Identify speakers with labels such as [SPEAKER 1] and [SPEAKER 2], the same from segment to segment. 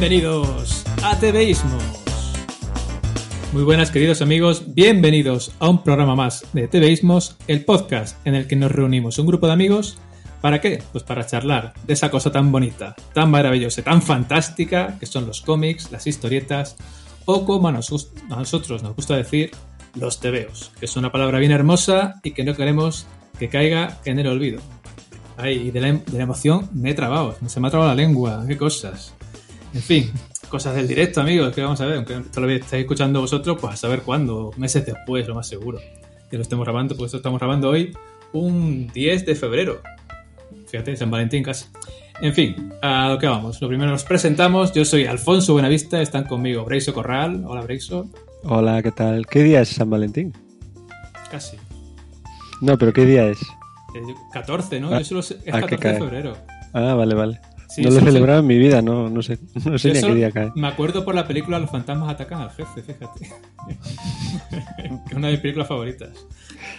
[SPEAKER 1] Bienvenidos a TVismos. Muy buenas queridos amigos, bienvenidos a un programa más de TVismos, el podcast en el que nos reunimos un grupo de amigos. ¿Para qué? Pues para charlar de esa cosa tan bonita, tan maravillosa, tan fantástica que son los cómics, las historietas o como a, nos- nosotros nos gusta decir, los TVOs, que es una palabra bien hermosa y que no queremos que caiga en el olvido. Ay, de la, de la emoción me he trabado, se me ha trabado la lengua, qué cosas. En fin, cosas del directo, amigos, que vamos a ver, aunque esto lo estáis escuchando vosotros, pues a saber cuándo, meses después, lo más seguro, que lo estemos grabando, pues esto estamos grabando hoy, un 10 de febrero. Fíjate, San Valentín casi. En fin, a lo que vamos. Lo primero nos presentamos, yo soy Alfonso Buenavista, están conmigo Breiso Corral. Hola Breiso.
[SPEAKER 2] Hola, ¿qué tal? ¿Qué día es San Valentín?
[SPEAKER 1] Casi.
[SPEAKER 2] No, pero ¿qué día es?
[SPEAKER 1] Eh, 14, ¿no?
[SPEAKER 2] Ah,
[SPEAKER 1] yo solo sé, es
[SPEAKER 2] ah,
[SPEAKER 1] 14
[SPEAKER 2] que
[SPEAKER 1] de febrero.
[SPEAKER 2] Ah, vale, vale.
[SPEAKER 1] Sí,
[SPEAKER 2] no lo
[SPEAKER 1] sé-
[SPEAKER 2] celebrado en mi vida, no, no sé, no sé ni a qué día cae.
[SPEAKER 1] Me acuerdo por la película Los fantasmas atacan al jefe, fíjate. que es una de mis películas favoritas.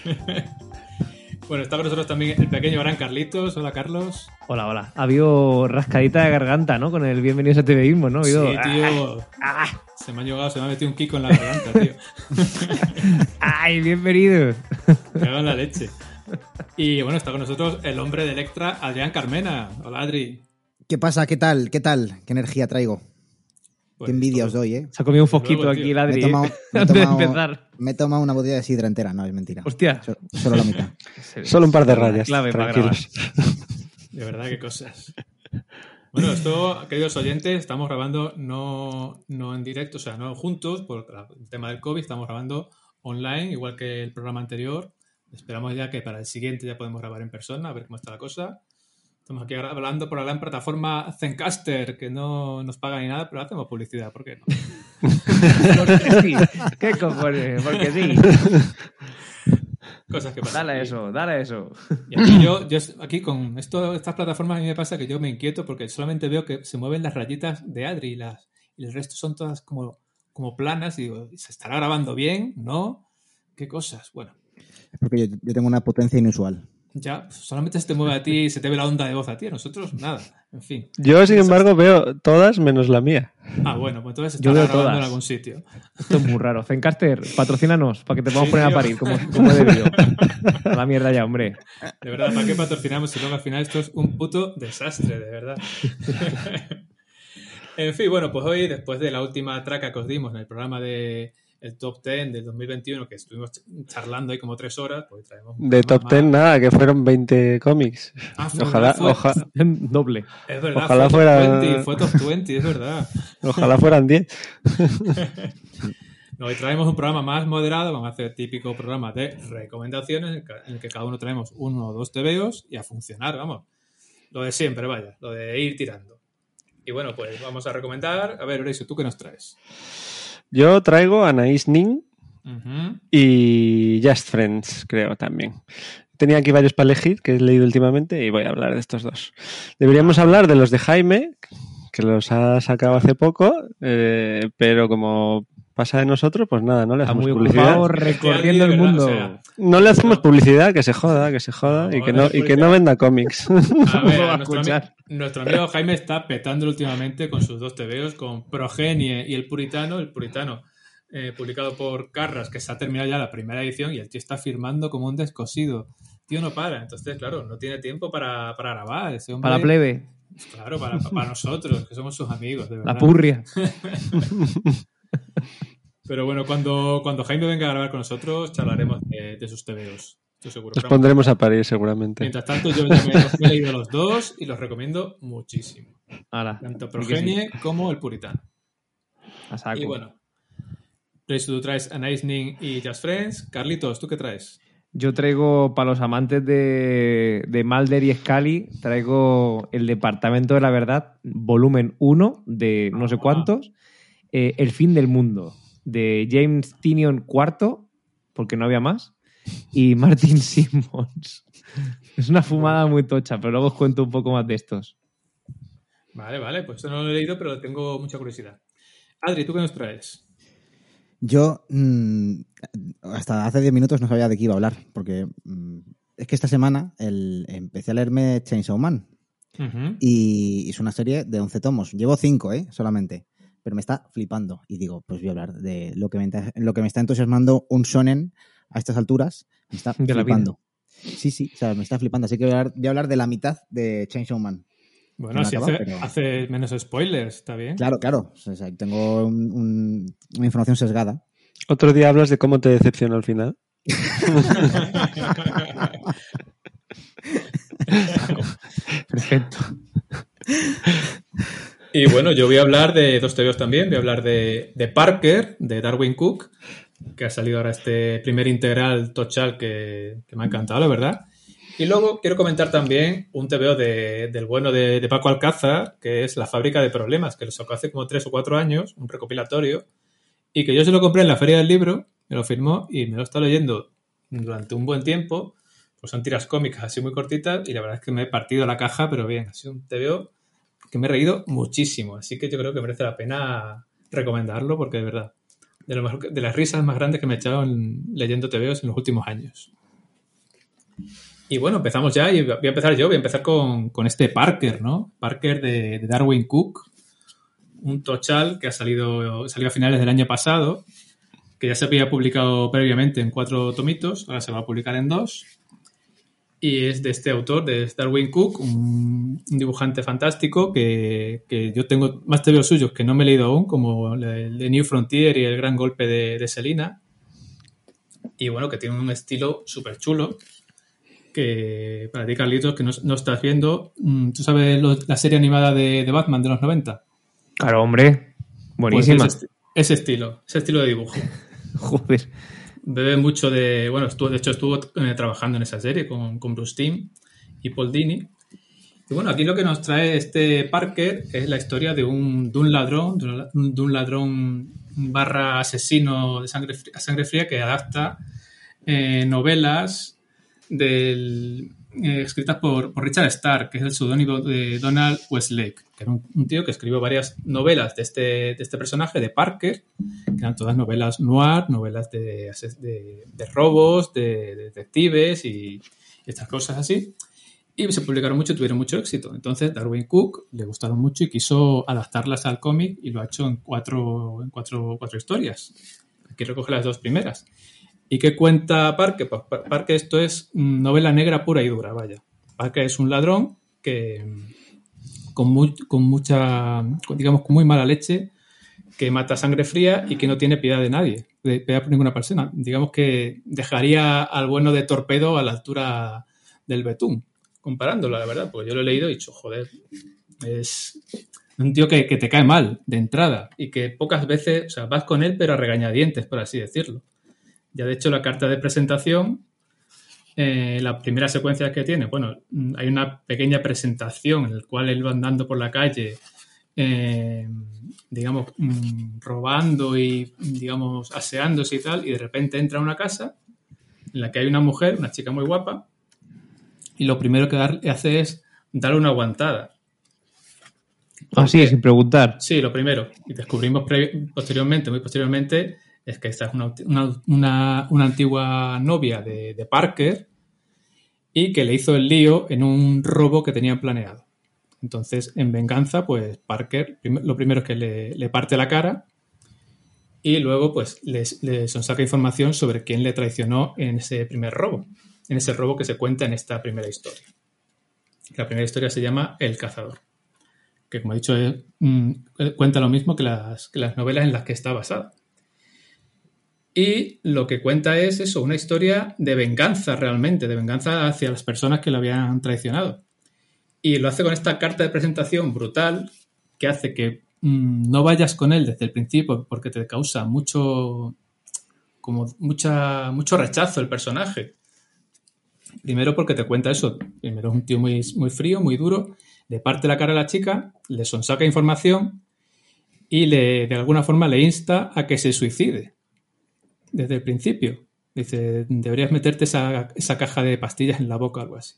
[SPEAKER 1] bueno, está con nosotros también el pequeño gran Carlitos. Hola, Carlos.
[SPEAKER 3] Hola, hola. Ha habido rascadita de garganta, ¿no? Con el bienvenidos a TVismo, ¿no? Ha habido...
[SPEAKER 1] Sí, tío. Se me ha llegado, se me ha metido un kiko en la garganta, tío.
[SPEAKER 3] ¡Ay, bienvenidos!
[SPEAKER 1] Me cago en la leche. Y bueno, está con nosotros el hombre de Electra, Adrián Carmena. Hola, Adri.
[SPEAKER 4] ¿Qué pasa? ¿Qué tal? ¿Qué tal? ¿Qué energía traigo?
[SPEAKER 1] Pues,
[SPEAKER 4] Qué envidia
[SPEAKER 1] todo-
[SPEAKER 4] os doy, ¿eh?
[SPEAKER 3] Se ha comido un
[SPEAKER 1] luego,
[SPEAKER 3] aquí
[SPEAKER 1] tío.
[SPEAKER 3] el Adri,
[SPEAKER 4] Me he tomado-
[SPEAKER 3] ¿eh?
[SPEAKER 4] me he
[SPEAKER 3] antes de
[SPEAKER 4] tomado-
[SPEAKER 3] empezar.
[SPEAKER 4] Me he tomado una botella de sidra entera, no, es mentira.
[SPEAKER 3] Hostia.
[SPEAKER 4] So- Solo la mitad.
[SPEAKER 2] Solo un par de rayas,
[SPEAKER 3] clave para
[SPEAKER 2] tranquilos.
[SPEAKER 1] De verdad, qué cosas. Bueno, esto, queridos oyentes, estamos grabando no, no en directo, o sea, no juntos, por el tema del COVID, estamos grabando online, igual que el programa anterior. Esperamos ya que para el siguiente ya podemos grabar en persona, a ver cómo está la cosa. Estamos aquí ahora hablando por la gran plataforma Zencaster, que no nos paga ni nada, pero hacemos publicidad, ¿por qué no?
[SPEAKER 3] Porque sí. ¿Qué cojones? Porque sí.
[SPEAKER 1] Cosas que pasan.
[SPEAKER 3] Dale eso, dale eso.
[SPEAKER 1] Y aquí yo, yo aquí con esto, estas plataformas a mí me pasa que yo me inquieto porque solamente veo que se mueven las rayitas de Adri y, las, y el resto son todas como, como planas y digo, ¿se estará grabando bien? ¿No? ¿Qué cosas? Bueno,
[SPEAKER 4] Es porque yo, yo tengo una potencia inusual.
[SPEAKER 1] Ya solamente se te mueve a ti y se te ve la onda de voz a ti, a nosotros nada. En fin.
[SPEAKER 2] Yo, sin embargo, veo todas menos la mía.
[SPEAKER 1] Ah, bueno, pues entonces
[SPEAKER 3] Yo veo
[SPEAKER 1] grabando
[SPEAKER 3] todas.
[SPEAKER 1] en algún sitio.
[SPEAKER 3] Esto es muy raro. Zencaster, patrocínanos para que te podamos
[SPEAKER 1] Sí,
[SPEAKER 3] poner a parir como, como he debido. A la mierda ya, hombre.
[SPEAKER 1] De verdad, ¿para qué patrocinamos si luego al final esto es un puto desastre, de verdad? en fin, bueno, pues hoy, después de la última traca que os dimos en el programa de el Top 10 del 2021, que estuvimos ch- charlando ahí como tres horas, pues traemos un
[SPEAKER 2] De top 10,
[SPEAKER 1] más.
[SPEAKER 2] nada, que fueron 20 cómics.
[SPEAKER 1] Ah, fue-
[SPEAKER 2] Ojalá,
[SPEAKER 1] fue-
[SPEAKER 2] oja-
[SPEAKER 3] Doble.
[SPEAKER 1] Es verdad,
[SPEAKER 2] ojalá
[SPEAKER 1] fue
[SPEAKER 2] fuera-
[SPEAKER 1] top 20, fue top 20, es verdad.
[SPEAKER 2] ojalá fueran 10.
[SPEAKER 1] No, hoy traemos un programa más moderado, vamos a hacer típico programa de recomendaciones, en el que- en el que cada uno traemos uno o dos TVOs y a funcionar, vamos. Lo de siempre, vaya, lo de ir tirando. Y bueno, pues vamos a recomendar. A ver, Horacio, ¿tú qué nos traes?
[SPEAKER 2] Yo traigo a Anais Nin
[SPEAKER 1] Ujú.
[SPEAKER 2] y Just Friends, creo también. Tenía aquí varios para elegir que he leído últimamente y voy a hablar de estos dos. Deberíamos hablar de los de Jaime, que los ha sacado hace poco, eh, pero como pasa de nosotros, pues nada, no le hacemos
[SPEAKER 3] muy
[SPEAKER 2] publicidad.
[SPEAKER 3] ocupado recorriendo el mundo.
[SPEAKER 1] o sea,
[SPEAKER 2] No le hacemos
[SPEAKER 1] No.
[SPEAKER 2] publicidad, que se joda, que se joda
[SPEAKER 1] No,
[SPEAKER 2] y, que
[SPEAKER 1] no
[SPEAKER 2] y que no venda cómics.
[SPEAKER 1] A ver, a nuestro,
[SPEAKER 3] escuchar.
[SPEAKER 1] ami- nuestro amigo Jaime está petándolo últimamente con sus dos TVOs, con Progenie y El Puritano. El Puritano, eh, publicado por Carras, que se ha terminado ya la primera edición y el tío está firmando como un descosido. Tío no para, entonces, claro, no tiene tiempo para, para grabar. Ese hombre,
[SPEAKER 3] Para la plebe.
[SPEAKER 1] Claro, para, para nosotros, que somos sus amigos, de verdad.
[SPEAKER 3] La purria.
[SPEAKER 1] Pero bueno, cuando, cuando Jaime venga a grabar con nosotros, charlaremos de, de sus TVOs. Estoy seguro.
[SPEAKER 2] Nos pondremos a parir seguramente.
[SPEAKER 1] Mientras tanto, yo ya me, me he leído los dos y los recomiendo muchísimo.
[SPEAKER 3] Ahora,
[SPEAKER 1] Tanto
[SPEAKER 3] sí.
[SPEAKER 1] Progenie como El Puritano.
[SPEAKER 3] A saco.
[SPEAKER 1] Y bueno, tú traes a Ning y Just Friends. Carlitos, ¿tú qué traes?
[SPEAKER 3] Yo traigo para los amantes de, de Mulder y Scully, traigo El Departamento de la Verdad, volumen 1 de no sé
[SPEAKER 1] Ah.
[SPEAKER 3] cuántos, eh, El fin del mundo, de James Tinion IV, porque no había más, y Martin Simmons. Es una fumada muy tocha, pero luego os cuento un poco más de estos.
[SPEAKER 1] Vale, vale, pues esto no lo he leído, pero tengo mucha curiosidad. Adri, ¿tú qué nos traes?
[SPEAKER 4] Yo mm, hasta hace 10 minutos no sabía de qué iba a hablar, porque mm, es que esta semana el- empecé a leerme Chainsaw Man y es una serie de 11 tomos. Llevo 5, ¿eh? Solamente. Pero me está flipando. Y digo, pues voy a hablar de lo que me, enta- lo que me está entusiasmando un shonen a estas alturas. Me está
[SPEAKER 3] De
[SPEAKER 4] flipando. Sí, sí, o sea, me está flipando. Así que voy a hablar, voy a hablar de la mitad de Chainsaw Man.
[SPEAKER 1] Bueno,
[SPEAKER 4] No
[SPEAKER 1] si
[SPEAKER 4] acaba,
[SPEAKER 1] hace,
[SPEAKER 4] pero-
[SPEAKER 1] hace menos spoilers, está bien.
[SPEAKER 4] Claro, claro. O sea, tengo un- un- una información sesgada.
[SPEAKER 2] Otro día hablas de cómo te decepcionó al final.
[SPEAKER 3] Perfecto.
[SPEAKER 1] Y bueno, yo voy a hablar de dos TVOs también. Voy a hablar de, de Parker, de Darwin Cook, que ha salido ahora este primer integral tochal que, que me ha encantado, la verdad. Y luego quiero comentar también un TVO de- del bueno de, de Paco Alcázar, que es La fábrica de problemas, que lo sacó hace como tres o cuatro años, un recopilatorio, y que yo se lo compré en la feria del libro, me lo firmó y me lo está leyendo durante un buen tiempo. Pues son tiras cómicas así muy cortitas y la verdad es que me he partido la caja, pero bien, ha sido un TVO que me he reído muchísimo. Así que yo creo que merece la pena recomendarlo porque de verdad, de, las risas más grandes que me he echado en- leyendo TVOs en los últimos años. Y bueno, empezamos ya y voy a empezar yo, voy a empezar con, con este Parker, ¿no? Parker de, de Darwin Cook, un tochal que ha salido, salió a finales del año pasado, que ya se había publicado previamente en cuatro tomitos, ahora se va a publicar en dos. Y es de este autor, de Darwin Cook, un, un dibujante fantástico que, que yo tengo más tebeos suyos que no me he leído aún, como el de New Frontier y el gran golpe de, de Selina. Y bueno, que tiene un estilo súper chulo. Que para ti, Carlitos, que no, no estás viendo, mm, ¿tú sabes lo- la serie animada de, de Batman de los 90?
[SPEAKER 3] Claro, hombre.
[SPEAKER 1] Pues
[SPEAKER 3] Buenísima.
[SPEAKER 1] ese estilo, ese estilo de dibujo.
[SPEAKER 3] Joder.
[SPEAKER 1] Bebe mucho de. Bueno, estuvo, de hecho, estuvo eh, trabajando en esa serie con, con Bruce Timm y Paul Dini. Y bueno, aquí lo que nos trae este Parker es la historia de un, de un ladrón, de un, ladrón barra asesino de sangre, a sangre fría que adapta eh, novelas del, eh, escritas por, por Richard Stark, que es el seudónimo de Donald Westlake, que era un, un tío que escribió varias novelas de este, de este personaje, de Parker, que eran todas novelas noir, novelas de, de- de robos, de detectives y, y estas cosas así. Y se publicaron mucho y tuvieron mucho éxito. Entonces Darwin Cook le gustaron mucho y quiso adaptarlas al cómic y lo ha hecho en cuatro, en cuatro, cuatro historias. Aquí recoge las dos primeras. ¿Y qué cuenta Parker? Pues Pa- Parker esto es mm, novela negra pura y dura, vaya. Parker es un ladrón que mm, con, con mucha, digamos, con muy mala leche, que mata sangre fría y que no tiene piedad de nadie, de piedad por ninguna persona. Digamos que dejaría al bueno de Torpedo a la altura del Betún, comparándolo, la verdad, porque yo lo he leído y he dicho, joder, es un tío que, que te cae mal de entrada y que pocas veces, o sea, vas con él pero a regañadientes, por así decirlo. Ya de hecho la carta de presentación, eh, la primera secuencia que tiene, bueno, mm, hay una pequeña presentación en la cual él va andando por la calle, eh, digamos, mm, robando y, digamos, aseándose y tal, y de repente entra a una casa en la que hay una mujer, una chica muy guapa, y lo primero que hace es darle una aguantada.
[SPEAKER 3] Así, sin preguntar.
[SPEAKER 1] Sí, lo primero. Y descubrimos posteriormente, muy posteriormente, es que esta es una, una- una- antigua novia de, de Parker y que le hizo el lío en un robo que tenían planeado. Entonces, en venganza, pues Parker lo primero es que le, le parte la cara y luego pues le sonsaca información sobre quién le traicionó en ese primer robo, en ese robo que se cuenta en esta primera historia. La primera historia se llama El cazador. que como he dicho, mm, cuenta lo mismo que las, que las novelas en las que está basada. Y lo que cuenta es eso, una historia de venganza realmente, de venganza hacia las personas que lo habían traicionado. Y lo hace con esta carta de presentación brutal que hace que mm, no vayas con él desde el principio porque te causa mucho como mucha, mucho rechazo el personaje. Primero porque te cuenta eso. Primero es un tío muy, muy frío, muy duro. Le parte la cara a la chica, le sonsaca información y le, de alguna forma le insta a que se suicide. Desde el principio. Dice, deberías meterte esa, esa caja de pastillas en la boca o algo así.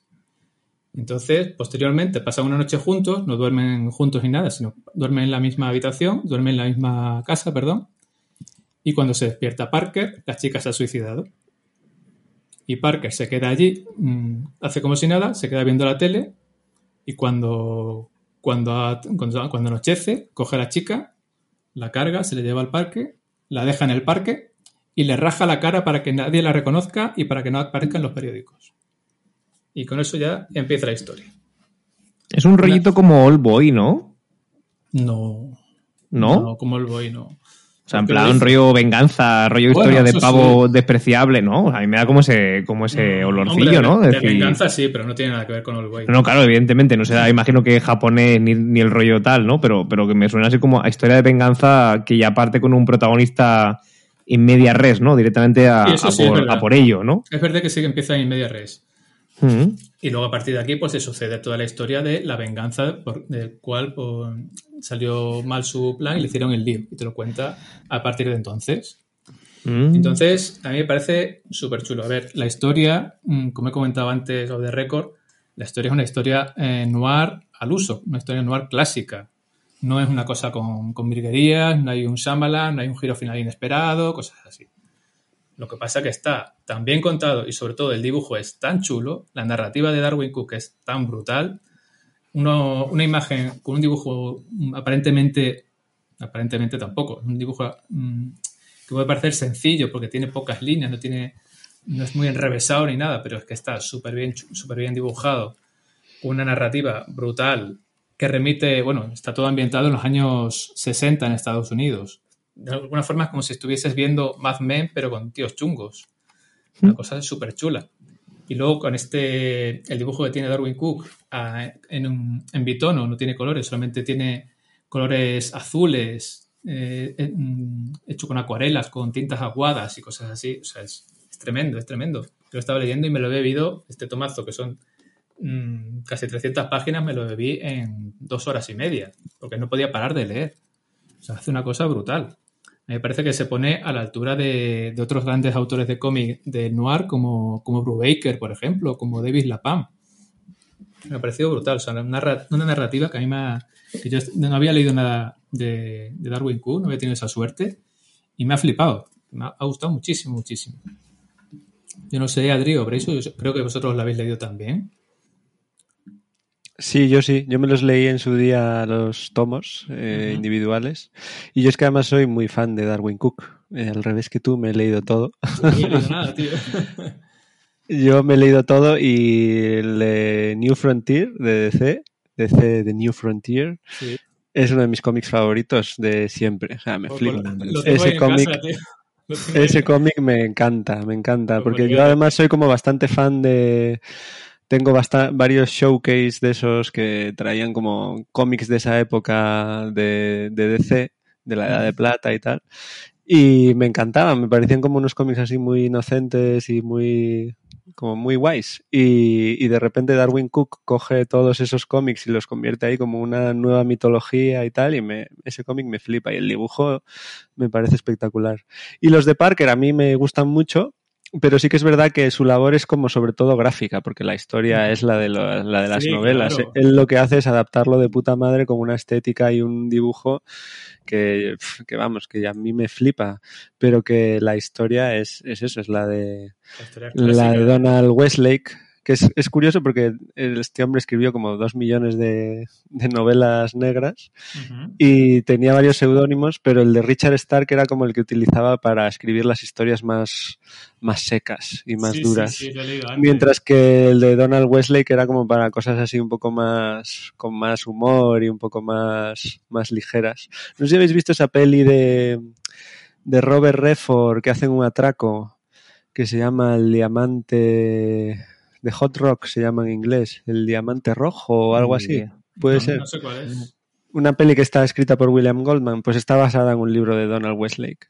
[SPEAKER 1] Entonces, posteriormente, pasan una noche juntos, no duermen juntos ni nada, sino duermen en la misma habitación, duermen en la misma casa, perdón. Y cuando se despierta Parker, la chica se ha suicidado. Y Parker se queda allí, mm, hace como si nada, se queda viendo la tele y cuando, cuando, cuando, cuando anochece, coge a la chica, la carga, se le lleva al parque, la deja en el parque y le raja la cara para que nadie la reconozca y para que no aparezca en los periódicos. Y con eso ya empieza la historia.
[SPEAKER 3] Es un rollito como All Boy, ¿no?
[SPEAKER 1] No.
[SPEAKER 3] ¿No?
[SPEAKER 1] No, como el boy, no.
[SPEAKER 3] O sea, en plan
[SPEAKER 1] dice-
[SPEAKER 3] rollo venganza, rollo
[SPEAKER 1] Bueno,
[SPEAKER 3] historia de pavo despreciable, ¿no? A mí me da como ese, como ese olorcillo,
[SPEAKER 1] Hombre, de-
[SPEAKER 3] ¿no?
[SPEAKER 1] De,
[SPEAKER 3] Decir-
[SPEAKER 1] venganza sí, pero no tiene nada que ver con el boy.
[SPEAKER 3] No, claro, evidentemente, no será, imagino que japonés ni, ni el rollo tal, ¿no? Pero, pero que me suena así como a historia de venganza que ya parte con un protagonista en media res, ¿no? Directamente a,
[SPEAKER 1] sí,
[SPEAKER 3] por,
[SPEAKER 1] verdad.
[SPEAKER 3] a por ello, ¿no?
[SPEAKER 1] Es verdad que sí que empieza en media res. Y luego a partir de aquí pues se sucede toda la historia de la venganza por- del cual pues, salió mal su plan y le hicieron el lío. Y te lo cuenta a partir de entonces.
[SPEAKER 3] Mm.
[SPEAKER 1] Entonces, a mí me parece súper chulo. A ver, la historia, mm, como he comentado antes o de récord, la historia es una historia eh, noir al uso, una historia noir clásica. No es una cosa con, con virguerías, no hay un Shyamalan, no hay un giro final inesperado, cosas así. Lo que pasa que está tan bien contado y sobre todo el dibujo es tan chulo, la narrativa de Darwin Cook es tan brutal, una imagen con un dibujo aparentemente, aparentemente tampoco, un dibujo mm, que puede parecer sencillo porque tiene pocas líneas, no tiene, no es muy enrevesado ni nada, pero es que está súper bien, súper bien dibujado, una narrativa brutal que remite, bueno, está todo ambientado en los años 60 en Estados Unidos. De alguna forma es como si estuvieses viendo Mad Men, pero con tíos chungos. Una cosa súper chula. Y luego con este, el dibujo que tiene Darwin Cook ah, en, un- en bitono, no tiene colores, solamente tiene colores azules, eh, mm, hecho con acuarelas, con tintas aguadas y cosas así. O sea, es, es tremendo, es tremendo. Yo lo estaba leyendo y me lo he bebido, este tomazo, que son mm, casi 300 páginas, me lo bebí en dos horas y media, porque no podía parar de leer. O sea, hace una cosa brutal. Me parece que se pone a la altura de, otros grandes autores de cómic de noir como, como Brubaker, por ejemplo, como David Lapam. Me ha parecido brutal. O sea, una, narra- una narrativa que a mí me ha, que yo no había leído nada de, Darwin Cook, no había tenido esa suerte y me ha flipado. Me ha, ha gustado muchísimo, muchísimo. Yo no sé, Adri, eso yo creo que vosotros lo habéis leído también.
[SPEAKER 2] Sí, yo sí. Yo me los leí en su día los tomos eh, individuales. Y yo es que además soy muy fan de Darwin Cook. Eh, al revés que tú, me he leído todo.
[SPEAKER 1] No nada, tío.
[SPEAKER 2] Yo me he leído todo y el de New Frontier de DC, DC de New Frontier,
[SPEAKER 1] Sí.
[SPEAKER 2] es uno de mis cómics favoritos de siempre. O sea, me
[SPEAKER 1] Lo-
[SPEAKER 2] flipa. Ese cómic, ese cómic me encanta, me encanta.
[SPEAKER 1] Pues
[SPEAKER 2] Porque yo además soy como bastante fan de... Tengo varios showcase de esos que traían como cómics de esa época de, de DC, de la Edad de Plata y tal. Y me encantaban, me parecían como unos cómics así muy inocentes y muy como muy guays. Y, y de repente Darwin Cook coge todos esos cómics y los convierte ahí como una nueva mitología y tal, y me, ese cómic me flipa y el dibujo me parece espectacular. Y los de Parker a mí me gustan mucho, pero sí que es verdad que su labor es como sobre todo gráfica, porque la historia es la de, lo- la de las
[SPEAKER 1] Sí,
[SPEAKER 2] novelas.
[SPEAKER 1] claro.
[SPEAKER 2] Él lo que hace es adaptarlo de puta madre con una estética y un dibujo que, que vamos, que a mí me flipa, pero que la historia es, es eso, es la de,
[SPEAKER 1] La
[SPEAKER 2] de. Donald Westlake, que es, es curioso porque este hombre escribió como dos millones de, de novelas negras y tenía varios seudónimos, pero el de Richard Stark era como el que utilizaba para escribir las historias más, más secas y más
[SPEAKER 1] Sí,
[SPEAKER 2] duras.
[SPEAKER 1] sí, leído.
[SPEAKER 2] Mientras que el de Donald Wesley que era como para cosas así un poco más, con más humor y un poco más, más ligeras. No sé si habéis visto esa peli de, de Robert Redford que hacen un atraco que se llama El Diamante de Hot Rock, se llama en inglés, El Diamante Rojo o algo así. Puede
[SPEAKER 1] No,
[SPEAKER 2] ser.
[SPEAKER 1] No sé cuál es.
[SPEAKER 2] Una peli que está escrita por William Goldman, pues está basada en un libro de Donald Westlake.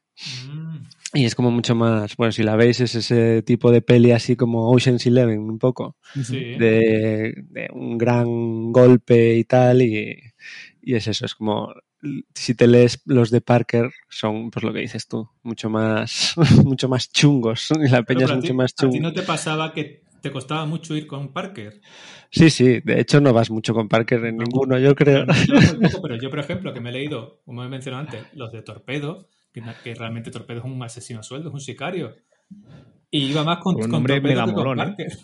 [SPEAKER 1] Mm,
[SPEAKER 2] Y es como mucho más, bueno, si la veis es ese tipo de peli así como Ocean's Eleven un poco,
[SPEAKER 1] sí.
[SPEAKER 2] de, de un gran golpe y tal, y, y es eso, es como, si te lees los de Parker, son, pues lo que dices tú, mucho más, mucho más chungos, y la peña es mucho
[SPEAKER 1] ti-
[SPEAKER 2] más
[SPEAKER 1] ¿A ti
[SPEAKER 2] chunga.
[SPEAKER 1] no te pasaba que te costaba mucho ir con Parker?
[SPEAKER 2] Sí, sí, de hecho no vas mucho con Parker en ninguno, yo creo.
[SPEAKER 1] Yo muy poco, pero yo, por ejemplo, que me he leído, como he mencionado antes, los de Torpedo, que, realmente Torpedo es un asesino a sueldo, es un sicario. Y iba más con,
[SPEAKER 3] Con
[SPEAKER 1] Torpedo
[SPEAKER 3] mega
[SPEAKER 1] que con
[SPEAKER 3] molón, ¿eh?
[SPEAKER 1] Parker.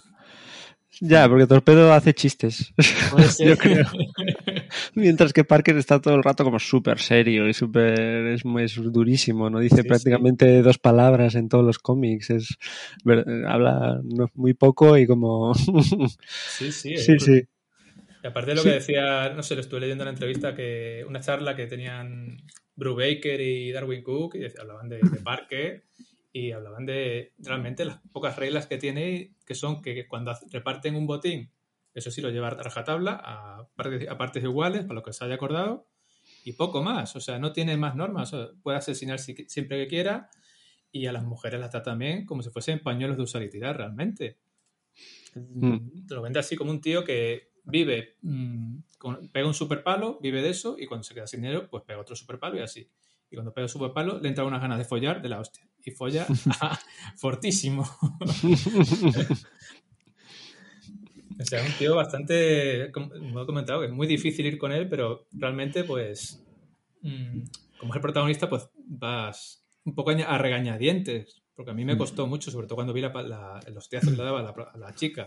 [SPEAKER 2] Ya, porque Torpedo hace chistes.
[SPEAKER 1] Puede ser.
[SPEAKER 2] Yo creo. Mientras que Parker está todo el rato como súper serio y súper es, muy- es durísimo, no dice
[SPEAKER 1] Sí,
[SPEAKER 2] prácticamente dos palabras en todos los cómics, es ver- habla muy poco y como
[SPEAKER 1] Sí, sí.
[SPEAKER 2] sí,
[SPEAKER 1] es-
[SPEAKER 2] sí.
[SPEAKER 1] Y aparte de lo que decía, no sé, lo estuve leyendo en la entrevista, que una charla que tenían Bruce Baker y Darwin Cook, y hablaban de, de Parker y hablaban de realmente las pocas reglas que tiene, que son que cuando reparten un botín, eso sí lo lleva a rajatabla, a partes, a partes iguales, para lo que se haya acordado, y poco más. O sea, no tiene más normas. O sea, puede asesinar si- siempre que quiera, y a las mujeres las trata también como si fuesen pañuelos de usar y tirar, realmente.
[SPEAKER 2] Mm.
[SPEAKER 1] Te lo vende así como un tío que vive, mm, con- pega un super palo, vive de eso, y cuando se queda sin dinero, pues pega otro super palo y así. Y cuando pega el super palo, le entra unas ganas de follar de la hostia. Y folla fortísimo. o sea, un tío bastante, como he comentado, que es muy difícil ir con él, pero realmente, pues, mm, como es el protagonista, pues vas un poco a regañadientes. Porque a mí me costó mucho, sobre todo cuando vi la, la- el hostiazo que le daba a la, a la chica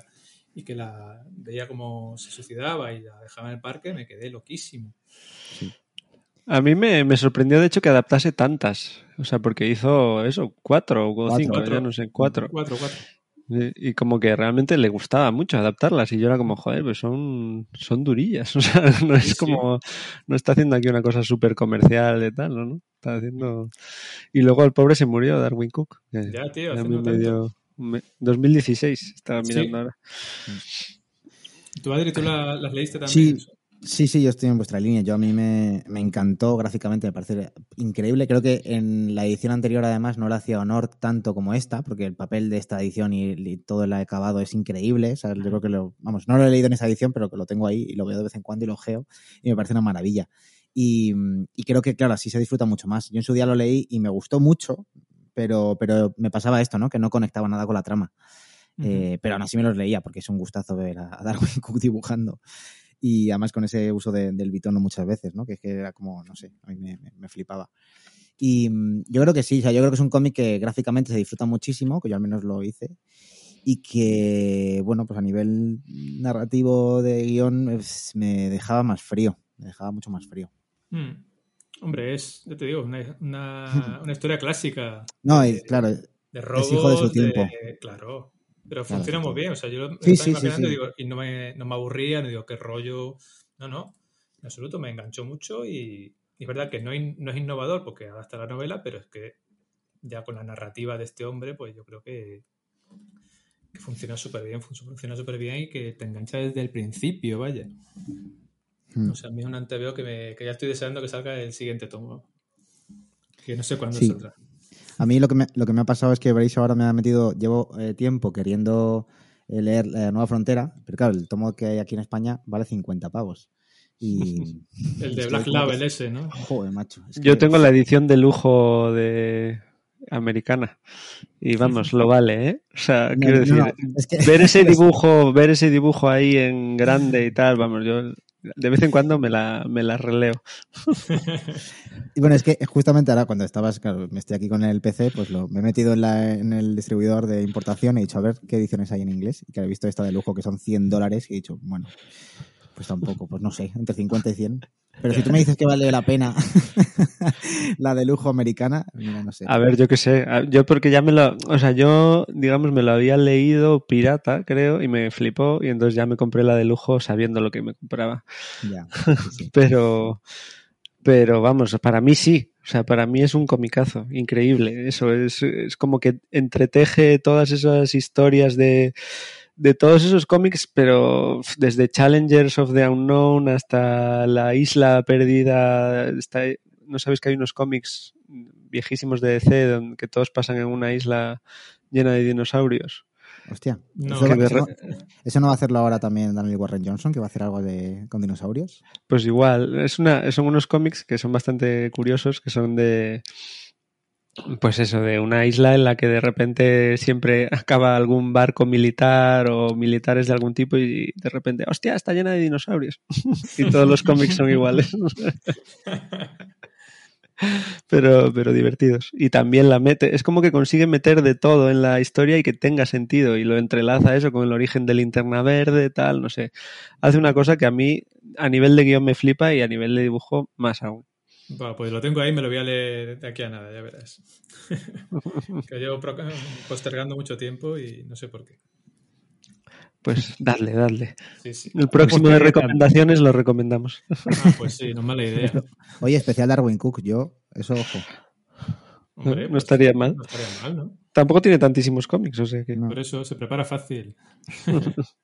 [SPEAKER 1] y que la veía como se suicidaba y la dejaba en el parque, me quedé loquísimo.
[SPEAKER 2] A mí me, me sorprendió de hecho que adaptase tantas, o sea, porque hizo eso, cuatro o cinco,
[SPEAKER 1] Cuatro.
[SPEAKER 2] ya no sé, cuatro.
[SPEAKER 1] Cuatro, cuatro.
[SPEAKER 2] Y y como que realmente le gustaba mucho adaptarlas y yo era como, joder, pues son, son durillas. O sea, no
[SPEAKER 1] Sí,
[SPEAKER 2] es como, no está haciendo aquí una cosa súper comercial de tal, ¿no? Está haciendo... Y luego el pobre se murió, Darwin Cook.
[SPEAKER 1] Ya, tío,
[SPEAKER 2] a
[SPEAKER 1] hace
[SPEAKER 2] mí
[SPEAKER 1] no
[SPEAKER 2] me
[SPEAKER 1] tanto.
[SPEAKER 2] dio... me- 2016, estaba
[SPEAKER 1] Sí.
[SPEAKER 2] mirando ahora.
[SPEAKER 1] ¿Tú, Adri, tú la- las leíste también?
[SPEAKER 4] Sí, sí, sí, yo estoy en vuestra línea. Yo a mí me, me encantó gráficamente, me parece increíble. Creo que en la edición anterior, además, no le hacía honor tanto como esta, porque el papel de esta edición y, y todo el acabado es increíble. O sea, yo creo que lo, vamos, no lo he leído en esa edición, pero que lo tengo ahí y lo veo de vez en cuando y lo geo y me parece una maravilla. Y, y creo que, claro, así se disfruta mucho más. Yo en su día lo leí y me gustó mucho, pero, pero me pasaba esto, ¿no? Que no conectaba nada con la trama. Eh, pero aún así me los leía porque es un gustazo ver a, a Darwin Cook dibujando. Y además con ese uso de- del bitono muchas veces, ¿no? Que es que era como, no sé, a mí me, me- me flipaba. Y mm, yo creo que sí, o sea, yo creo que es un cómic que gráficamente se disfruta muchísimo, que yo al menos lo hice. Y que, bueno, pues a nivel narrativo de guion pues, me dejaba más frío, me dejaba mucho más frío.
[SPEAKER 1] Mm. Hombre, es, ya te digo, una, una, una historia clásica
[SPEAKER 4] No, y claro,
[SPEAKER 1] de robos.
[SPEAKER 4] hijo de su tiempo.
[SPEAKER 1] Claro. Pero funciona muy bien. O sea, yo lo
[SPEAKER 4] Sí,
[SPEAKER 1] estaba
[SPEAKER 4] sí,
[SPEAKER 1] imaginando
[SPEAKER 4] sí.
[SPEAKER 1] Y, digo, y no me, no me aburría, no digo qué rollo. No, no. En absoluto me enganchó mucho y, y es verdad que no, in- no es innovador porque adapta la novela, pero es que ya con la narrativa de este hombre, pues yo creo que, que funciona súper bien, fun- funciona súper bien y que te engancha desde el principio, vaya.
[SPEAKER 4] Mm.
[SPEAKER 1] O sea, a mí es un anteveo que, me, que ya estoy deseando que salga el siguiente tomo. Que no sé cuándo saldrá.
[SPEAKER 4] A mí lo que me, lo que me ha pasado es que veréis ahora me ha metido, llevo eh, tiempo queriendo eh, leer La Nueva Frontera, pero claro, el tomo que hay aquí en España vale 50 pavos. Y.
[SPEAKER 1] El de Black Label ese, ¿no?
[SPEAKER 4] Joder, macho. es
[SPEAKER 2] Yo tengo la edición de lujo de americana y vamos, lo vale, ¿eh? O sea,
[SPEAKER 4] No,
[SPEAKER 2] quiero
[SPEAKER 4] no,
[SPEAKER 2] decir,
[SPEAKER 4] no, es que-
[SPEAKER 2] ver ese dibujo, ver ese dibujo ahí en grande y tal, vamos, yo De vez en cuando me la, me la releo.
[SPEAKER 4] Y bueno, es que justamente ahora cuando estabas, claro, me estoy aquí con el PC, pues lo, me he metido en, el distribuidor de importación y he dicho a ver qué ediciones hay en inglés. Y que he visto esta de lujo que son 100 dólares y he dicho, bueno, pues tampoco, pues no sé, entre 50 y 100. Pero si tú me dices que vale la pena la de lujo americana, mira, no sé.
[SPEAKER 2] A ver, yo qué sé. Yo porque ya me lo... O sea, yo, digamos, me lo había leído pirata, creo, y me flipó. Y entonces ya me compré la de lujo sabiendo lo que me compraba.
[SPEAKER 4] Ya, sí, sí.
[SPEAKER 2] Pero... Pero vamos, para mí sí. O sea, para mí es un comicazo. Increíble. Eso es, es como que entreteje todas esas historias de, de todos esos cómics, pero desde Challengers of the Unknown hasta La Isla Perdida. Está, ¿No sabéis que hay unos cómics viejísimos de DC donde que todos pasan en una isla llena de dinosaurios?
[SPEAKER 4] Hostia.
[SPEAKER 1] No,
[SPEAKER 4] eso, eso no, eso no va a hacerlo ahora también Daniel Warren Johnson, que va a hacer algo de, con dinosaurios?
[SPEAKER 2] Pues igual, es una, son unos cómics que son bastante curiosos, que son de, pues eso, de una isla en la que de repente siempre acaba algún barco militar o militares de algún tipo y de repente, hostia, está llena de dinosaurios. y todos los cómics son iguales. pero, pero divertidos. Y también la mete, es como que consigue meter de todo en la historia y que tenga sentido y lo entrelaza eso con el origen de linterna verde, tal, no sé. Hace una cosa que a mí a nivel de guion me flipa y a nivel de dibujo más aún.
[SPEAKER 1] Bueno, pues lo tengo ahí, me lo voy a leer de aquí a nada, ya verás. que llevo postergando mucho tiempo y no sé por qué.
[SPEAKER 2] Pues dadle, dadle.
[SPEAKER 1] Sí, sí.
[SPEAKER 2] El próximo de recomendaciones lo recomendamos.
[SPEAKER 1] Ah, pues sí, no es mala idea.
[SPEAKER 4] Oye, especial Darwin Cook, yo, eso ojo.
[SPEAKER 1] Hombre,
[SPEAKER 2] No
[SPEAKER 1] pues,
[SPEAKER 2] estaría mal.
[SPEAKER 1] No estaría mal, ¿no?
[SPEAKER 2] Tampoco tiene tantísimos cómics, o sea que.
[SPEAKER 4] No.
[SPEAKER 1] Por eso se prepara fácil.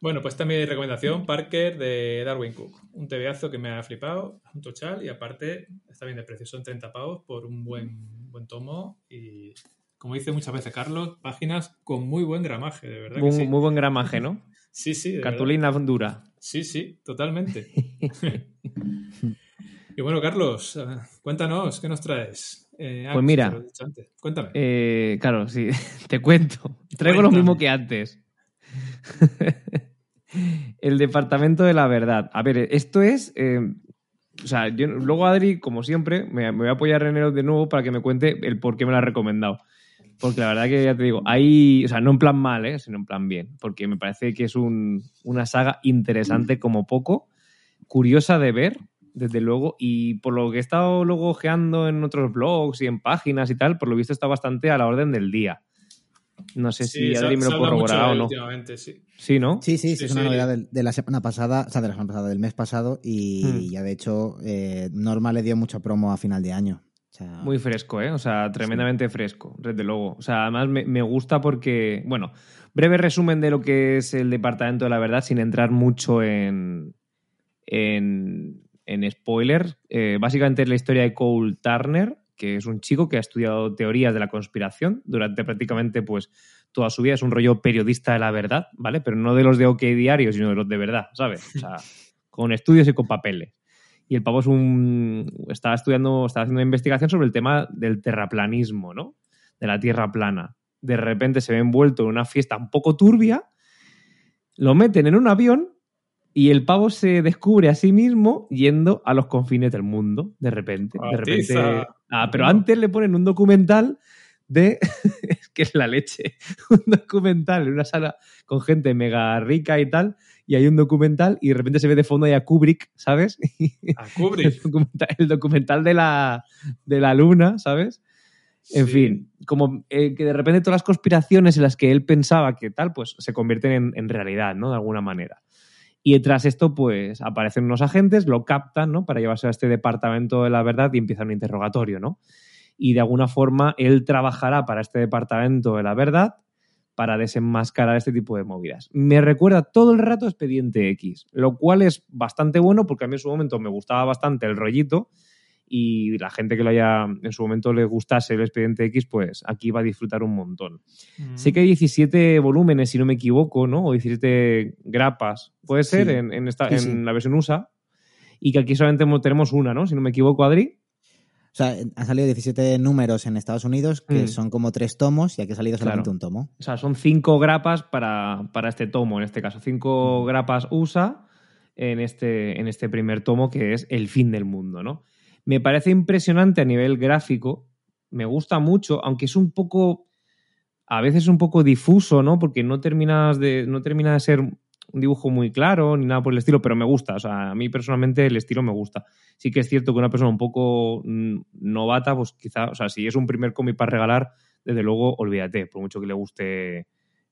[SPEAKER 1] bueno, pues esta es mi recomendación, Parker de Darwin Cook. Un tebeazo que me ha flipado, un tochal y aparte está bien de precio. Son 30 pavos por un buen, buen tomo y, como dice muchas veces Carlos, páginas con muy buen gramaje, de verdad que
[SPEAKER 3] Muy,
[SPEAKER 1] sí.
[SPEAKER 3] muy buen gramaje, ¿no?
[SPEAKER 1] Sí, sí, de verdad.
[SPEAKER 3] Cartulina dura.
[SPEAKER 1] Sí, sí, totalmente. y bueno, Carlos, eh, cuéntanos, ¿qué nos traes? Eh, ah,
[SPEAKER 3] Pues mira,
[SPEAKER 1] te lo he dicho antes. Cuéntame.
[SPEAKER 3] Eh, claro, sí, te cuento. Traigo lo mismo que antes. El Departamento de la Verdad. A ver, esto es... eh, o sea, luego Adri, como siempre, me, voy a apoyar en de nuevo para que me cuente el por qué me lo ha recomendado. Porque la verdad que ya te digo, hay, o sea, no en plan mal, ¿eh? sino en plan bien, porque me parece que es un- una saga interesante como poco, curiosa de ver, desde luego, y por lo que he estado luego ojeando en otros blogs y en páginas y tal, por lo visto está bastante a la orden del día. No sé si Adri me lo corroborará o no.
[SPEAKER 1] últimamente, sí.
[SPEAKER 3] Sí, ¿no?
[SPEAKER 4] Sí, sí, sí,
[SPEAKER 1] Sí,
[SPEAKER 4] es una novedad de, de la semana pasada, o sea, de la semana pasada, del mes pasado, y
[SPEAKER 3] Hmm.
[SPEAKER 4] ya de hecho eh, Norma le dio mucha promo a final de año. O sea,
[SPEAKER 3] Muy fresco, ¿eh? O sea, tremendamente fresco, desde luego. O sea, además me, me gusta porque, bueno, breve resumen de lo que es el Departamento de la Verdad sin entrar mucho en, en, en spoilers. Eh, básicamente es la historia de Cole Turner, que es un chico que ha estudiado teorías de la conspiración durante prácticamente pues toda su vida. Es un rollo periodista de la verdad, ¿vale? Pero no de los de OK Diario, sino de los de verdad, ¿sabes? O sea, con estudios y con papeles. Y el pavo es un. Estaba estudiando, estaba haciendo una investigación sobre el tema del terraplanismo, ¿no? De la tierra plana. De repente se ve envuelto en una fiesta un poco turbia, lo meten en un avión y el pavo se descubre a sí mismo yendo a los confines del mundo, de repente. De repente. Ah, pero antes le ponen un documental de. es que es la leche. un documental en una sala con gente mega rica y tal. Y hay un documental y de repente se ve de fondo ahí a Kubrick, ¿sabes?
[SPEAKER 1] A
[SPEAKER 3] el
[SPEAKER 1] Kubrick.
[SPEAKER 3] documental, el documental de la, de la luna, ¿sabes? En
[SPEAKER 1] Sí.
[SPEAKER 3] fin, como eh, que de repente todas las conspiraciones en las que él pensaba que tal, pues se convierten en, en realidad, ¿no? De alguna manera. Y tras esto, pues aparecen unos agentes, lo captan, ¿no? Para llevarse a este departamento de la verdad y empieza un interrogatorio, ¿no? Y de alguna forma él trabajará para este departamento de la verdad para desenmascarar este tipo de movidas. Me recuerda todo el rato Expediente X, lo cual es bastante bueno porque a mí en su momento me gustaba bastante el rollito y la gente que lo haya en su momento le gustase el Expediente X, pues aquí va a disfrutar un montón.
[SPEAKER 1] Mm.
[SPEAKER 3] Sé que hay 17 volúmenes, si no me equivoco, ¿no? O 17 grapas, puede ser,
[SPEAKER 4] Sí.
[SPEAKER 3] en, en esta,
[SPEAKER 4] Sí,
[SPEAKER 3] en
[SPEAKER 4] sí.
[SPEAKER 3] la versión USA. Y que aquí solamente mo- tenemos una, ¿no? Si no me equivoco, Adri.
[SPEAKER 4] O sea, han salido 17 números en Estados Unidos, que
[SPEAKER 3] Mm.
[SPEAKER 4] son como tres tomos, y aquí ha salido solamente
[SPEAKER 3] Claro.
[SPEAKER 4] un tomo.
[SPEAKER 3] O sea, son cinco grapas para, para este tomo, en este caso. Cinco grapas USA en este, en este primer tomo, que es El fin del mundo, ¿no? Me parece impresionante a nivel gráfico, me gusta mucho, aunque es un poco, a veces un poco difuso, ¿no? Porque no terminas de, no termina de ser un dibujo muy claro ni nada por el estilo, pero me gusta. O sea, a mí personalmente el estilo me gusta. Sí que es cierto que una persona un poco mm, novata, pues quizá, o sea, si es un primer cómic para regalar, desde luego olvídate, por mucho que le guste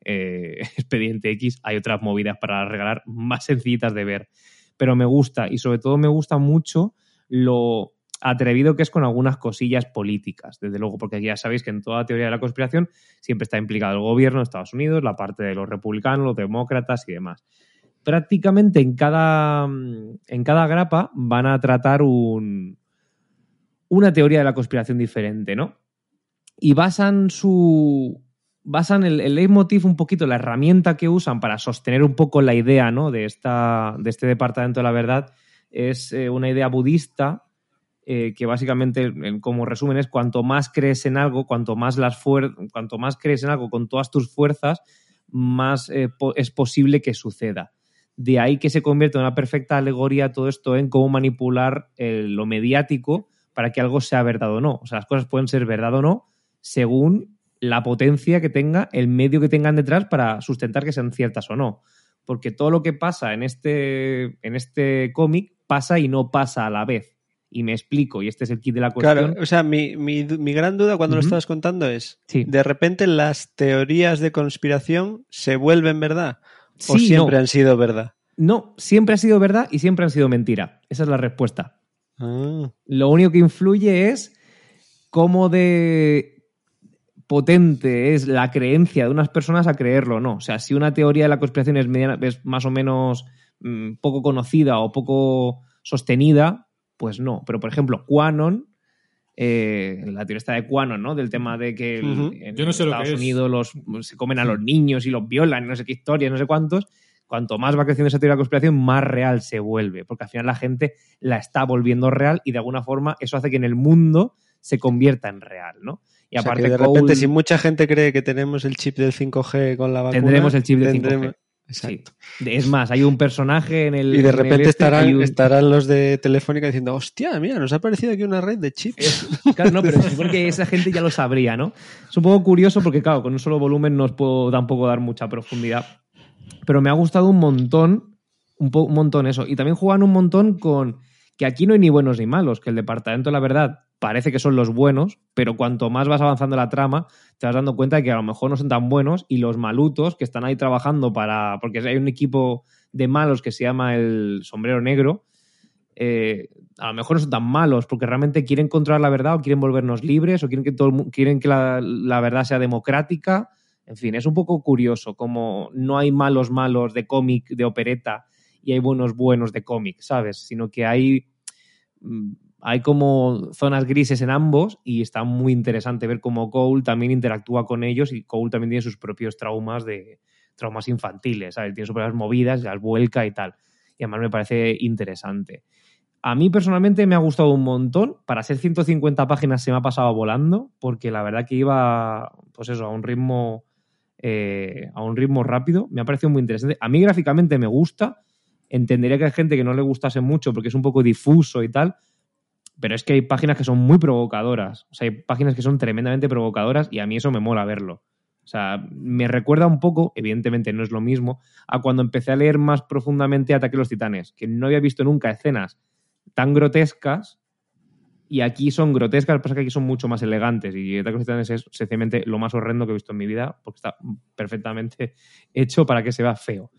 [SPEAKER 3] eh, Expediente X, hay otras movidas para regalar más sencillitas de ver. Pero me gusta y sobre todo me gusta mucho lo atrevido que es con algunas cosillas políticas, desde luego, porque ya sabéis que en toda teoría de la conspiración siempre está implicado el gobierno de Estados Unidos, la parte de los republicanos, los demócratas y demás. Prácticamente en cada, en cada grapa van a tratar un, una teoría de la conspiración diferente, ¿no? Y basan su. basan el, el leitmotiv un poquito, la herramienta que usan para sostener un poco la idea, ¿no? De, esta, de este departamento de la verdad es eh, una idea budista eh, que básicamente, como resumen, es cuanto más crees en algo, cuanto más, las cuanto más crees en algo con todas tus fuerzas, más eh, es posible que suceda. De ahí que se convierte en una perfecta alegoría todo esto en cómo manipular eh, lo mediático para que algo sea verdad o no. O sea, las cosas pueden ser verdad o no según la potencia que tenga, el medio que tengan detrás para sustentar que sean ciertas o no. Porque todo lo que pasa en este, en este cómic pasa y no pasa a la vez y me explico, y este es el kit de la cuestión.
[SPEAKER 2] Claro, o sea, mi, mi, mi gran duda cuando uh -huh. lo estabas contando es,
[SPEAKER 3] sí.
[SPEAKER 2] ¿de repente las teorías de conspiración se vuelven verdad? ¿O sí, siempre
[SPEAKER 3] no.
[SPEAKER 2] han sido verdad?
[SPEAKER 3] No, siempre ha sido verdad y siempre han sido mentira. Esa es la respuesta.
[SPEAKER 2] Ah.
[SPEAKER 3] Lo único que influye es cómo de potente es la creencia de unas personas a creerlo o no. O sea, si una teoría de la conspiración es, mediana, es más o menos mmm, poco conocida o poco sostenida, pues no. Pero, por ejemplo, Quanon, eh, la teoría está de Quanon, ¿no? Del tema de que
[SPEAKER 1] uh -huh.
[SPEAKER 3] en
[SPEAKER 1] Yo no sé
[SPEAKER 3] Estados
[SPEAKER 1] lo que
[SPEAKER 3] Unidos los, se comen a los niños y los violan, no sé qué historias, no sé cuántos. Cuanto más va creciendo esa teoría de la conspiración, más real se vuelve. Porque al final la gente la está volviendo real y de alguna forma eso hace que en el mundo se convierta en real, ¿no? Y
[SPEAKER 2] o
[SPEAKER 3] aparte,
[SPEAKER 2] sea que de repente, si mucha gente cree que tenemos el chip del 5G con la vacuna,
[SPEAKER 3] tendremos el chip del
[SPEAKER 2] tendremos...
[SPEAKER 3] 5G. Exacto. Sí. Es más, hay un personaje en el.
[SPEAKER 2] Y de repente
[SPEAKER 3] este,
[SPEAKER 2] estarán,
[SPEAKER 3] un...
[SPEAKER 2] estarán, los de Telefónica diciendo, hostia, mira, nos ha aparecido aquí una red de chips.
[SPEAKER 3] Es, claro, no, pero supone que esa gente ya lo sabría, ¿no? Es un poco curioso porque, claro, con un solo volumen no os puedo tampoco dar mucha profundidad. Pero me ha gustado un montón, un, un montón eso. Y también juegan un montón con que aquí no hay ni buenos ni malos, que el departamento, la verdad, parece que son los buenos, pero cuanto más vas avanzando la trama, te vas dando cuenta de que a lo mejor no son tan buenos y los malutos que están ahí trabajando para. porque hay un equipo de malos que se llama el Sombrero Negro. Eh, a lo mejor no son tan malos porque realmente quieren controlar la verdad o quieren volvernos libres o quieren que, todo, quieren que la, la verdad sea democrática. En fin, es un poco curioso como no hay malos malos de cómic, de opereta y hay buenos buenos de cómic, ¿sabes? Sino que hay mm, hay como zonas grises en ambos y está muy interesante ver cómo Cole también interactúa con ellos y Cole también tiene sus propios traumas de traumas infantiles, ¿sabes? Tiene sus propias movidas, las vuelca y tal. Y además me parece interesante. A mí personalmente me ha gustado un montón. Para ser 150 páginas se me ha pasado volando, porque la verdad que iba, pues eso, a un ritmo, eh, a un ritmo rápido. Me ha parecido muy interesante. A mí gráficamente me gusta. Entendería que hay gente que no le gustase mucho porque es un poco difuso y tal, pero es que hay páginas que son muy provocadoras. O sea, hay páginas que son tremendamente provocadoras y a mí eso me mola verlo. O sea, me recuerda un poco, evidentemente no es lo mismo, a cuando empecé a leer más profundamente Ataque a los Titanes, que no había visto nunca escenas tan grotescas y aquí son grotescas, pasa que aquí son mucho más elegantes y Ataque a los Titanes es sencillamente lo más horrendo que he visto en mi vida porque está perfectamente hecho para que se vea feo.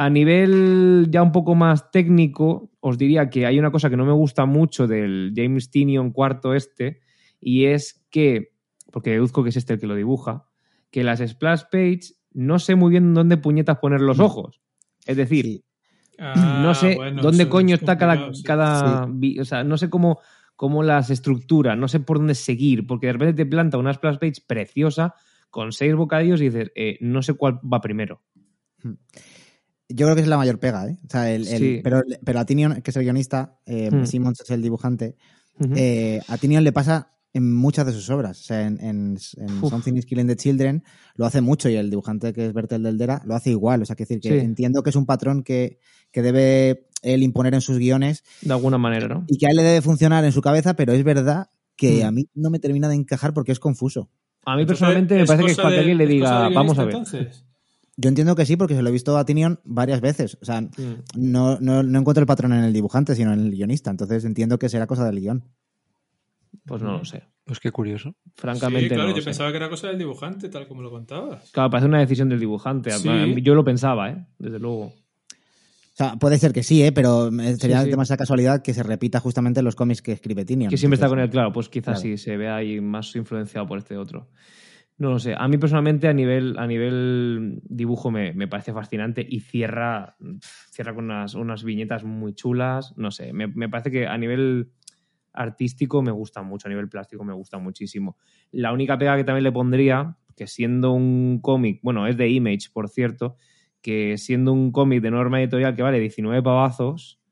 [SPEAKER 3] A nivel ya un poco más técnico, os diría que hay una cosa que no me gusta mucho del James Tinion cuarto este, y es que, porque deduzco que es este el que lo dibuja, que las splash page no sé muy bien dónde puñetas poner los ojos. Es decir, sí. ah, no sé bueno, dónde coño está cada... Sí. cada sí. O sea, no sé cómo, cómo las estructura, no sé por dónde seguir, porque de repente te planta una splash page preciosa con seis bocadillos y dices, eh, no sé cuál va primero.
[SPEAKER 4] Hmm. Yo creo que es la mayor pega, ¿eh? O sea, el, el, sí. pero, pero, a Tinion, que es el guionista, eh, hmm. Simmons es el dibujante, uh -huh. eh, a Tinion le pasa en muchas de sus obras. O sea, en, en, en Something is Killing the Children lo hace mucho y el dibujante que es Bertel Deldera lo hace igual. O sea, que decir que sí. entiendo que es un patrón que, que debe él imponer en sus guiones
[SPEAKER 3] De alguna manera, ¿no?
[SPEAKER 4] y que a él le debe funcionar en su cabeza, pero es verdad que
[SPEAKER 3] Mm.
[SPEAKER 4] a mí no me termina de encajar porque es confuso.
[SPEAKER 3] A mí personalmente me
[SPEAKER 1] ¿es
[SPEAKER 3] parece que
[SPEAKER 1] cosa
[SPEAKER 3] falta
[SPEAKER 1] de-
[SPEAKER 3] alguien le
[SPEAKER 1] es
[SPEAKER 3] diga, vamos a ver.
[SPEAKER 1] entonces?
[SPEAKER 4] Yo entiendo que sí, porque se lo he visto a Tinion varias veces. O sea,
[SPEAKER 3] Mm.
[SPEAKER 4] no, no, no encuentro el patrón en el dibujante, sino en el guionista. Entonces entiendo que será cosa del guion.
[SPEAKER 3] Pues no lo sé.
[SPEAKER 2] Pues qué curioso.
[SPEAKER 3] Francamente,
[SPEAKER 1] sí, claro,
[SPEAKER 3] no lo
[SPEAKER 1] yo
[SPEAKER 3] sé.
[SPEAKER 1] pensaba que era cosa del dibujante, tal como lo contabas.
[SPEAKER 3] Claro, parece una decisión del dibujante.
[SPEAKER 1] Sí.
[SPEAKER 3] Yo lo pensaba, ¿eh? Desde luego.
[SPEAKER 4] O sea, puede ser que sí, ¿eh? pero me- sería
[SPEAKER 3] Sí, sí.
[SPEAKER 4] demasiada casualidad que se repita justamente en los cómics que escribe Tinion.
[SPEAKER 3] Que siempre está con él, claro, pues quizás
[SPEAKER 4] Claro.
[SPEAKER 3] sí se ve ahí más influenciado por este otro. No lo sé. A mí personalmente a nivel, a nivel dibujo me, me parece fascinante y cierra, cierra con unas, unas viñetas muy chulas. No sé, me, me parece que a nivel artístico me gusta mucho, a nivel plástico me gusta muchísimo. La única pega que también le pondría, que siendo un cómic, bueno, es de Image, por cierto, que siendo un cómic de norma editorial que vale 19 pavazos,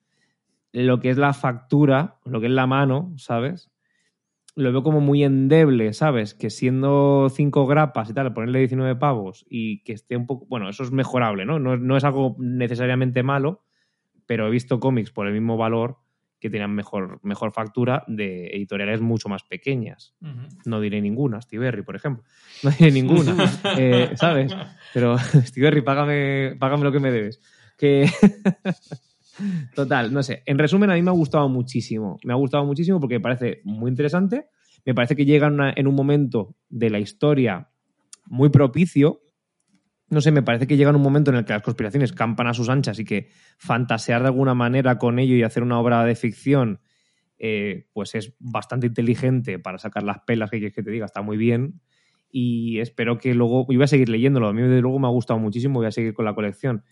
[SPEAKER 3] lo que es la factura, lo que es la mano, ¿sabes? Lo veo como muy endeble, ¿sabes? Que siendo 5 grapas y tal, ponerle 19 pavos y que esté un poco. Bueno, eso es mejorable, ¿no? No, no es algo necesariamente malo, pero he visto cómics por el mismo valor que tenían mejor, mejor factura de editoriales mucho más pequeñas. No diré ninguna, Steve Berry, por ejemplo. No diré ninguna, eh, ¿sabes? Pero, Steve Berry, págame, págame lo que me debes. Que... Total, no sé. En resumen, a mí me ha gustado muchísimo. Me ha gustado muchísimo porque me parece muy interesante. Me parece que llega una- en un momento de la historia muy propicio. No sé, me parece que llega en un momento en el que las conspiraciones campan a sus anchas y que fantasear de alguna manera con ello y hacer una obra de ficción, eh, pues es bastante inteligente para sacar las pelas que quieres que te diga. Está muy bien. Y espero que luego. Yo voy a seguir leyéndolo. A mí, desde luego, me ha gustado muchísimo. Voy a seguir con la colección.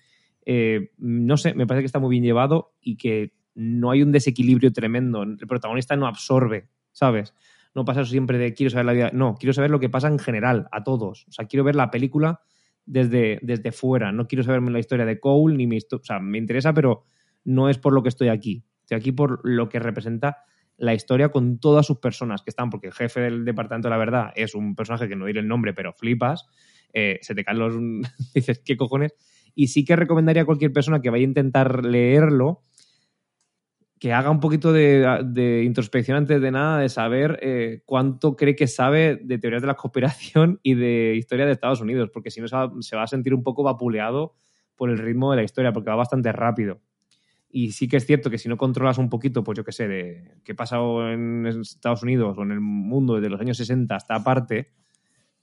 [SPEAKER 3] Eh, no sé, me parece que está muy bien llevado y que no hay un desequilibrio tremendo. El protagonista no absorbe, ¿sabes? No pasa eso siempre de quiero saber la vida. No, quiero saber lo que pasa en general, a todos. O sea, quiero ver la película desde, desde fuera. No quiero saberme la historia de Cole ni mi histo- O sea, me interesa, pero no es por lo que estoy aquí. Estoy aquí por lo que representa la historia con todas sus personas que están, porque el jefe del departamento de la verdad es un personaje que no diré el nombre, pero flipas. Eh, se te caen los. dices, ¿qué cojones? Y sí que recomendaría a cualquier persona que vaya a intentar leerlo que haga un poquito de, de introspección antes de nada, de saber eh, cuánto cree que sabe de teorías de la conspiración y de historia de Estados Unidos, porque si no se va, se va a sentir un poco vapuleado por el ritmo de la historia, porque va bastante rápido. Y sí que es cierto que si no controlas un poquito, pues yo qué sé, de qué ha pasado en Estados Unidos o en el mundo desde los años 60 hasta aparte,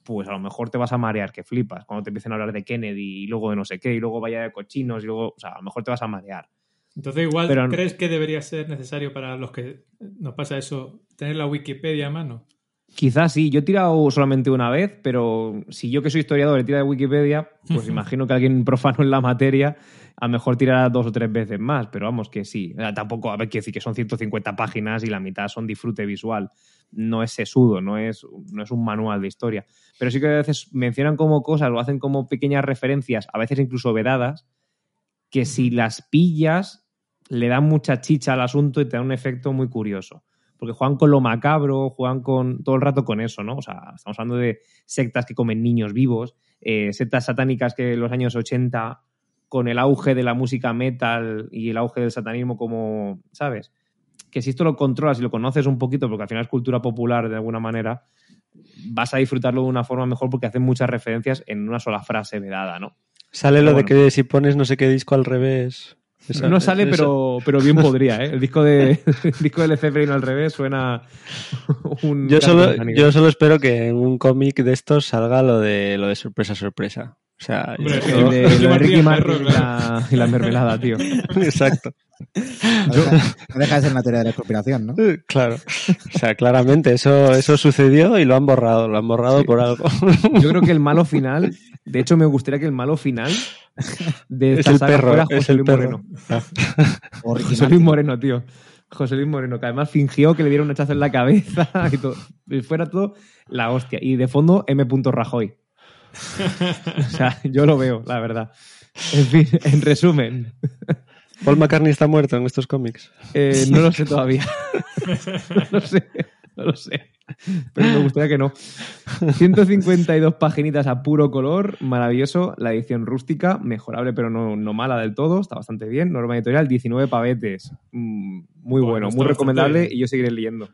[SPEAKER 3] pues a lo mejor te vas a marear que flipas cuando te empiecen a hablar de Kennedy y luego de no sé qué y luego vaya de cochinos y luego, o sea, a lo mejor te vas a marear.
[SPEAKER 1] Entonces, igual,
[SPEAKER 3] Pero-
[SPEAKER 1] ¿crees que debería ser necesario para los que nos pasa eso tener la Wikipedia a mano?
[SPEAKER 3] Quizás sí, yo he tirado solamente una vez, pero si yo que soy historiador he tirado de Wikipedia, pues imagino que alguien profano en la materia a lo mejor tirará dos o tres veces más, pero vamos que sí. Tampoco, a ver, quiero decir que son 150 páginas y la mitad son disfrute visual. No es sesudo, no es, no es un manual de historia. Pero sí que a veces mencionan como cosas o hacen como pequeñas referencias, a veces incluso vedadas, que si las pillas le dan mucha chicha al asunto y te da un efecto muy curioso porque juegan con lo macabro, juegan con todo el rato con eso, ¿no? O sea, estamos hablando de sectas que comen niños vivos, eh, sectas satánicas que en los años 80, con el auge de la música metal y el auge del satanismo como, ¿sabes? Que si esto lo controlas y lo conoces un poquito, porque al final es cultura popular de alguna manera, vas a disfrutarlo de una forma mejor porque hacen muchas referencias en una sola frase vedada, ¿no?
[SPEAKER 2] Sale lo de que si pones no sé qué disco al revés.
[SPEAKER 3] No sale, pero, pero bien podría, ¿eh? El disco de, el disco de Led al revés suena un...
[SPEAKER 2] Yo solo, yo solo espero que en un cómic de estos salga lo de lo de sorpresa, sorpresa. O sea,
[SPEAKER 1] Hombre,
[SPEAKER 2] yo-
[SPEAKER 3] El de, de Ricky
[SPEAKER 1] el
[SPEAKER 3] Martin
[SPEAKER 1] perro,
[SPEAKER 3] y, la, y la mermelada, tío.
[SPEAKER 2] exacto.
[SPEAKER 4] No deja, no deja de ser una teoría de la conspiración, ¿no?
[SPEAKER 2] Claro. O sea, claramente eso, eso sucedió y lo han borrado. Lo han borrado
[SPEAKER 3] Sí.
[SPEAKER 2] por algo.
[SPEAKER 3] Yo creo que el malo final, de hecho me gustaría que el malo final de
[SPEAKER 2] Es
[SPEAKER 3] esta
[SPEAKER 2] el
[SPEAKER 3] saga
[SPEAKER 2] perro,
[SPEAKER 3] fuera
[SPEAKER 2] es
[SPEAKER 3] José
[SPEAKER 2] el
[SPEAKER 3] Luis
[SPEAKER 2] perro.
[SPEAKER 3] Moreno.
[SPEAKER 4] Ricky
[SPEAKER 3] José Luis. Moreno, tío. José Luis Moreno, que además fingió que le dieron un hachazo en la cabeza y todo. Y fuera todo la hostia. Y de fondo, M. Rajoy. O sea, yo lo veo, la verdad. En fin, en resumen,
[SPEAKER 2] Paul McCartney está muerto en estos cómics.
[SPEAKER 3] eh, no lo sé todavía. no lo sé. No lo sé. Pero me gustaría que no. 152 paginitas a puro color, maravilloso. La edición rústica, mejorable pero no, no mala del todo, está bastante bien. Norma editorial, 19 pavetes. Mm, muy
[SPEAKER 1] Bueno,
[SPEAKER 3] muy recomendable y yo seguiré leyendo.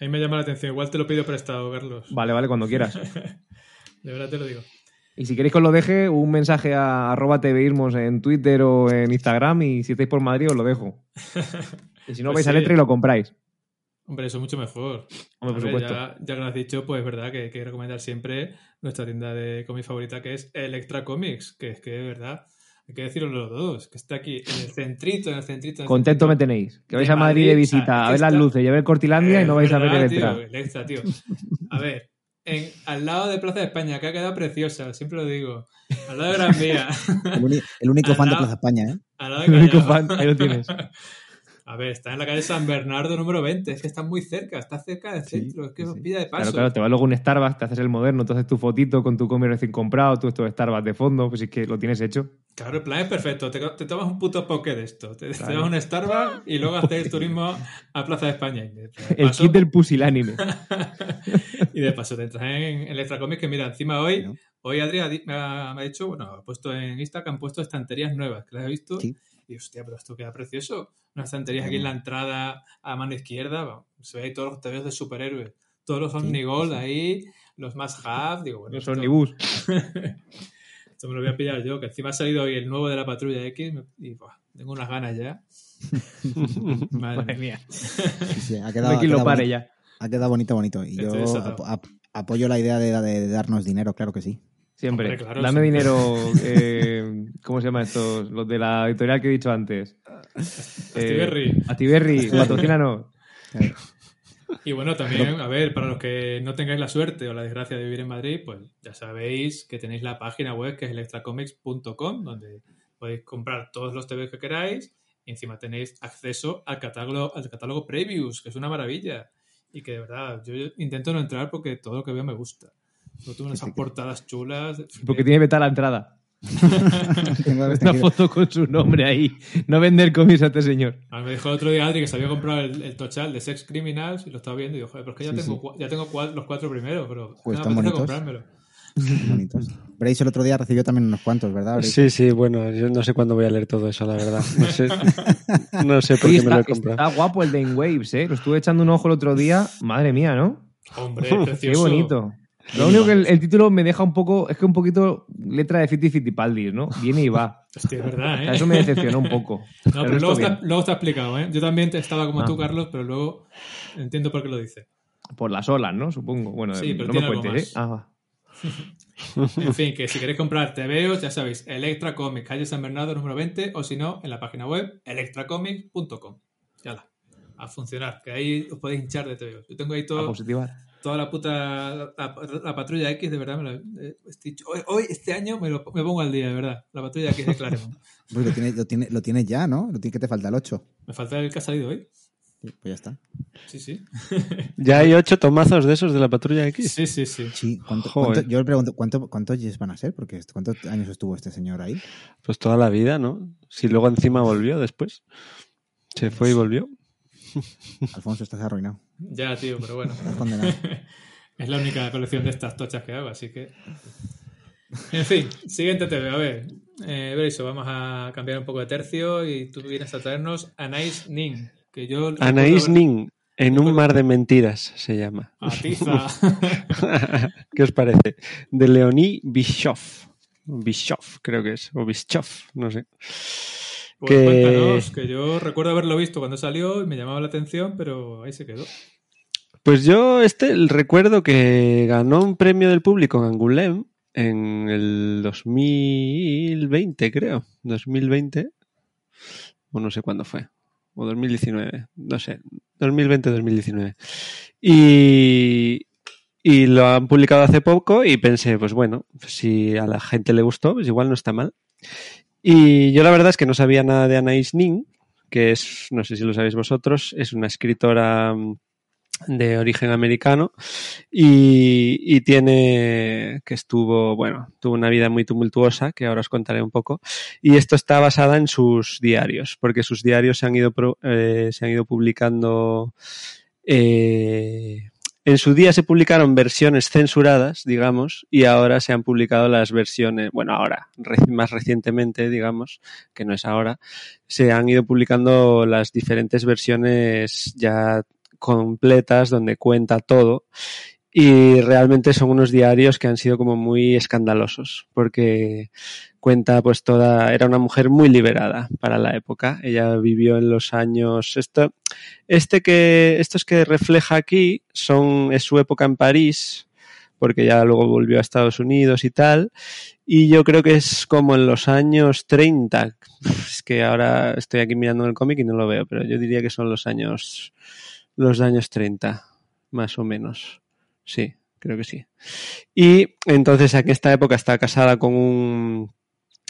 [SPEAKER 1] A mí me llama la atención. Igual te lo pido prestado, Carlos.
[SPEAKER 3] Vale, vale, cuando quieras.
[SPEAKER 1] De verdad te lo digo.
[SPEAKER 3] Y si queréis que os lo deje, un mensaje a arroba tvismos en Twitter o en Instagram y si estáis por Madrid os lo dejo. Y si no,
[SPEAKER 1] Pues
[SPEAKER 3] vais a. Letra y lo compráis.
[SPEAKER 1] Hombre, eso es mucho mejor.
[SPEAKER 3] Hombre, por
[SPEAKER 1] ver,
[SPEAKER 3] supuesto.
[SPEAKER 1] Ya, ya que lo has dicho, pues es verdad que hay que recomendar siempre nuestra tienda de cómics favorita, que es Electra Comics, que es que de verdad, hay que decirlo los dos, que está aquí en el centrito, en el centrito. en el
[SPEAKER 3] Contento me tenéis. Que
[SPEAKER 1] De
[SPEAKER 3] vais a Madrid
[SPEAKER 1] Madrid,
[SPEAKER 3] de visita, a
[SPEAKER 1] es
[SPEAKER 3] ver las luces y a ver Cortilandia y no vais a ver Electra.
[SPEAKER 1] Tío, Electra, tío. A ver, en, al lado de Plaza de España, que ha quedado preciosa, siempre lo digo. Al lado de Gran Vía.
[SPEAKER 4] El, uni- el único
[SPEAKER 1] Al
[SPEAKER 4] fan de Plaza España, ¿eh?
[SPEAKER 1] Al lado de
[SPEAKER 3] El único fan, ahí lo tienes.
[SPEAKER 1] A ver, está en la calle San Bernardo número 20, es que está muy cerca, está cerca del
[SPEAKER 4] Sí,
[SPEAKER 1] centro, es que es
[SPEAKER 4] sí.
[SPEAKER 1] vida de paso.
[SPEAKER 3] Claro, claro, te vas luego a un Starbucks, te haces el moderno, te haces tu fotito con tu cómic recién comprado, tú estos Starbucks de fondo, pues es que lo tienes hecho.
[SPEAKER 1] Claro, el plan es perfecto. Te, te tomas un puto poke de esto. Te, te
[SPEAKER 3] Claro.
[SPEAKER 1] vas a un Starbucks y luego haces turismo a Plaza de España. De,
[SPEAKER 3] El kit del pusilánime.
[SPEAKER 1] y de paso te entras en Electra Comics que mira, encima hoy, hoy Adri ha me ha, dicho, bueno, ha puesto en Insta que han puesto estanterías nuevas, que las he visto.
[SPEAKER 4] Sí.
[SPEAKER 1] Y hostia, pero esto queda precioso. Unas estanterías aquí en la entrada a la mano izquierda. se ve ahí todos los TVs de superhéroes. Todos los
[SPEAKER 4] Sí,
[SPEAKER 1] Omnigold
[SPEAKER 4] sí.
[SPEAKER 1] ahí, los más half. Digo, bueno,
[SPEAKER 3] Los
[SPEAKER 1] esto-
[SPEAKER 3] omnibus.
[SPEAKER 1] esto me lo voy a pillar yo, que encima ha salido hoy el nuevo de la Patrulla X y buah, tengo unas ganas ya. Madre
[SPEAKER 3] Madre
[SPEAKER 1] mía.
[SPEAKER 4] Sí, sí, ha quedado, ha
[SPEAKER 3] lo pare
[SPEAKER 4] bonito,
[SPEAKER 3] ya.
[SPEAKER 4] ha quedado bonito, bonito. Y yo
[SPEAKER 1] Estoy desatado.
[SPEAKER 4] ap- ap- apoyo la idea de, de darnos dinero, claro que sí.
[SPEAKER 3] Siempre.
[SPEAKER 1] Hombre, claro,
[SPEAKER 3] Dame
[SPEAKER 1] siempre.
[SPEAKER 3] dinero. eh, ¿Cómo se llama estos? Los de la editorial que he dicho antes. Eh, Astiberri, patrocínanos.
[SPEAKER 4] Claro.
[SPEAKER 1] Y bueno, también, a ver, para los que no tengáis la suerte o la desgracia de vivir en Madrid, pues ya sabéis que tenéis la página web que es electracomics.com, donde podéis comprar todos los TVs que queráis y encima tenéis acceso al catálogo, al catálogo Previews, que es una maravilla. Y que de verdad, yo intento no entrar porque todo lo que veo me gusta. Yo tuve unas portadas chulas.
[SPEAKER 3] Porque tiene beta la entrada. Una foto con su nombre ahí. No vender cómics a este señor.
[SPEAKER 1] A mí me dijo el otro día Adri que se había comprado el, el tochal de Sex Criminals y lo estaba viendo y digo, joder, pero es que ya
[SPEAKER 4] Sí,
[SPEAKER 1] tengo,
[SPEAKER 4] sí.
[SPEAKER 1] ya tengo los cuatro primeros, pero
[SPEAKER 4] Pues
[SPEAKER 1] no
[SPEAKER 4] están
[SPEAKER 1] comprármelo.
[SPEAKER 4] Bonitos. Brace el otro día recibió también unos cuantos, ¿verdad? Brace?
[SPEAKER 2] Sí, sí, bueno, yo no sé cuándo voy a leer todo eso, la verdad. No sé, no sé por qué me lo he comprado.
[SPEAKER 3] está guapo el de In Waves, ¿eh? Lo estuve echando un ojo el otro día. Madre mía, ¿no?
[SPEAKER 1] Hombre,
[SPEAKER 3] Qué
[SPEAKER 1] precioso.
[SPEAKER 3] bonito. Lo único que el, el título me deja un poco, es que un poquito letra de Fiti Fitipaldis, ¿no? Viene y va.
[SPEAKER 1] Hostia, es verdad,
[SPEAKER 3] O
[SPEAKER 1] ¿eh?
[SPEAKER 3] sea, eso me decepcionó un poco.
[SPEAKER 1] No,
[SPEAKER 3] El
[SPEAKER 1] pero luego está, luego está explicado, ¿eh? Yo también te- estaba como
[SPEAKER 3] Ah.
[SPEAKER 1] tú, Carlos, pero luego entiendo por qué lo dice.
[SPEAKER 3] Por las olas, ¿no? Supongo. Bueno,
[SPEAKER 1] Sí, pero
[SPEAKER 3] no
[SPEAKER 1] tiene
[SPEAKER 3] me
[SPEAKER 1] algo
[SPEAKER 3] cuentes, ¿eh?
[SPEAKER 1] más.
[SPEAKER 3] Ah, va.
[SPEAKER 1] En fin, que si queréis comprar TVOs, ya sabéis, Electra Comics, calle San Bernardo número 20, o si no, en la página web electracomics.com. Ya la. A funcionar, que ahí os podéis hinchar de TVOs. Yo tengo ahí
[SPEAKER 3] A
[SPEAKER 1] todo,
[SPEAKER 3] positivar.
[SPEAKER 1] Toda la puta. La, la patrulla X, de verdad, me la, eh, estoy- hoy, hoy, este año, me, lo, me pongo al día, de verdad. La patrulla X de Claremont.
[SPEAKER 4] Pues lo, tienes, lo, tienes, lo tienes ya, ¿no? Lo tienes que te falta el 8.
[SPEAKER 1] Me falta el que ha salido hoy.
[SPEAKER 4] Pues ya está.
[SPEAKER 1] Sí, sí.
[SPEAKER 2] Ya hay ocho tomazos de esos de la patrulla X.
[SPEAKER 1] Sí, sí, sí.
[SPEAKER 4] Sí, ¿cuánto,
[SPEAKER 2] Joder.
[SPEAKER 4] cuánto- yo le pregunto, ¿cuánto, ¿cuántos yes van a ser? Porque ¿cuántos años estuvo este señor ahí?
[SPEAKER 2] Pues toda la vida, ¿no? Si luego encima volvió después. Se fue y volvió.
[SPEAKER 4] Alfonso, estás arruinado.
[SPEAKER 1] Ya, tío, pero bueno.
[SPEAKER 4] Estás condenado.
[SPEAKER 1] Es la única colección de estas tochas que hago, así que. En fin, siguiente TV. A ver, eh, Beriso, vamos a cambiar un poco de tercio y tú vienes a traernos Anais Nin. Que yo
[SPEAKER 2] Anaïs
[SPEAKER 1] recuerdo
[SPEAKER 2] Nin, en un mar de mentiras se llama.
[SPEAKER 1] Atiza.
[SPEAKER 2] ¿Qué os parece? De Leonie Bischoff. Bischoff, creo que es. O Bischoff, no sé.
[SPEAKER 1] Pues
[SPEAKER 2] Que-
[SPEAKER 1] cuéntanos, que yo recuerdo haberlo visto cuando salió y me llamaba la atención, pero ahí se quedó.
[SPEAKER 2] Pues yo este recuerdo que ganó un premio del público en Angoulême en el 2020, creo. 2020. O no sé cuándo fue. O 2019. No sé. 2020-2019. Y, y lo han publicado hace poco y pensé, pues bueno, si a la gente le gustó, pues igual no está mal. Y yo la verdad es que no sabía nada de Anais Nin, que es, no sé si lo sabéis vosotros, es una escritora mm, de origen americano y, y tiene que estuvo, bueno, tuvo una vida muy tumultuosa que ahora os contaré un poco y esto está basada en sus diarios porque sus diarios se han ido, eh, se han ido publicando eh, en su día se publicaron versiones censuradas, digamos, y ahora se han publicado las versiones, bueno, ahora, más recientemente, digamos, que no es ahora, se han ido publicando las diferentes versiones ya completas donde cuenta todo y realmente son unos diarios que han sido como muy escandalosos porque cuenta pues toda era una mujer muy liberada para la época. Ella vivió en los años esto este que estos que refleja aquí son es su época en París porque ya luego volvió a Estados Unidos y tal y yo creo que es como en los años 30 es que ahora estoy aquí mirando el cómic y no lo veo pero yo diría que son los años los años 30 más o menos Sí, creo que sí. Y entonces en esta época está casada con un,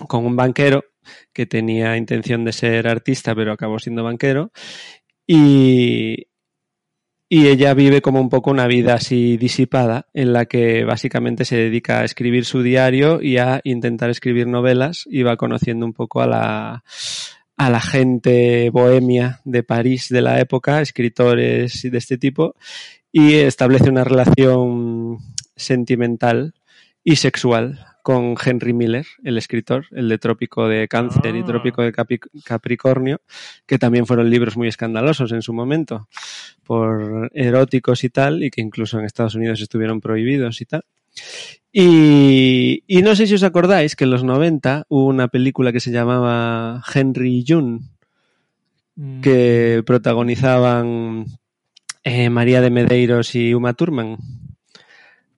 [SPEAKER 2] con un banquero que tenía intención de ser artista, pero acabó siendo banquero. Y, y ella vive como un poco una vida así disipada, en la que básicamente se dedica a escribir su diario y a intentar escribir novelas y va conociendo un poco a la, a la gente bohemia de París de la época, escritores de este tipo, y establece una relación sentimental y sexual con Henry Miller, el escritor, el de Trópico de Cáncer y
[SPEAKER 1] Ah.
[SPEAKER 2] Trópico de Capricornio, que también fueron libros muy escandalosos en su momento, por eróticos y tal, y que incluso en Estados Unidos estuvieron prohibidos y tal. Y, y no sé si os acordáis que en los 90 hubo una película que se llamaba Henry June,
[SPEAKER 1] Mm,
[SPEAKER 2] que protagonizaban eh, María de Medeiros y Uma Thurman.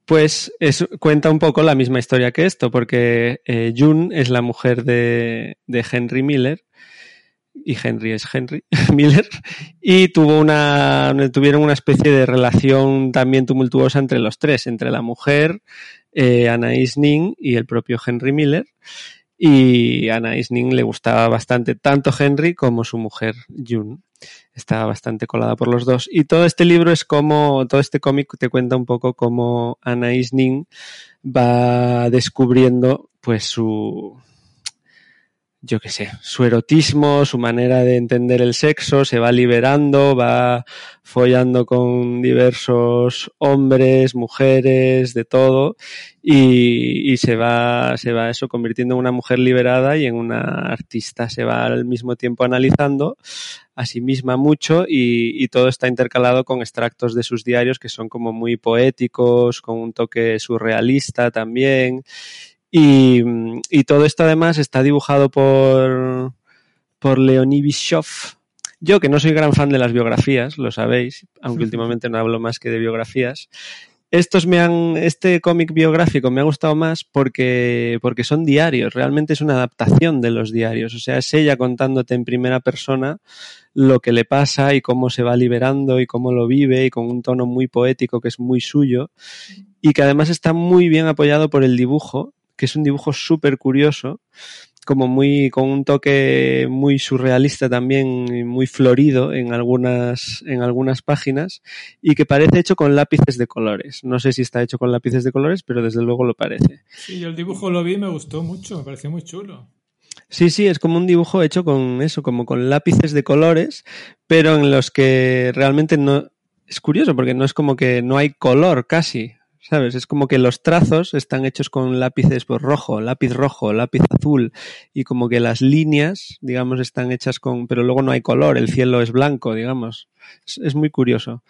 [SPEAKER 2] Pues es- cuenta un poco la misma historia que esto, porque eh, June es la mujer de, de Henry Miller y Henry es Henry Miller y tuvo una tuvieron una especie de relación también tumultuosa entre los tres, entre la mujer eh, Anais Nin y el propio Henry Miller y a Anais Nin le gustaba bastante tanto Henry como su mujer June. Estaba bastante colada por los dos. Y todo este libro es como, todo este cómic te cuenta un poco cómo Anais Nin va descubriendo pues su, yo qué sé, su erotismo, su manera de entender el sexo, se va liberando, va follando con diversos hombres, mujeres, de todo, y, y se va, se va eso convirtiendo en una mujer liberada y en una artista. Se va al mismo tiempo analizando a sí misma mucho y, y todo está intercalado con extractos de sus diarios que son como muy poéticos, con un toque surrealista también. Y, y todo esto además está dibujado por, por Leonie Bischoff. Yo, que no soy gran fan de las biografías, lo sabéis, aunque últimamente no hablo más que de biografías. Estos me han, este cómic biográfico me ha gustado más porque, porque son diarios, realmente es una adaptación de los diarios, o sea, es ella contándote en primera persona lo que le pasa y cómo se va liberando y cómo lo vive y con un tono muy poético que es muy suyo y que además está muy bien apoyado por el dibujo, que es un dibujo súper curioso, como muy, con un toque muy surrealista también, y muy florido en algunas, en algunas páginas, y que parece hecho con lápices de colores. No sé si está hecho con lápices de colores, pero desde luego lo parece.
[SPEAKER 1] Sí, yo el dibujo lo vi y me gustó mucho, me pareció muy chulo.
[SPEAKER 2] Sí, sí, es como un dibujo hecho con eso, como con lápices de colores, pero en los que realmente no. Es curioso porque no es como que no hay color casi, ¿sabes? Es como que los trazos están hechos con lápices pues, rojo, lápiz rojo, lápiz azul, y como que las líneas, digamos, están hechas con. Pero luego no hay color, el cielo es blanco, digamos. Es muy curioso.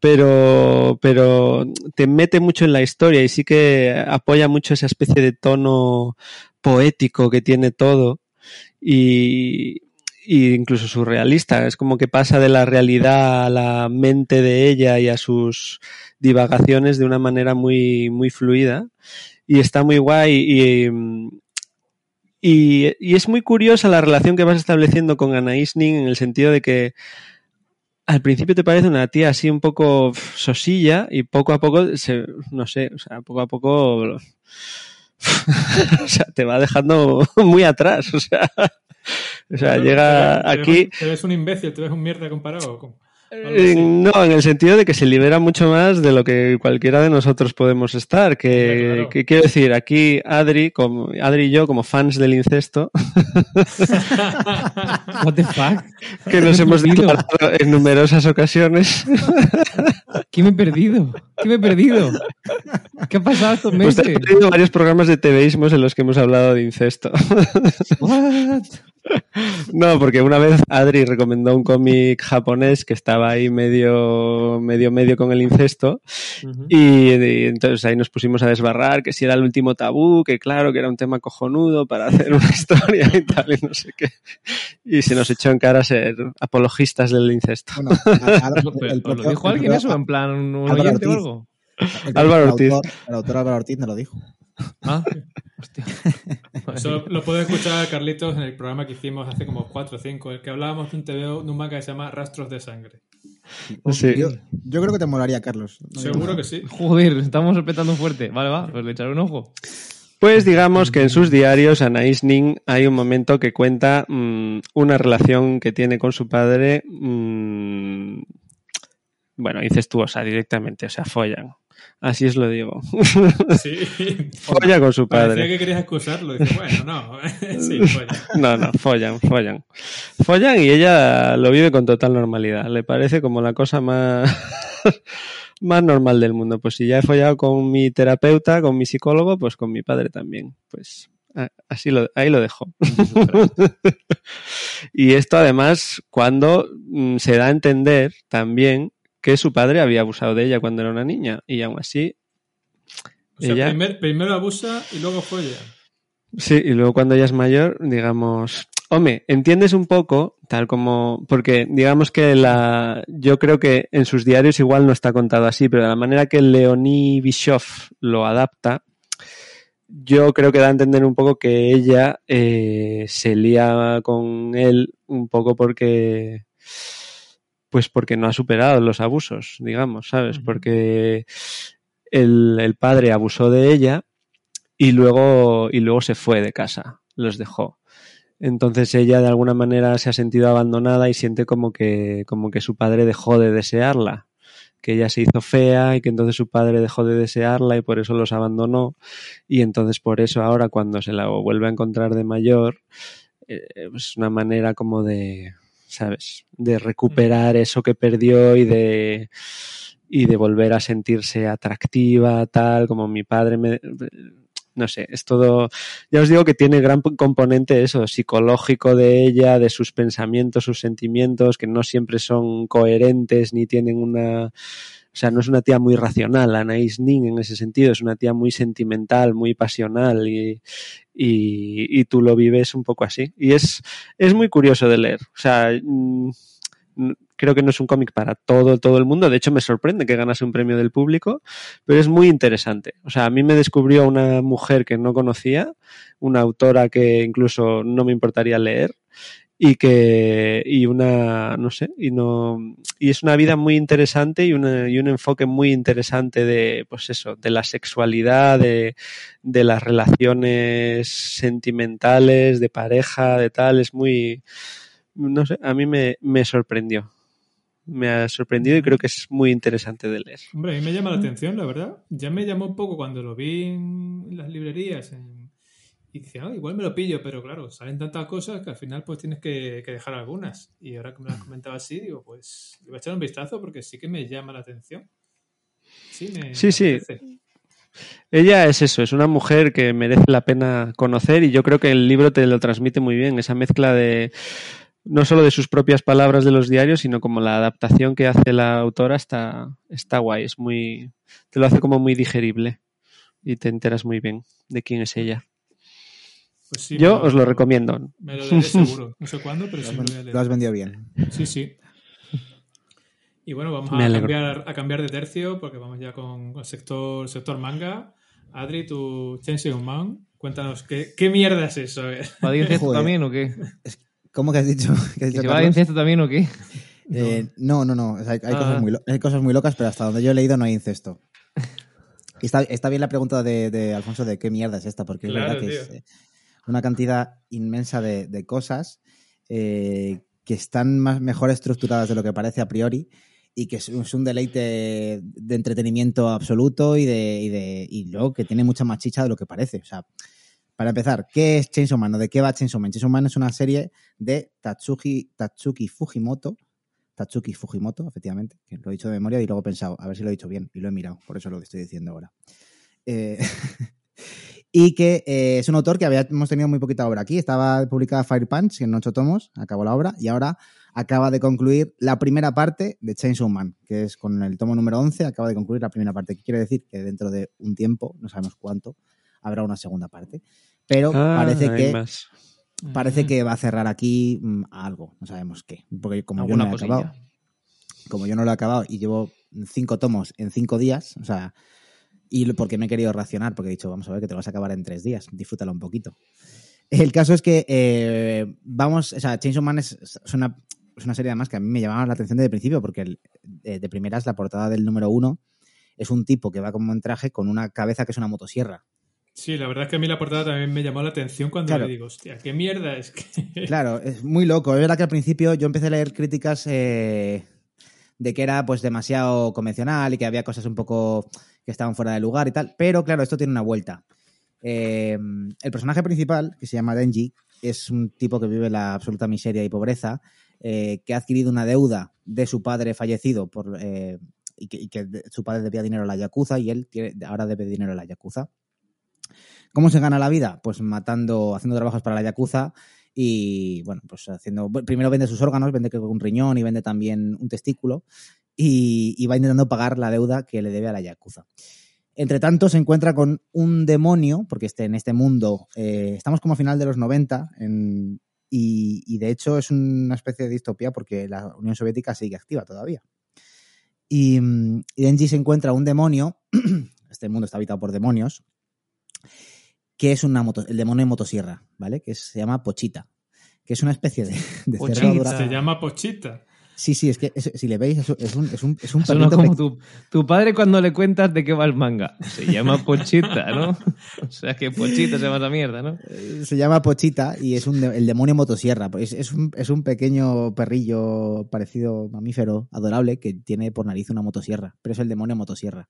[SPEAKER 2] Pero, pero te mete mucho en la historia y sí que apoya mucho esa especie de tono poético que tiene todo y, y incluso surrealista. Es como que pasa de la realidad a la mente de ella y a sus divagaciones de una manera muy, muy fluida. Y está muy guay y, y, es muy curiosa la relación que vas estableciendo con Anaïs Nin en el sentido de que al principio te parece una tía así un poco sosilla y poco a poco, no sé, poco a poco o sea, te va dejando muy atrás, o sea, o sea llega
[SPEAKER 1] te ves-
[SPEAKER 2] aquí
[SPEAKER 1] ¿Te ves un imbécil? ¿Te ves un mierda comparado?
[SPEAKER 2] Eh, No, en el sentido de que se libera mucho más de lo que cualquiera de nosotros podemos estar. Que,
[SPEAKER 1] Hombre, claro.
[SPEAKER 2] que quiero decir, aquí Adri, como, Adri y yo, como fans del incesto,
[SPEAKER 3] What the fuck?
[SPEAKER 2] que nos hemos declarado en numerosas ocasiones,
[SPEAKER 3] ¿Qué me he perdido? ¿Qué me he perdido? ¿Qué ha pasado estos
[SPEAKER 2] pues
[SPEAKER 3] meses?
[SPEAKER 2] perdido varios programas de TVismos en los que hemos hablado de incesto.
[SPEAKER 3] What?
[SPEAKER 2] No, porque una vez Adri recomendó un cómic japonés que estaba ahí medio, medio, medio con el incesto. Y, y entonces ahí nos pusimos a desbarrar que si era el último tabú, que claro, que era un tema cojonudo para hacer una historia y tal, y no sé qué. Y se nos echó en cara ser apologistas del incesto.
[SPEAKER 4] Bueno, a- a-
[SPEAKER 3] Pero,
[SPEAKER 4] el
[SPEAKER 3] ¿Os lo dijo
[SPEAKER 4] el
[SPEAKER 3] alguien eso? ¿En plan un oyente o algo?
[SPEAKER 4] el-
[SPEAKER 2] Álvaro
[SPEAKER 4] el
[SPEAKER 2] Ortiz.
[SPEAKER 4] autor- El autor Álvaro Ortiz me lo dijo.
[SPEAKER 3] Ah, hostia.
[SPEAKER 1] Eso lo puede escuchar Carlitos en el programa que hicimos hace como 4 o 5, el que hablábamos de un TVO de un manga que se llama Rastros de Sangre.
[SPEAKER 2] Sí.
[SPEAKER 4] Yo, yo creo que te molaría, Carlos. No
[SPEAKER 1] Seguro que sí.
[SPEAKER 3] Joder, estamos respetando fuerte. Vale, va, pues le echaré un ojo.
[SPEAKER 2] Pues digamos que en sus diarios, Anaïs Nin, hay un momento que cuenta mm, una relación que tiene con su padre, mm, bueno, incestuosa directamente, o sea, follan. Así os lo digo.
[SPEAKER 1] Sí.
[SPEAKER 2] Folla con su
[SPEAKER 1] Parecía
[SPEAKER 2] padre.
[SPEAKER 1] que querías excusarlo. Dice, bueno, no. sí, pues.
[SPEAKER 2] No, no, follan, follan. Follan y ella lo vive con total normalidad. Le parece como la cosa más, más normal del mundo. Pues si ya he follado con mi terapeuta, con mi psicólogo, pues con mi padre también. Pues a- así lo, ahí lo dejo. y esto además cuando mm, se da a entender también que su padre había abusado de ella cuando era una niña y aún así
[SPEAKER 1] O sea,
[SPEAKER 2] Ella-
[SPEAKER 1] primer- primero abusa y luego folla.
[SPEAKER 2] Sí, y luego cuando ella es mayor, digamos, hombre, entiendes un poco, tal como, porque digamos que la, yo creo que en sus diarios igual no está contado así, pero de la manera que Leonie Bischoff lo adapta, yo creo que da a entender un poco que ella eh, se lía con él un poco porque, pues porque no ha superado los abusos, digamos, ¿sabes? Porque el, el padre abusó de ella y luego, y luego se fue de casa, los dejó. Entonces ella de alguna manera se ha sentido abandonada y siente como que, como que su padre dejó de desearla, que ella se hizo fea y que entonces su padre dejó de desearla y por eso los abandonó y entonces por eso ahora cuando se la vuelve a encontrar de mayor eh, es una manera como de, ¿sabes? De recuperar eso que perdió y de y de volver a sentirse atractiva, tal, como mi padre me no sé, es todo, ya os digo que tiene gran componente eso, psicológico de ella, de sus pensamientos, sus sentimientos, que no siempre son coherentes ni tienen una, o sea, no es una tía muy racional, Anaïs Nin en ese sentido, es una tía muy sentimental, muy pasional y, y, y tú lo vives un poco así. Y es, es muy curioso de leer, o sea, mm, creo que no es un cómic para todo, todo el mundo. De hecho, me sorprende que ganase un premio del público, pero es muy interesante. O sea, a mí me descubrió una mujer que no conocía, una autora que incluso no me importaría leer y que y una no sé y no y es una vida muy interesante y, una, y un enfoque muy interesante de pues eso de la sexualidad de, de las relaciones sentimentales de pareja de tal es muy no sé a mí me, me sorprendió me ha sorprendido y creo que es muy interesante de leer.
[SPEAKER 1] Hombre, a mí me llama la atención, la verdad. Ya me llamó un poco cuando lo vi en las librerías. en- Y decía, "Ah, igual me lo pillo, pero claro, salen tantas cosas que al final pues tienes que, que dejar algunas. Y ahora que me las comentaba así, digo, pues le voy a echar un vistazo porque sí que me llama la atención. Sí, me,
[SPEAKER 2] Sí,
[SPEAKER 1] me
[SPEAKER 2] sí. Ella es eso, es una mujer que merece la pena conocer y yo creo que el libro te lo transmite muy bien, esa mezcla de no solo de sus propias palabras de los diarios, sino como la adaptación que hace la autora está, está guay, es muy, te lo hace como muy digerible y te enteras muy bien de quién es ella.
[SPEAKER 1] Pues sí,
[SPEAKER 2] yo os lo recomiendo.
[SPEAKER 1] Me lo leeré seguro. No sé cuándo, pero
[SPEAKER 4] Lo
[SPEAKER 1] sí me lo voy a
[SPEAKER 4] has,
[SPEAKER 1] leer.
[SPEAKER 4] lo has vendido bien.
[SPEAKER 1] Sí, sí. Y bueno, vamos a cambiar, a cambiar de tercio porque vamos ya con el sector, sector manga. Adri, tu Chainsaw Man, cuéntanos, ¿qué, qué mierda es eso?
[SPEAKER 3] ¿Va incesto también o qué?
[SPEAKER 4] ¿Cómo que has dicho? ¿Que has
[SPEAKER 3] ¿Que
[SPEAKER 4] dicho
[SPEAKER 3] se va
[SPEAKER 4] Carlos?
[SPEAKER 3] incesto también o qué?
[SPEAKER 4] Eh, no, no, no. O sea, hay, hay
[SPEAKER 3] Ah.
[SPEAKER 4] cosas muy hay cosas muy locas, pero hasta donde yo he leído no hay incesto. Y está, está bien la pregunta de, de Alfonso de qué mierda es esta, porque
[SPEAKER 1] Claro,
[SPEAKER 4] es verdad que
[SPEAKER 1] tío.
[SPEAKER 4] es eh, una cantidad inmensa de, de cosas eh, que están más, mejor estructuradas de lo que parece a priori y que es, un deleite de entretenimiento absoluto y, de, y, de, y luego que tiene mucha más chicha de lo que parece. O sea, para empezar, ¿qué es Chainsaw Man o de qué va Chainsaw Man? Chainsaw Man es una serie de Tatsuki, Tatsuki Fujimoto, Tatsuki Fujimoto, efectivamente, que lo he dicho de memoria y luego he pensado, a ver si lo he dicho bien, y lo he mirado, por eso es lo que estoy diciendo ahora. Eh, y que eh, es un autor que habíamos tenido muy poquita obra aquí. Estaba publicada Fire Punch en ocho tomos, acabó la obra, y ahora acaba de concluir la primera parte de Chainsaw Man, que es con el tomo número 11, acaba de concluir la primera parte. ¿Qué quiere decir? Que dentro de un tiempo, no sabemos cuánto, habrá una segunda parte. Pero
[SPEAKER 2] Ah,
[SPEAKER 4] parece que
[SPEAKER 2] más.
[SPEAKER 4] parece que va a cerrar aquí mm, algo, no sabemos qué. Porque como yo no lo he acabado, como yo no lo he acabado y llevo cinco tomos en cinco días, o sea, y porque me he querido racionar, porque he dicho, vamos a ver que te lo vas a acabar en tres días, disfrútalo un poquito. El caso es que eh, vamos, o sea, Chainsaw Man es, es una, es una serie además que a mí me llamaba la atención desde el principio, porque el- de, de primeras la portada del número uno es un tipo que va como en traje con una cabeza que es una motosierra.
[SPEAKER 1] Sí, la verdad es que a mí la portada también me llamó la atención cuando
[SPEAKER 4] Claro.
[SPEAKER 1] le digo, hostia, qué mierda es que.
[SPEAKER 4] Claro, es muy loco. Es verdad que al principio yo empecé a leer críticas eh, de que era pues demasiado convencional y que había cosas un poco que estaban fuera de lugar y tal, pero claro, esto tiene una vuelta. Eh, el personaje principal, que se llama Denji, es un tipo que vive la absoluta miseria y pobreza, eh, que ha adquirido una deuda de su padre fallecido por, eh, y que, su padre debía dinero a la Yakuza y él ahora debe dinero a la Yakuza. ¿Cómo se gana la vida? Pues matando, haciendo trabajos para la Yakuza y, bueno, pues haciendo... Primero vende sus órganos, vende un riñón y vende también un testículo y, va intentando pagar la deuda que le debe a la Yakuza. Entre tanto, se encuentra con un demonio, porque este, en este mundo eh, estamos como a final de los 90 en- y, y de hecho es una especie de distopía porque la Unión Soviética sigue activa todavía. Y, mm, y Denji se encuentra un demonio, este mundo está habitado por demonios, que es una moto- el demonio de motosierra, ¿vale? Que se llama Pochita, que es una especie de, de
[SPEAKER 3] Pochita.
[SPEAKER 1] Se llama Pochita.
[SPEAKER 4] Sí, sí, es que es- si le veis es, es un, es un, es un
[SPEAKER 3] Suena
[SPEAKER 4] perrito
[SPEAKER 3] como
[SPEAKER 4] pe-
[SPEAKER 3] tu, tu padre cuando le cuentas de qué va el manga. Se llama Pochita, ¿no? O sea, que Pochita se llama esa mierda, ¿no?
[SPEAKER 4] se llama Pochita y es un el demonio motosierra. Es, es, un, es un pequeño perrillo parecido mamífero, adorable, que tiene por nariz una motosierra, pero es el demonio motosierra.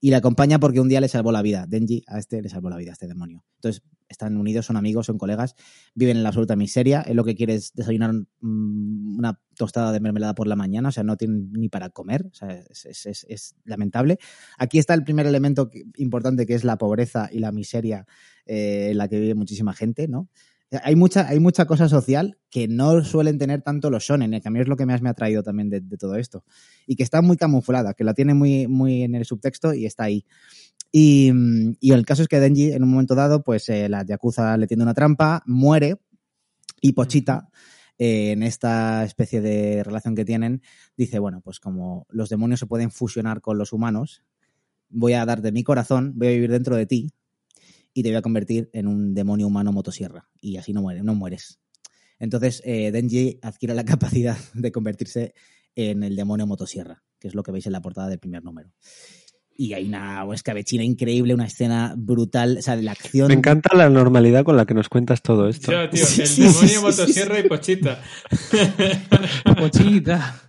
[SPEAKER 4] Y le acompaña porque un día le salvó la vida. Denji a este le salvó la vida, a este demonio. Entonces están unidos, son amigos, son colegas, viven en la absoluta miseria. Él lo que quiere es desayunar mm, una tostada de mermelada por la mañana, o sea, no tienen ni para comer, o sea, es, lamentable. Aquí está el primer elemento importante que es la pobreza y la miseria eh, en la que vive muchísima gente, ¿no? Hay mucha, hay mucha cosa social que no suelen tener tanto los shonen, eh, que a mí es lo que más me ha traído también de, de todo esto. Y que está muy camuflada, que la tiene muy, muy en el subtexto y está ahí. Y, mm, y el caso es que Denji, en un momento dado, pues eh, la Yakuza le tiende una trampa, muere, y Pochita, eh, en esta especie de relación que tienen, dice, bueno, pues como los demonios se pueden fusionar con los humanos, voy a darte mi corazón, voy a vivir dentro de ti y te voy a convertir en un demonio humano motosierra. Y así no, muere, no mueres. Entonces, eh, Denji adquiere la capacidad de convertirse en el demonio motosierra, que es lo que veis en la portada del primer número. Y hay una escabechina increíble, una escena brutal, o sea, la acción...
[SPEAKER 2] Me encanta la normalidad con la que nos cuentas todo esto.
[SPEAKER 1] Ya, tío, el demonio
[SPEAKER 4] sí, sí,
[SPEAKER 1] motosierra y Pochita.
[SPEAKER 3] Pochita.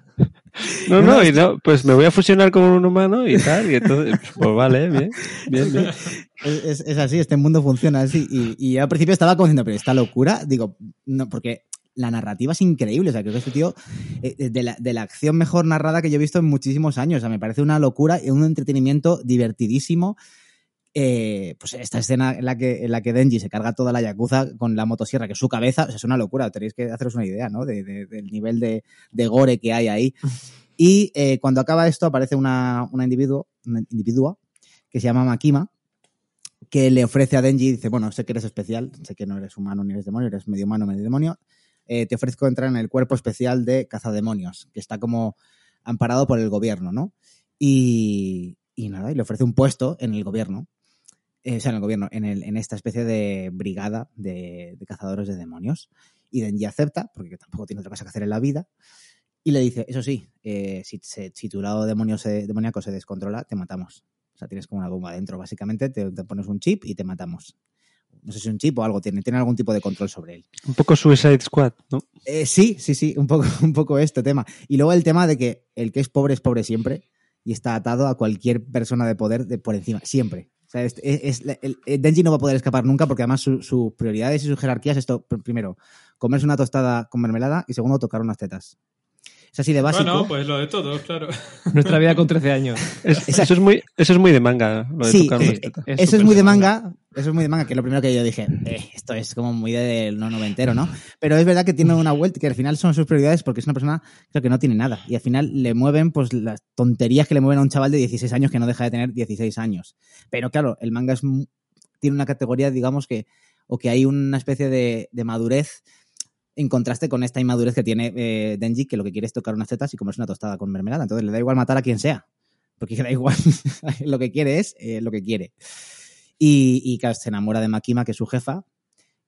[SPEAKER 2] No,
[SPEAKER 4] No,
[SPEAKER 2] y no, pues me voy a fusionar con un humano y tal, y entonces, pues vale, bien, bien, bien.
[SPEAKER 4] Es, es- así, este mundo funciona así. Y, y yo al principio estaba como diciendo, pero esta locura, digo, no, porque la narrativa es increíble. O sea, creo que este tío, eh, de la, de la acción mejor narrada que yo he visto en muchísimos años. O sea, me parece una locura y un entretenimiento divertidísimo. Eh, pues esta escena en la, que, en la que Denji se carga toda la Yakuza con la motosierra, que es su cabeza, o sea, es una locura. Tenéis que haceros una idea, ¿no? De- de- del nivel de, de gore que hay ahí. Y eh, cuando acaba esto, aparece una, una individuo, una individua que se llama Makima, que le ofrece a Denji dice, bueno, sé que eres especial, sé que no eres humano ni eres demonio, eres medio humano, medio demonio, eh, te ofrezco entrar en el cuerpo especial de cazademonios, que está como amparado por el gobierno, ¿no? Y, y nada, y le ofrece un puesto en el gobierno, eh, o sea, en el gobierno, en, el, en esta especie de brigada de, de cazadores de demonios. Y Denji acepta, porque tampoco tiene otra cosa que hacer en la vida, y le dice, eso sí, eh, si, se- si tu lado demonio se, demoníaco se descontrola, te matamos. O sea, tienes como una bomba dentro, básicamente, te, te pones un chip y te matamos. no sé si un chip o algo tiene, tiene algún tipo de control sobre él.
[SPEAKER 2] Un poco Suicide Squad, ¿no?
[SPEAKER 4] Eh, sí, sí, sí, un poco, un poco este tema. Y luego el tema de que el que es pobre es pobre siempre y está atado a cualquier persona de poder de por encima, siempre. O sea, es, es- es- el Denji no va a poder escapar nunca porque además su- sus prioridades y sus jerarquías es esto, pr- primero, comerse una tostada con mermelada y segundo, tocar unas tetas. Es así de básico.
[SPEAKER 1] Bueno, pues lo de todos, claro.
[SPEAKER 3] Nuestra vida con 13 años.
[SPEAKER 2] Es- eso, es muy, eso es muy de manga, lo de
[SPEAKER 4] Sí,
[SPEAKER 2] tocar
[SPEAKER 4] eh.
[SPEAKER 3] Es
[SPEAKER 4] eso es muy de manga, eso es muy de manga, que es lo primero que yo dije, eh, esto es como muy de no noventero, ¿no? Pero es verdad que tiene una vuelta, que al final son sus prioridades porque es una persona creo que no tiene nada. Y al final le mueven pues las tonterías que le mueven a un chaval de 16 años que no deja de tener 16 años. Pero claro, el manga es tiene una categoría, digamos que, o que hay una especie de, de madurez en contraste con esta inmadurez que tiene eh, Denji, que lo que quiere es tocar unas tetas y comerse una tostada con mermelada. Entonces le da igual matar a quien sea, porque le da igual. lo que quiere es eh, lo que quiere. Y, y claro, se enamora de Makima, que es su jefa,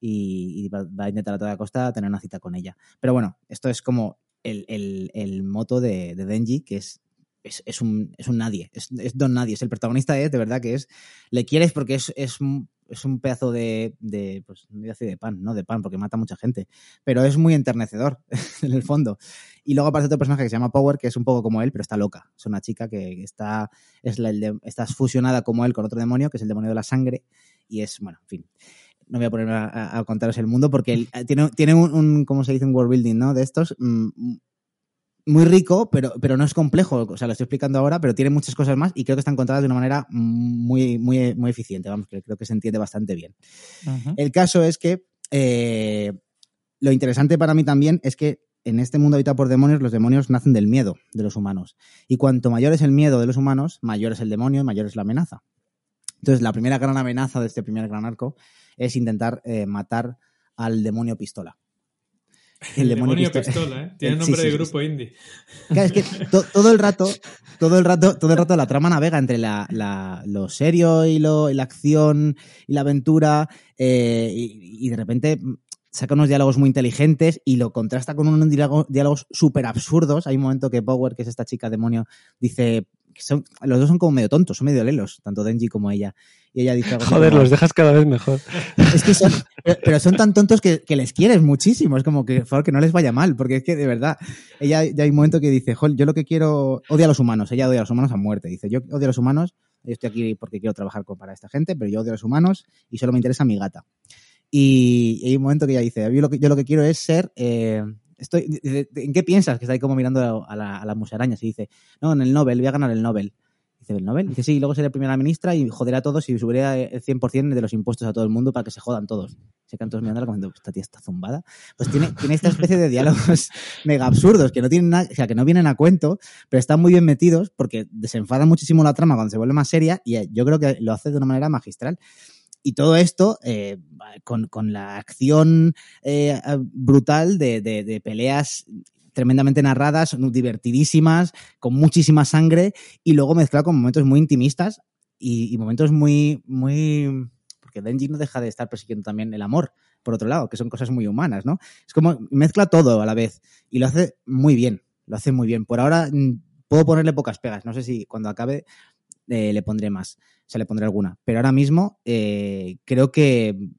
[SPEAKER 4] y, y va, va a intentar a toda costa tener una cita con ella. Pero bueno, esto es como el, el, el moto de, de Denji, que es, es, es un, es un nadie, es, es don nadie, es el protagonista, es de verdad que es, le quieres porque es, es, un, pedazo de, de, pues no de pan, no de pan, porque mata a mucha gente, pero es muy enternecedor en el fondo. Y luego aparece otro personaje que se llama Power, que es un poco como él, pero está loca. Es una chica que está, es la, está fusionada como él con otro demonio, que es el demonio de la sangre, y es, bueno, en fin. No voy a poner a, contaros el mundo porque eh, tiene, tiene un, un, ¿cómo se dice? Un world building, ¿no? De estos, mm, muy rico, pero, pero no es complejo. O sea, lo estoy explicando ahora, pero tiene muchas cosas más y creo que están contadas de una manera muy, muy, muy eficiente. Vamos, que creo que se entiende bastante bien. El caso es que eh, lo interesante para mí también es que en este mundo habitado por demonios, los demonios nacen del miedo de los humanos. Y cuanto mayor es el miedo de los humanos, mayor es el demonio y mayor es la amenaza. Entonces, la primera gran amenaza de este primer gran arco es intentar eh, matar al demonio pistola.
[SPEAKER 1] El, demonio,
[SPEAKER 4] pisto-
[SPEAKER 1] pistola, ¿eh? Tiene
[SPEAKER 4] Sí,
[SPEAKER 1] nombre
[SPEAKER 4] sí,
[SPEAKER 1] de
[SPEAKER 4] sí,
[SPEAKER 1] grupo indie.
[SPEAKER 4] Claro, es que to- todo el rato, todo el rato, todo el rato la trama navega entre la, la- lo serio y, lo, y la acción y la aventura eh, y, y de repente saca unos diálogos muy inteligentes y lo contrasta con unos diálogo- diálogos súper absurdos. Hay un momento que Power, que es esta chica demonio, dice que son, los dos son como medio tontos, son medio lelos, tanto Denji como ella. Y ella dice algo
[SPEAKER 2] Joder,
[SPEAKER 4] como-
[SPEAKER 2] los dejas cada vez mejor.
[SPEAKER 4] es que son, pero- son tan tontos que, que les quieres muchísimo. Es como que, por favor, que no les vaya mal, porque es que de verdad, ella ya hay un momento que dice, Joder, yo lo que quiero, odia a los humanos, ella odia a los humanos a muerte. Dice, yo odio a los humanos, yo estoy aquí porque quiero trabajar con, para esta gente, pero yo odio a los humanos y solo me interesa mi gata. Y, hay un momento que ella dice, yo lo que, yo lo que quiero es ser, eh, estoy, ¿en qué piensas? Que está ahí como mirando a la, a la musarañas y dice, no, en el Nobel, voy a ganar el Nobel. Dice, ¿el Nobel? Dice, sí, luego seré primera ministra y joderé a todos y subiría el 100% de los impuestos a todo el mundo para que se jodan todos. Se quedan todos mirándola como esta tía está zumbada. Pues tiene, tiene esta especie de diálogos mega absurdos que no tienen o sea, que no vienen a cuento, pero están muy bien metidos porque desenfada muchísimo la trama cuando se vuelve más seria y eh, yo creo que lo hace de una manera magistral. Y todo esto eh, con, con la acción eh, brutal de- de peleas tremendamente narradas, divertidísimas, con muchísima sangre y luego mezclado con momentos muy intimistas y, momentos muy, muy... Porque Denji no deja de estar persiguiendo también el amor, por otro lado, que son cosas muy humanas, ¿no? Es como mezcla todo a la vez y lo hace muy bien, lo hace muy bien. Por ahora mm, puedo ponerle pocas pegas, no sé si cuando acabe eh, le pondré más, o sea, le pondré alguna. Pero ahora mismo eh, creo que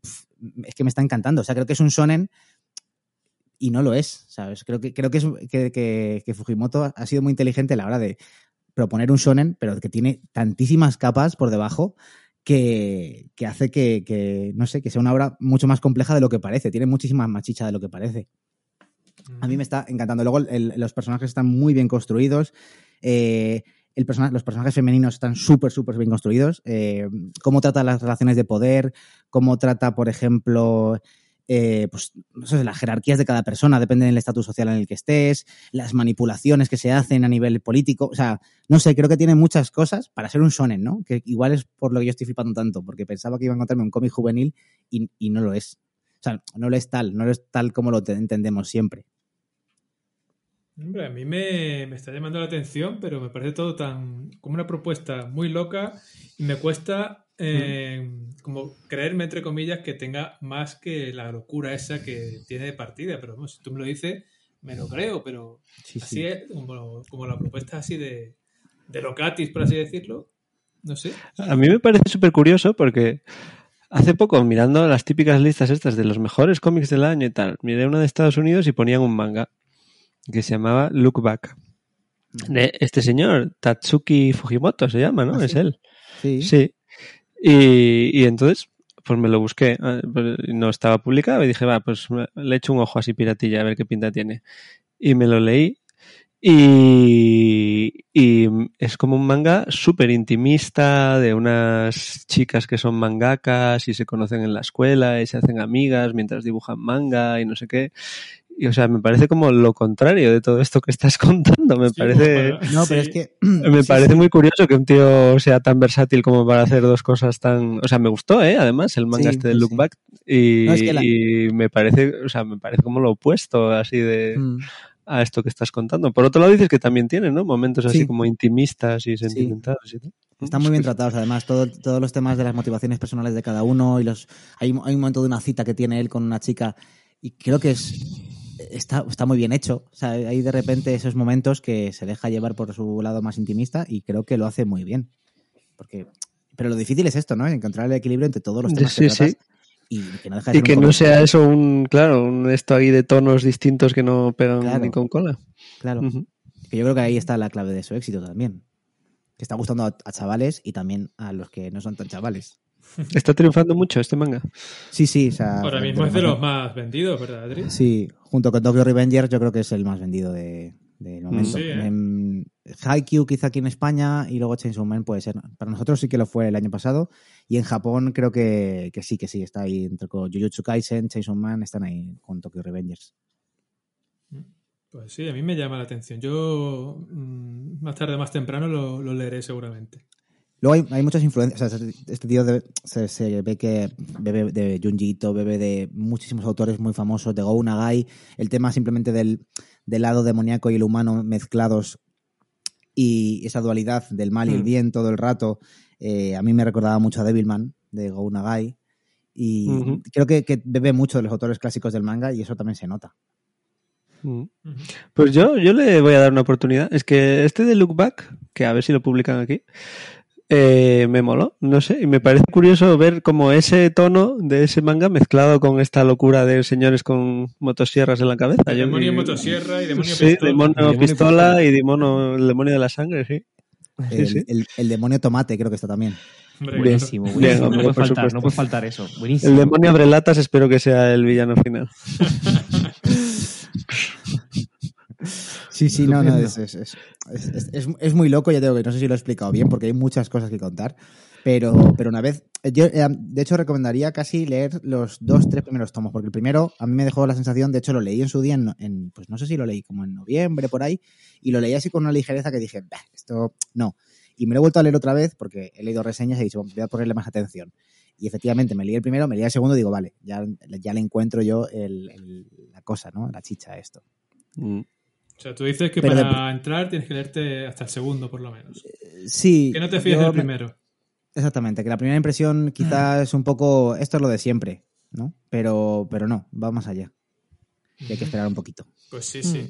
[SPEAKER 4] es que me está encantando, o sea, creo que es un shonen y no lo es, ¿sabes? Creo que, creo que, es, que, que- que Fujimoto ha sido muy inteligente a la hora de proponer un shonen, pero que tiene tantísimas capas por debajo que, que hace que, que, no sé, que sea una obra mucho más compleja de lo que parece. Tiene muchísima más chicha de lo que parece. A mí me está encantando. Luego el- los personajes están muy bien construidos. Eh, el persona- los personajes femeninos están súper, súper bien construidos. Eh, cómo trata las relaciones de poder, cómo trata, por ejemplo, eh, pues, no sé, las jerarquías de cada persona, depende del estatus social en el que estés, las manipulaciones que se hacen a nivel político. O sea, no sé, creo que tiene muchas cosas para ser un shonen, ¿no? Que igual es por lo que yo estoy flipando tanto, porque pensaba que iba a encontrarme un cómic juvenil y, y no lo es. O sea, no lo es tal, no lo es tal como lo te- entendemos siempre.
[SPEAKER 1] Hombre, a mí me, me está llamando la atención, pero me parece todo tan como una propuesta muy loca y me cuesta eh, como creerme, entre comillas, que tenga más que la locura esa que tiene de partida. Pero vamos, si tú me lo dices, me lo creo, pero
[SPEAKER 4] Sí,
[SPEAKER 1] así
[SPEAKER 4] sí.
[SPEAKER 1] es, como, como la propuesta así de, de locatis, por así decirlo, no sé.
[SPEAKER 2] A mí me parece súper curioso porque hace poco, mirando las típicas listas estas de los mejores cómics del año y tal, miré una de Estados Unidos y ponían un manga que se llamaba Look Back. De este señor, Tatsuki Fujimoto se llama, ¿no?
[SPEAKER 4] Ah,
[SPEAKER 2] Es él.
[SPEAKER 4] Sí.
[SPEAKER 2] Sí. Y, y entonces, pues me lo busqué. ah, pues No estaba publicado y dije, va, pues le echo un ojo así piratilla a ver qué pinta tiene. Y me lo leí. Y, y es como un manga súper intimista de unas chicas que son mangakas y se conocen en la escuela y se hacen amigas mientras dibujan manga y no sé qué. Y o sea, me parece como lo contrario de todo esto que estás contando. Me
[SPEAKER 1] Sí,
[SPEAKER 2] parece.
[SPEAKER 1] para-
[SPEAKER 4] No, pero es que.
[SPEAKER 2] Me
[SPEAKER 4] sí,
[SPEAKER 2] parece
[SPEAKER 4] sí.
[SPEAKER 2] muy curioso que un tío sea tan versátil como para hacer dos cosas tan... O sea, me gustó, ¿eh? Además, el manga
[SPEAKER 4] Sí,
[SPEAKER 2] este de
[SPEAKER 4] sí,
[SPEAKER 2] Look. Back. Y,
[SPEAKER 4] No, es que la-
[SPEAKER 2] y me parece, o sea, me parece como lo opuesto así de
[SPEAKER 4] Mm.
[SPEAKER 2] a esto que estás contando. Por otro lado dices que también tiene, ¿no? Momentos así
[SPEAKER 4] Sí.
[SPEAKER 2] como intimistas y sentimentales y tal.
[SPEAKER 4] Están muy bien tratados, además, todo- todos los temas de las motivaciones personales de cada uno y los hay, hay un momento de una cita que tiene él con una chica y creo que es está, está muy bien hecho. O sea, hay de repente esos momentos que se deja llevar por su lado más intimista y creo que lo hace muy bien. Porque, pero lo difícil es esto, ¿no? Encontrar el equilibrio entre todos los temas
[SPEAKER 2] Sí,
[SPEAKER 4] que
[SPEAKER 2] sí.
[SPEAKER 4] y que no deja de
[SPEAKER 2] Y
[SPEAKER 4] ser un
[SPEAKER 2] que no sea eso un, claro, un esto ahí de tonos distintos que no pegan
[SPEAKER 4] Claro.
[SPEAKER 2] ni con cola.
[SPEAKER 4] Claro. Que yo creo que ahí está la clave de su éxito también. Que está gustando a, a chavales y también a los que no son tan chavales.
[SPEAKER 2] Está triunfando mucho este manga.
[SPEAKER 4] Sí, sí. O sea,
[SPEAKER 1] Ahora mismo es de los más vendidos, ¿verdad, Adri?
[SPEAKER 4] Sí, junto con Tokyo Revengers yo creo que es el más vendido de, del momento.
[SPEAKER 1] Sí, ¿eh?
[SPEAKER 4] Em, Haikyuu quizá aquí en España y luego Chainsaw Man puede ser. Para nosotros sí que lo fue el año pasado y en Japón creo que, que sí, que sí, está ahí entre con Jujutsu Kaisen, Chainsaw Man, están ahí con Tokyo Revengers.
[SPEAKER 1] Pues sí, a mí me llama la atención. Yo mm, más tarde, más temprano lo, lo leeré seguramente.
[SPEAKER 4] Luego hay, hay muchas influencias. o sea, este tío de- se, se ve que bebe de Junji Ito, bebe de muchísimos autores muy famosos, de Go Nagai. El tema simplemente del, del lado demoníaco y el humano mezclados y esa dualidad del mal y el
[SPEAKER 2] Mm.
[SPEAKER 4] bien todo el rato. eh, a mí me recordaba mucho a Devilman de Go Nagai. Y creo que, que bebe mucho de los autores clásicos del manga y eso también se nota.
[SPEAKER 2] Mm.
[SPEAKER 1] Ujú.
[SPEAKER 2] Pues yo, yo le voy a dar una oportunidad. Es que este de Look Back, que a ver si lo publican aquí, eh, me moló, no sé, y me parece curioso ver como ese tono de ese manga mezclado con esta locura de señores con motosierras en la cabeza. Yo-
[SPEAKER 1] Demonio motosierra y demonio
[SPEAKER 2] sí,
[SPEAKER 1] pistola.
[SPEAKER 2] demonio
[SPEAKER 3] Demonio
[SPEAKER 2] pistola
[SPEAKER 3] pistola.
[SPEAKER 2] y demonio, el demonio de la sangre, sí. Sí,
[SPEAKER 4] El,
[SPEAKER 2] sí.
[SPEAKER 4] el- el demonio tomate creo que está también.
[SPEAKER 2] Bien.
[SPEAKER 3] Buenísimo,
[SPEAKER 2] Bien,
[SPEAKER 3] buenísimo.
[SPEAKER 2] hombre,
[SPEAKER 3] no, puede faltar, no puede faltar eso. Buenísimo.
[SPEAKER 2] El demonio abre latas, espero que sea el villano final.
[SPEAKER 4] Sí, sí, no, no, es, es, es, es- es- es- es muy loco, ya tengo que no sé si lo he explicado bien porque hay muchas cosas que contar, pero, pero una vez, yo eh, de hecho recomendaría casi leer los dos, tres primeros tomos, porque el primero a mí me dejó la sensación, de hecho lo leí en su día, en, en, pues no sé si lo leí como en noviembre, por ahí, y lo leí así con una ligereza que dije, "Bah, esto no. Y me lo he vuelto a leer otra vez porque he leído reseñas y he dicho, voy a ponerle más atención. Y efectivamente, me leí el primero, me leí el segundo y digo, vale, ya, ya le encuentro yo el- el- la cosa, ¿no? La chicha a esto.
[SPEAKER 2] Mm.
[SPEAKER 1] O sea, tú dices que
[SPEAKER 4] Pero
[SPEAKER 1] para entrar tienes que leerte hasta el segundo, por lo menos.
[SPEAKER 4] Sí.
[SPEAKER 1] Que no te fíes
[SPEAKER 4] yo
[SPEAKER 1] del
[SPEAKER 4] me-
[SPEAKER 1] primero.
[SPEAKER 4] Exactamente, que la primera impresión quizás es un poco, esto es lo de siempre, ¿no? Pero, pero no, va más allá. Y hay que esperar un poquito.
[SPEAKER 1] Pues sí, sí.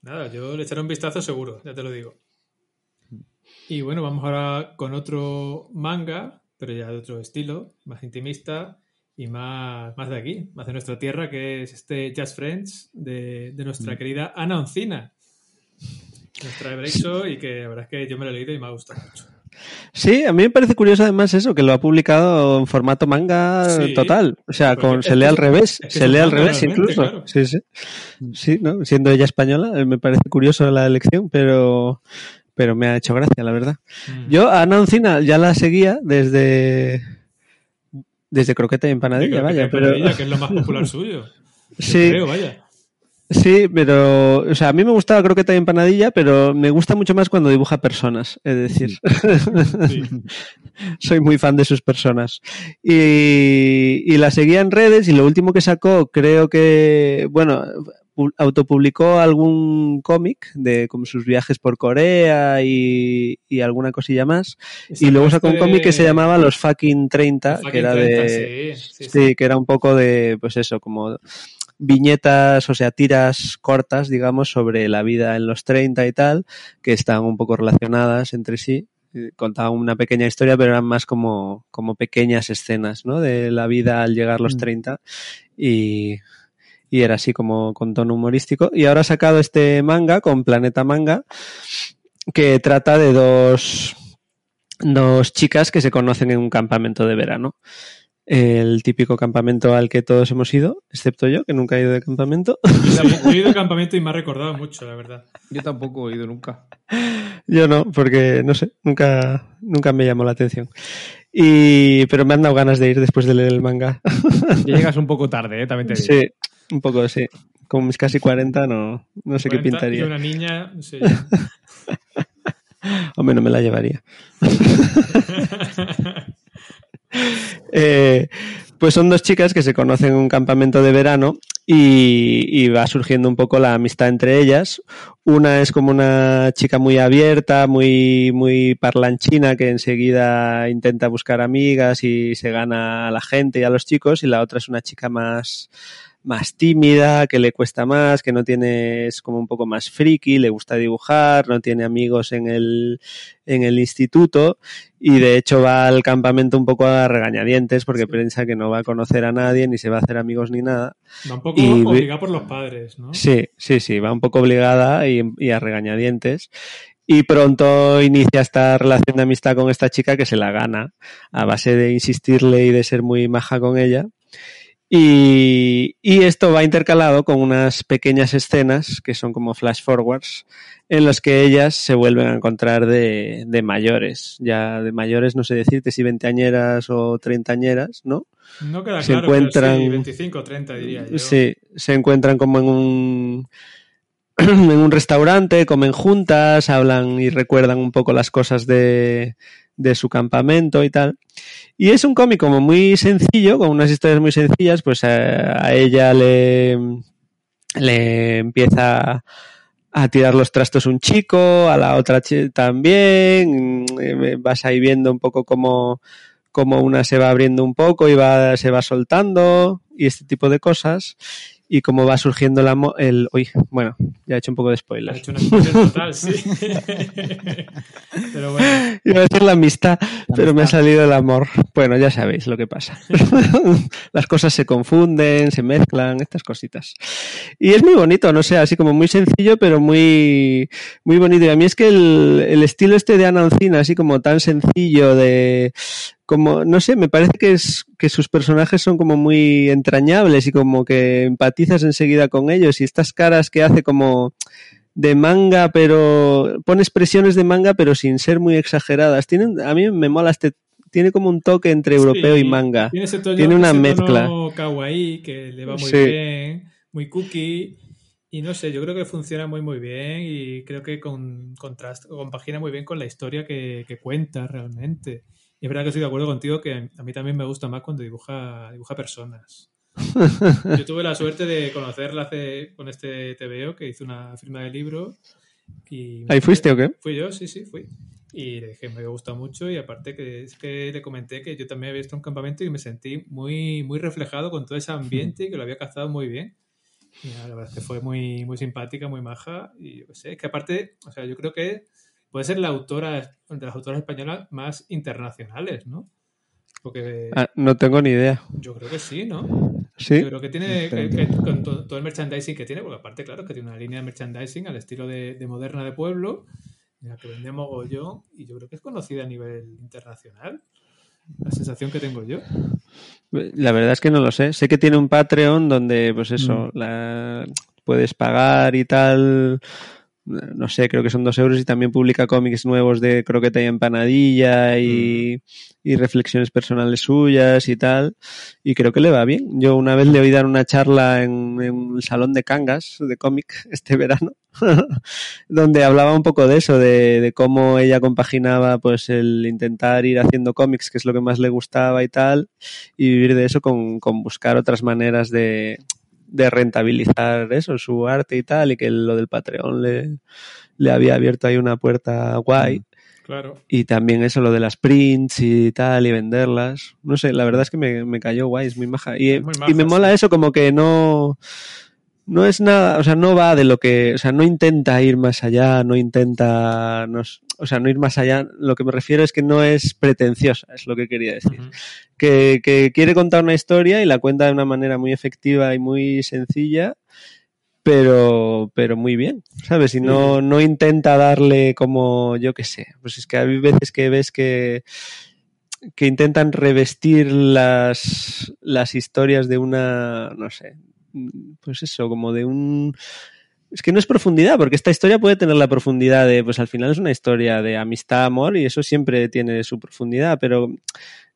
[SPEAKER 1] Nada, yo le echaré un vistazo seguro, ya te lo digo. Y bueno, vamos ahora con otro manga, pero ya de otro estilo, más intimista y más, más de aquí, más de nuestra tierra, que es este Just Friends de, de nuestra querida Ana Oncina. Nuestra Brexo y que la verdad es que yo me lo he leído y me ha gustado mucho.
[SPEAKER 2] Sí, a mí me parece curioso además eso, que lo ha publicado en formato manga
[SPEAKER 1] Sí.
[SPEAKER 2] total. O sea, con, se lee al revés,
[SPEAKER 1] es que
[SPEAKER 2] se lee al revés incluso.
[SPEAKER 1] claro.
[SPEAKER 2] Sí, sí. Sí, ¿no? Siendo ella española, eh, me parece curioso la elección, pero, pero me ha hecho gracia, la verdad.
[SPEAKER 1] Mm.
[SPEAKER 2] Yo a Ana Oncina ya la seguía desde, desde Croqueta y Empanadilla,
[SPEAKER 1] Digo,
[SPEAKER 2] vaya, pero...
[SPEAKER 1] Empanadilla, que es lo más popular suyo. Yo
[SPEAKER 2] Sí,
[SPEAKER 1] creo, vaya.
[SPEAKER 2] Sí, pero, o sea, a mí me gustaba croqueta y empanadilla, pero me gusta mucho más cuando dibuja personas, es decir,
[SPEAKER 1] Sí.
[SPEAKER 2] soy muy fan de sus personas. Y, y la seguía en redes y lo último que sacó, creo que, bueno, autopublicó algún cómic de como sus viajes por Corea y, y alguna cosilla más. Y luego sacó un cómic que se llamaba Los fucking 30,
[SPEAKER 1] Fucking
[SPEAKER 2] que era
[SPEAKER 1] 30,
[SPEAKER 2] de...
[SPEAKER 1] sí, sí, sí.
[SPEAKER 2] Sí, que era un poco de, pues eso, como viñetas, o sea, tiras cortas, digamos, sobre la vida en los 30 y tal, que están un poco relacionadas entre sí. Eh, Contaba una pequeña historia, pero eran más como, como pequeñas escenas, ¿no? De la vida al llegar los
[SPEAKER 4] Mm.
[SPEAKER 2] 30 y, y era así como con tono humorístico. Y ahora ha sacado este manga con Planeta Manga que trata de dos, dos chicas que se conocen en un campamento de verano. El típico campamento al que todos hemos ido, excepto yo, que nunca he ido de campamento.
[SPEAKER 1] Yo tampoco he ido al campamento y me ha recordado mucho, la verdad.
[SPEAKER 3] Yo tampoco he ido nunca.
[SPEAKER 2] Yo no, porque no sé, nunca, nunca me llamó la atención. Y, pero me han dado ganas de ir después de leer el manga.
[SPEAKER 3] Ya llegas un poco tarde, ¿eh? también te digo.
[SPEAKER 2] Sí, un poco, sí. Con mis casi 40 no, no sé qué
[SPEAKER 1] 40
[SPEAKER 2] pintaría.
[SPEAKER 1] Y una niña.
[SPEAKER 2] Hombre, no me la llevaría. Eh, pues son dos chicas que se conocen en un campamento de verano y, y va surgiendo un poco la amistad entre ellas. Una es como una chica muy abierta, muy, muy parlanchina, que enseguida intenta buscar amigas y se gana a la gente y a los chicos, y la otra es una chica más, más tímida, que le cuesta más, que no tiene, es como un poco más friki, le gusta dibujar, no tiene amigos en el, en el instituto y de hecho va al campamento un poco a regañadientes porque piensa que no va a conocer a nadie, ni se va a hacer amigos ni nada.
[SPEAKER 1] Va un poco
[SPEAKER 2] Y-
[SPEAKER 1] obligada por los padres, ¿no?
[SPEAKER 2] Sí, sí, sí, va un poco obligada y, y a regañadientes. Y pronto inicia esta relación de amistad con esta chica que se la gana a base de insistirle y de ser muy maja con ella. Y, y esto va intercalado con unas pequeñas escenas que son como flash forwards en los que ellas se vuelven a encontrar de, de mayores. Ya de mayores no sé decirte si veinteañeras o treintañeras, ¿no?
[SPEAKER 1] No queda
[SPEAKER 2] Se
[SPEAKER 1] claro,
[SPEAKER 2] encuentran-
[SPEAKER 1] sí, 25 o 30 diría yo.
[SPEAKER 2] Sí, se encuentran como en un en un restaurante, comen juntas, hablan y recuerdan un poco las cosas de, de su campamento y tal. Y es un cómic como muy sencillo, con unas historias muy sencillas, pues a, ella le, le empieza a tirar los trastos un chico, a la otra también, eh, vas ahí viendo un poco cómo, cómo una se va abriendo un poco y va, se va soltando y este tipo de cosas y cómo va surgiendo el amor, el, uy, bueno, ya he hecho un poco de spoiler.
[SPEAKER 1] hecho una spoiler total, sí. pero bueno,
[SPEAKER 2] Iba a decir la amistad, pero me ha salido el amor. Bueno, ya sabéis lo que pasa. Las cosas se confunden, se mezclan, estas cositas. Y es muy bonito, no sé, así como muy sencillo, pero muy, muy bonito. Y a mí es que el, el estilo este de Ana Oncina, así como tan sencillo, de como, no sé, me parece que es que sus personajes son como muy entrañables y como que empatizas enseguida con ellos. Y estas caras que hace como de manga, pero pone expresiones de manga, pero sin ser muy exageradas. Tienen, a mí me mola este, tiene como un toque entre europeo
[SPEAKER 1] Sí,
[SPEAKER 2] y manga.
[SPEAKER 1] Tiene, ese tono,
[SPEAKER 2] Tiene una
[SPEAKER 1] ese
[SPEAKER 2] mezcla.
[SPEAKER 1] tono kawaii que le va muy
[SPEAKER 2] Sí.
[SPEAKER 1] bien, muy cookie. Y no sé, yo creo que funciona muy muy bien y creo que con, contrasta, compagina muy bien con la historia que, que cuenta realmente. Y es verdad que estoy de acuerdo contigo que a mí también me gusta más cuando dibuja, dibuja personas. Yo tuve la suerte de conocerla hace, con este TVO que hizo una firma de libro. Y
[SPEAKER 2] ¿Ahí fuiste o qué?
[SPEAKER 1] Fui yo, sí, sí, fui. Y le dije, me gusta mucho y aparte que es que le comenté que yo también había visto un campamento y me sentí muy, muy reflejado con todo ese ambiente y que lo había cazado muy bien. Y la verdad es que fue muy, muy simpática, muy maja y yo qué sé, que aparte, o sea, yo creo que puede ser la autora, de las autoras españolas más internacionales, ¿no? Porque
[SPEAKER 2] Ah, no tengo ni idea.
[SPEAKER 1] yo creo que sí, ¿no?
[SPEAKER 2] ¿Sí?
[SPEAKER 1] Yo creo que tiene que- que- con to- todo el merchandising que tiene, porque aparte, claro, que tiene una línea de merchandising al estilo de, de Moderna de Pueblo, en la que vende mogollón, y yo creo que es conocida a nivel internacional. La sensación que tengo yo.
[SPEAKER 2] La verdad es que no lo sé. Sé que tiene un Patreon donde, pues eso, la, puedes pagar y tal. No sé, creo que son dos euros y también publica cómics nuevos de croqueta y empanadilla y, y reflexiones personales suyas y tal. Y creo que le va bien. Yo una vez le oí dar una charla en, en un salón de cangas de cómic este verano, donde hablaba un poco de eso, de, de cómo ella compaginaba pues el intentar ir haciendo cómics, que es lo que más le gustaba y tal, y vivir de eso con, con buscar otras maneras de, de rentabilizar eso, su arte y tal, y que lo del Patreon le, le había abierto ahí una puerta guay.
[SPEAKER 1] Claro.
[SPEAKER 2] Y también eso, lo de las prints y tal, y venderlas. No sé, la verdad es que me, me cayó guay, es muy maja. Y,
[SPEAKER 1] Es muy maja,
[SPEAKER 2] y me mola eso, como que no. No es nada, o sea, no va de lo que, o sea, no intenta ir más allá, no intenta, no, o sea, no ir más allá. Lo que me refiero es que no es pretenciosa, es lo que quería decir. Que, que quiere contar una historia y la cuenta de una manera muy efectiva y muy sencilla, pero, pero muy bien, ¿sabes? Y no, no intenta darle como, yo qué sé, pues es que hay veces que ves que, que intentan revestir las, las historias de una, no sé, pues eso, como de un... Es que no es profundidad, porque esta historia puede tener la profundidad de, pues al final es una historia de amistad, amor, y eso siempre tiene su profundidad, pero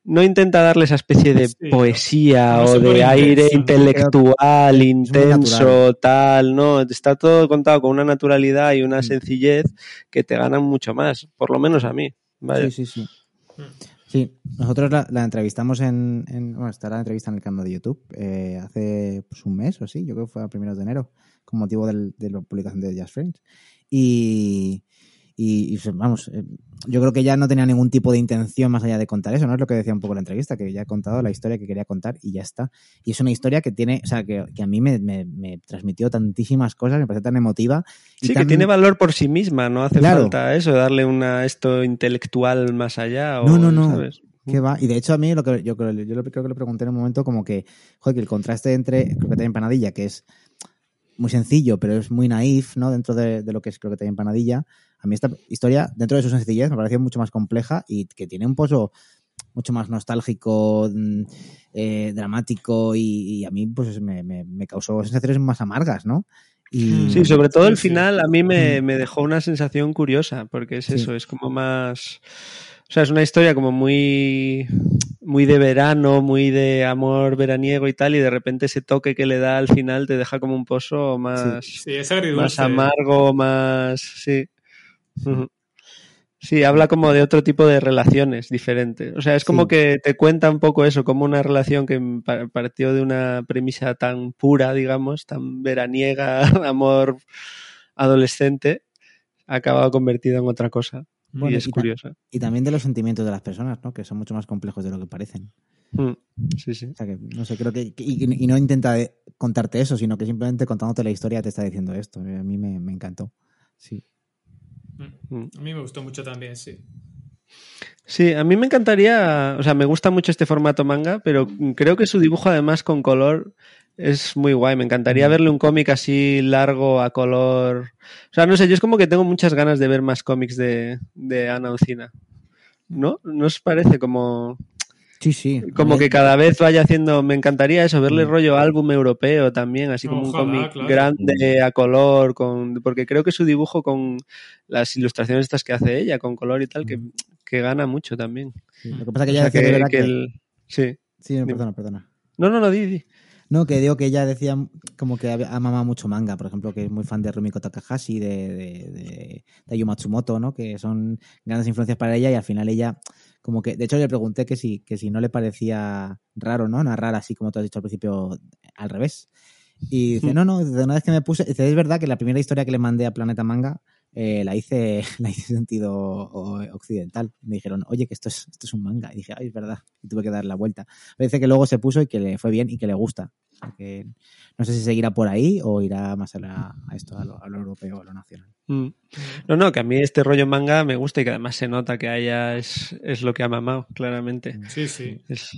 [SPEAKER 2] no intenta darle esa especie de
[SPEAKER 1] Sí,
[SPEAKER 2] poesía
[SPEAKER 1] no
[SPEAKER 2] o de aire
[SPEAKER 1] intenso.
[SPEAKER 2] intelectual, intenso, tal, no, está todo contado con una naturalidad y una
[SPEAKER 4] Mm.
[SPEAKER 2] sencillez que te ganan mucho más, por lo menos a mí. ¿vale?
[SPEAKER 4] Sí, sí, sí. Sí, nosotros la, la entrevistamos en, en- Bueno, está la entrevista en el canal de YouTube eh, hace pues, un mes o así, yo creo que fue a primeros de enero, con motivo del- de la publicación de Just Friends. Y, y, y, vamos, eh, yo creo que ya no tenía ningún tipo de intención más allá de contar eso, ¿no? Es lo que decía un poco la entrevista, que ya he contado la historia que quería contar y ya está. Y es una historia que tiene, o sea, que, que a mí me, me- me transmitió tantísimas cosas, me parece tan emotiva. y
[SPEAKER 2] Sí, que tiene valor por sí misma, no hace
[SPEAKER 4] Claro.
[SPEAKER 2] falta eso, darle una esto intelectual más allá. O,
[SPEAKER 4] No, no, no.
[SPEAKER 2] ¿sabes?
[SPEAKER 4] ¿Qué va? Y de hecho a mí lo que yo creo, yo lo- creo que le pregunté en un momento como que, joder, que el contraste entre croqueta y empanadilla, que es muy sencillo, pero es muy naif, ¿no? Dentro de, de lo que es croqueta y empanadilla. A mí esta historia, dentro de su sencillez, me pareció mucho más compleja y que tiene un pozo mucho más nostálgico, mm, eh, dramático y, y a mí pues me, me- me causó sensaciones más amargas, ¿no? Y,
[SPEAKER 2] Sí, sobre todo el final a mí me, me dejó una sensación curiosa, porque es
[SPEAKER 4] Sí.
[SPEAKER 2] eso, es como más... O sea, es una historia como muy, muy de verano, muy de amor veraniego y tal, y de repente ese toque que le da al final te deja como un pozo más,
[SPEAKER 1] Sí, es
[SPEAKER 2] más amargo, más... Sí. Sí, habla como de otro tipo de relaciones diferentes. O sea, es como
[SPEAKER 4] Sí.
[SPEAKER 2] que te cuenta un poco eso, como una relación que pa- partió de una premisa tan pura, digamos, tan veraniega, amor adolescente, ha acabado convertido en otra cosa.
[SPEAKER 4] Bueno,
[SPEAKER 2] y es
[SPEAKER 4] y
[SPEAKER 2] curioso.
[SPEAKER 4] y también de los sentimientos de las personas, ¿no? Que son mucho más complejos de lo que parecen.
[SPEAKER 2] Mm, Sí, sí.
[SPEAKER 4] O sea que, no sé, creo que. y, y no intenta contarte eso, sino que simplemente contándote la historia te está diciendo esto. A mí me, me encantó. Sí.
[SPEAKER 1] Mm. A mí me gustó mucho también, sí.
[SPEAKER 2] Sí, a mí me encantaría, o sea, me gusta mucho este formato manga, pero creo que su dibujo además con color es muy guay. Me encantaría
[SPEAKER 4] Mm.
[SPEAKER 2] verle un cómic así largo a color. O sea, no sé, yo es como que tengo muchas ganas de ver más cómics de, de Ana Oncina. ¿No? ¿No os parece como,
[SPEAKER 4] Sí, sí.
[SPEAKER 2] como
[SPEAKER 4] A
[SPEAKER 2] que cada vez vaya haciendo, me encantaría eso, verle
[SPEAKER 4] Mm.
[SPEAKER 2] rollo álbum europeo también, así como
[SPEAKER 1] Ojalá,
[SPEAKER 2] un cómic
[SPEAKER 1] claro.
[SPEAKER 2] grande a color, con, porque creo que su dibujo con las ilustraciones estas que hace ella, con color y tal, que,
[SPEAKER 4] Mm.
[SPEAKER 2] que gana mucho también.
[SPEAKER 4] sí, Lo que pasa es que
[SPEAKER 2] O
[SPEAKER 4] ella
[SPEAKER 2] sea,
[SPEAKER 4] decía
[SPEAKER 2] que- que
[SPEAKER 4] que.
[SPEAKER 2] el- Sí.
[SPEAKER 4] Sí, no, perdona, perdona.
[SPEAKER 2] No, no, no, di, di.
[SPEAKER 4] No, que digo que ella decía como que ha mamado mucho manga, por ejemplo, que es muy fan de Rumiko Takahashi, de, de, de, Matsumoto, ¿no? Que son grandes influencias para ella y al final ella, como que, de hecho le pregunté que si, que si no le parecía raro, ¿no? Narrar así como tú has dicho al principio, al revés. Y dice, no, no, de una vez que me puse, dice, es verdad que la primera historia que le mandé a Planeta Manga eh, la hice la hice en sentido occidental. Me dijeron, oye, que esto es, esto es un manga. Y dije, ay, es verdad. Y tuve que dar la vuelta. Parece que luego se puso y que le fue bien y que le gusta. Que no sé si seguirá por ahí o irá más a, la- a esto, a lo, a lo europeo, a lo nacional.
[SPEAKER 2] Mm. No, no, que a mí este rollo manga me gusta y que además se nota que a ella es, es lo que ha mamado, claramente.
[SPEAKER 1] Sí, sí.
[SPEAKER 2] Es,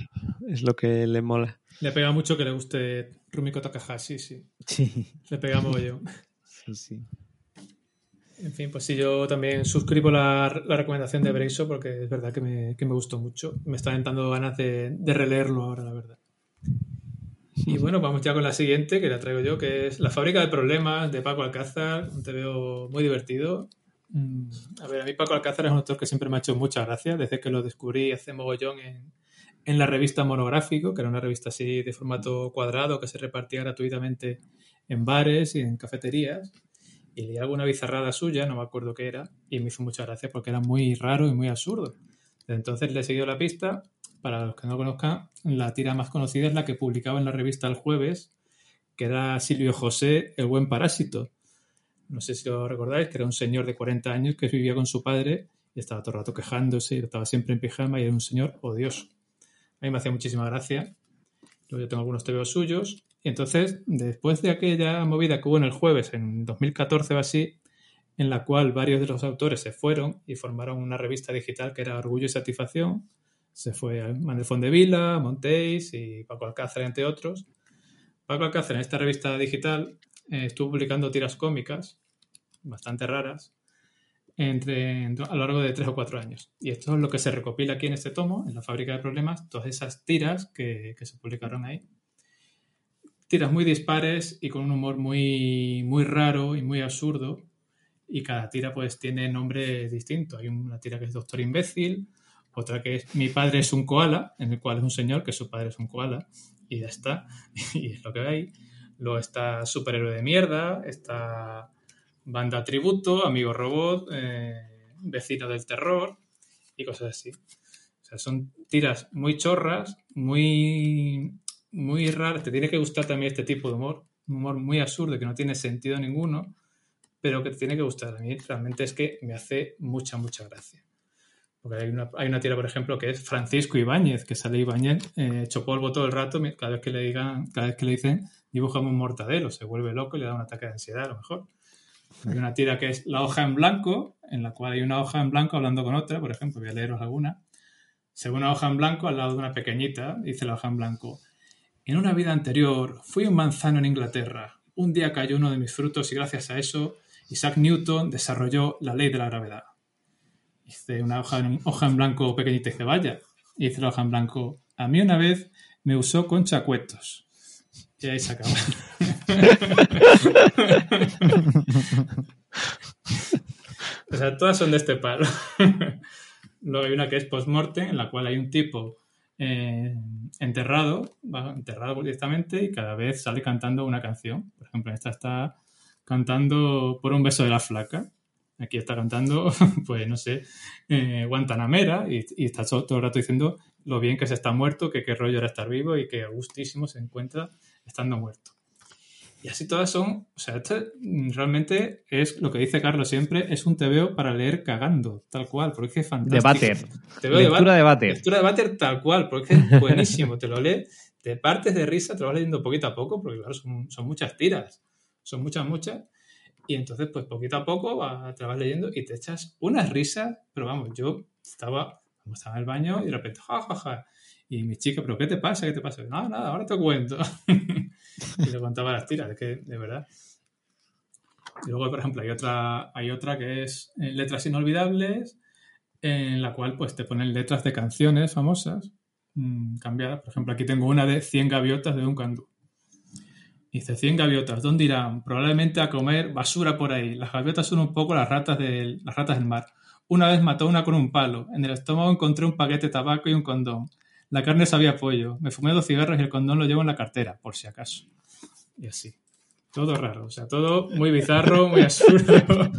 [SPEAKER 2] es lo que le mola.
[SPEAKER 1] Le pega mucho que le guste Rumiko Takahashi, sí.
[SPEAKER 4] Sí,
[SPEAKER 1] Le pega mogollón.
[SPEAKER 4] sí, sí.
[SPEAKER 1] En fin, pues sí, yo también suscribo la, la recomendación de Breiso porque es verdad que me, que me gustó mucho. Me están dando ganas de, de releerlo ahora, la verdad. Y bueno, vamos ya con la siguiente, que la traigo yo, que es La fábrica de problemas de Paco Alcázar. Un veo muy divertido. Mm, A ver, a mí Paco Alcázar es un autor que siempre me ha hecho mucha gracia, desde que lo descubrí hace mogollón en, en la revista Monográfico, que era una revista así de formato cuadrado que se repartía gratuitamente en bares y en cafeterías y leí alguna bizarrada suya, no me acuerdo qué era, y me hizo mucha gracia porque era muy raro y muy absurdo. Desde entonces le he seguido la pista. Para los que no lo conozcan, la tira más conocida es la que publicaba en la revista El Jueves, que era Silvio José, el buen parásito. No sé si lo recordáis, que era un señor de 40 años que vivía con su padre y estaba todo el rato quejándose y estaba siempre en pijama y era un señor odioso. A mí me hacía muchísima gracia. Yo tengo algunos tebeos suyos. Y entonces, después de aquella movida que hubo en el jueves, en 2014 o así, en la cual varios de los autores se fueron y formaron una revista digital que era Orgullo y Satisfacción, se fue Manuel Fondevila, Montéis y Paco Alcácer, entre otros. Paco Alcácer en esta revista digital eh, estuvo publicando tiras cómicas bastante raras entre, a lo largo de tres o cuatro años. Y esto es lo que se recopila aquí en este tomo, en la fábrica de problemas, todas esas tiras que, que se publicaron ahí. Tiras muy dispares y con un humor muy, muy raro y muy absurdo. Y cada tira pues tiene nombre distinto. Hay una tira que es Doctor Imbécil, otra que es Mi padre es un koala, en el cual es un señor que su padre es un koala. Y ya está. y es lo que hay. Luego está Superhéroe de mierda, está Banda Tributo, Amigo Robot, eh, Vecino del Terror y cosas así. O sea, son tiras muy chorras, muy, muy raras. Te tiene que gustar también este tipo de humor. Un humor muy absurdo que no tiene sentido ninguno, pero que te tiene que gustar. A mí realmente es que me hace mucha, mucha gracia. Porque hay una, hay una tira, por ejemplo, que es Francisco Ibáñez, que sale Ibáñez eh, hecho polvo todo el rato, cada vez que le digan, cada vez que le dicen, dibujame un mortadelo, se vuelve loco y le da un ataque de ansiedad a lo mejor. Hay una tira que es la hoja en blanco, en la cual hay una hoja en blanco hablando con otra, por ejemplo, voy a leeros alguna. Según una hoja en blanco, al lado de una pequeñita, dice la hoja en blanco. En una vida anterior fui un manzano en Inglaterra. Un día cayó uno de mis frutos y gracias a eso Isaac Newton desarrolló la ley de la gravedad. Dice una hoja en, hoja en blanco pequeñita y dice, vaya. Y dice la hoja en blanco, a mí una vez me usó con chacuetos. Y ahí se acaba. o sea, todas son de este palo. Luego hay una que es post-mortem, en la cual hay un tipo eh, enterrado, enterrado directamente, y cada vez sale cantando una canción. Por ejemplo, esta está cantando Por un beso de la flaca. Aquí está cantando, pues no sé, eh, Guantanamera, y, y, está todo el rato diciendo lo bien que se está muerto, que qué rollo era estar vivo y que gustísimo se encuentra estando muerto. Y así todas son, o sea, este realmente es lo que dice Carlos siempre, es un TVO para leer cagando, tal cual, porque es fantástico.
[SPEAKER 3] Debater. Lectura de Bater.
[SPEAKER 1] Lectura de Bater tal cual, porque es buenísimo, te lo lees, te partes de risa, te lo vas leyendo poquito a poco, porque claro, son, son muchas tiras, son muchas, muchas, y entonces pues poquito a poco te vas leyendo y te echas unas risas, pero vamos, yo estaba, estaba en el baño y de repente, jajaja, ja, ja, y mi chica, ¿pero qué te pasa? ¿Qué te pasa? No, nada, ahora te cuento. y le contaba las tiras, es que de verdad. Y luego, por ejemplo, hay otra, hay otra que es eh, Letras Inolvidables, en la cual pues te ponen letras de canciones famosas mmm, cambiadas. Por ejemplo, aquí tengo una de 100 gaviotas de un candú. Dice, 100 gaviotas, ¿dónde irán? Probablemente a comer basura por ahí. Las gaviotas son un poco las ratas del, las ratas del mar. Una vez mató una con un palo. En el estómago encontré un paquete de tabaco y un condón. La carne sabía pollo. Me fumé dos cigarros y el condón lo llevo en la cartera, por si acaso. Y así. Todo raro, o sea, todo muy bizarro, muy absurdo,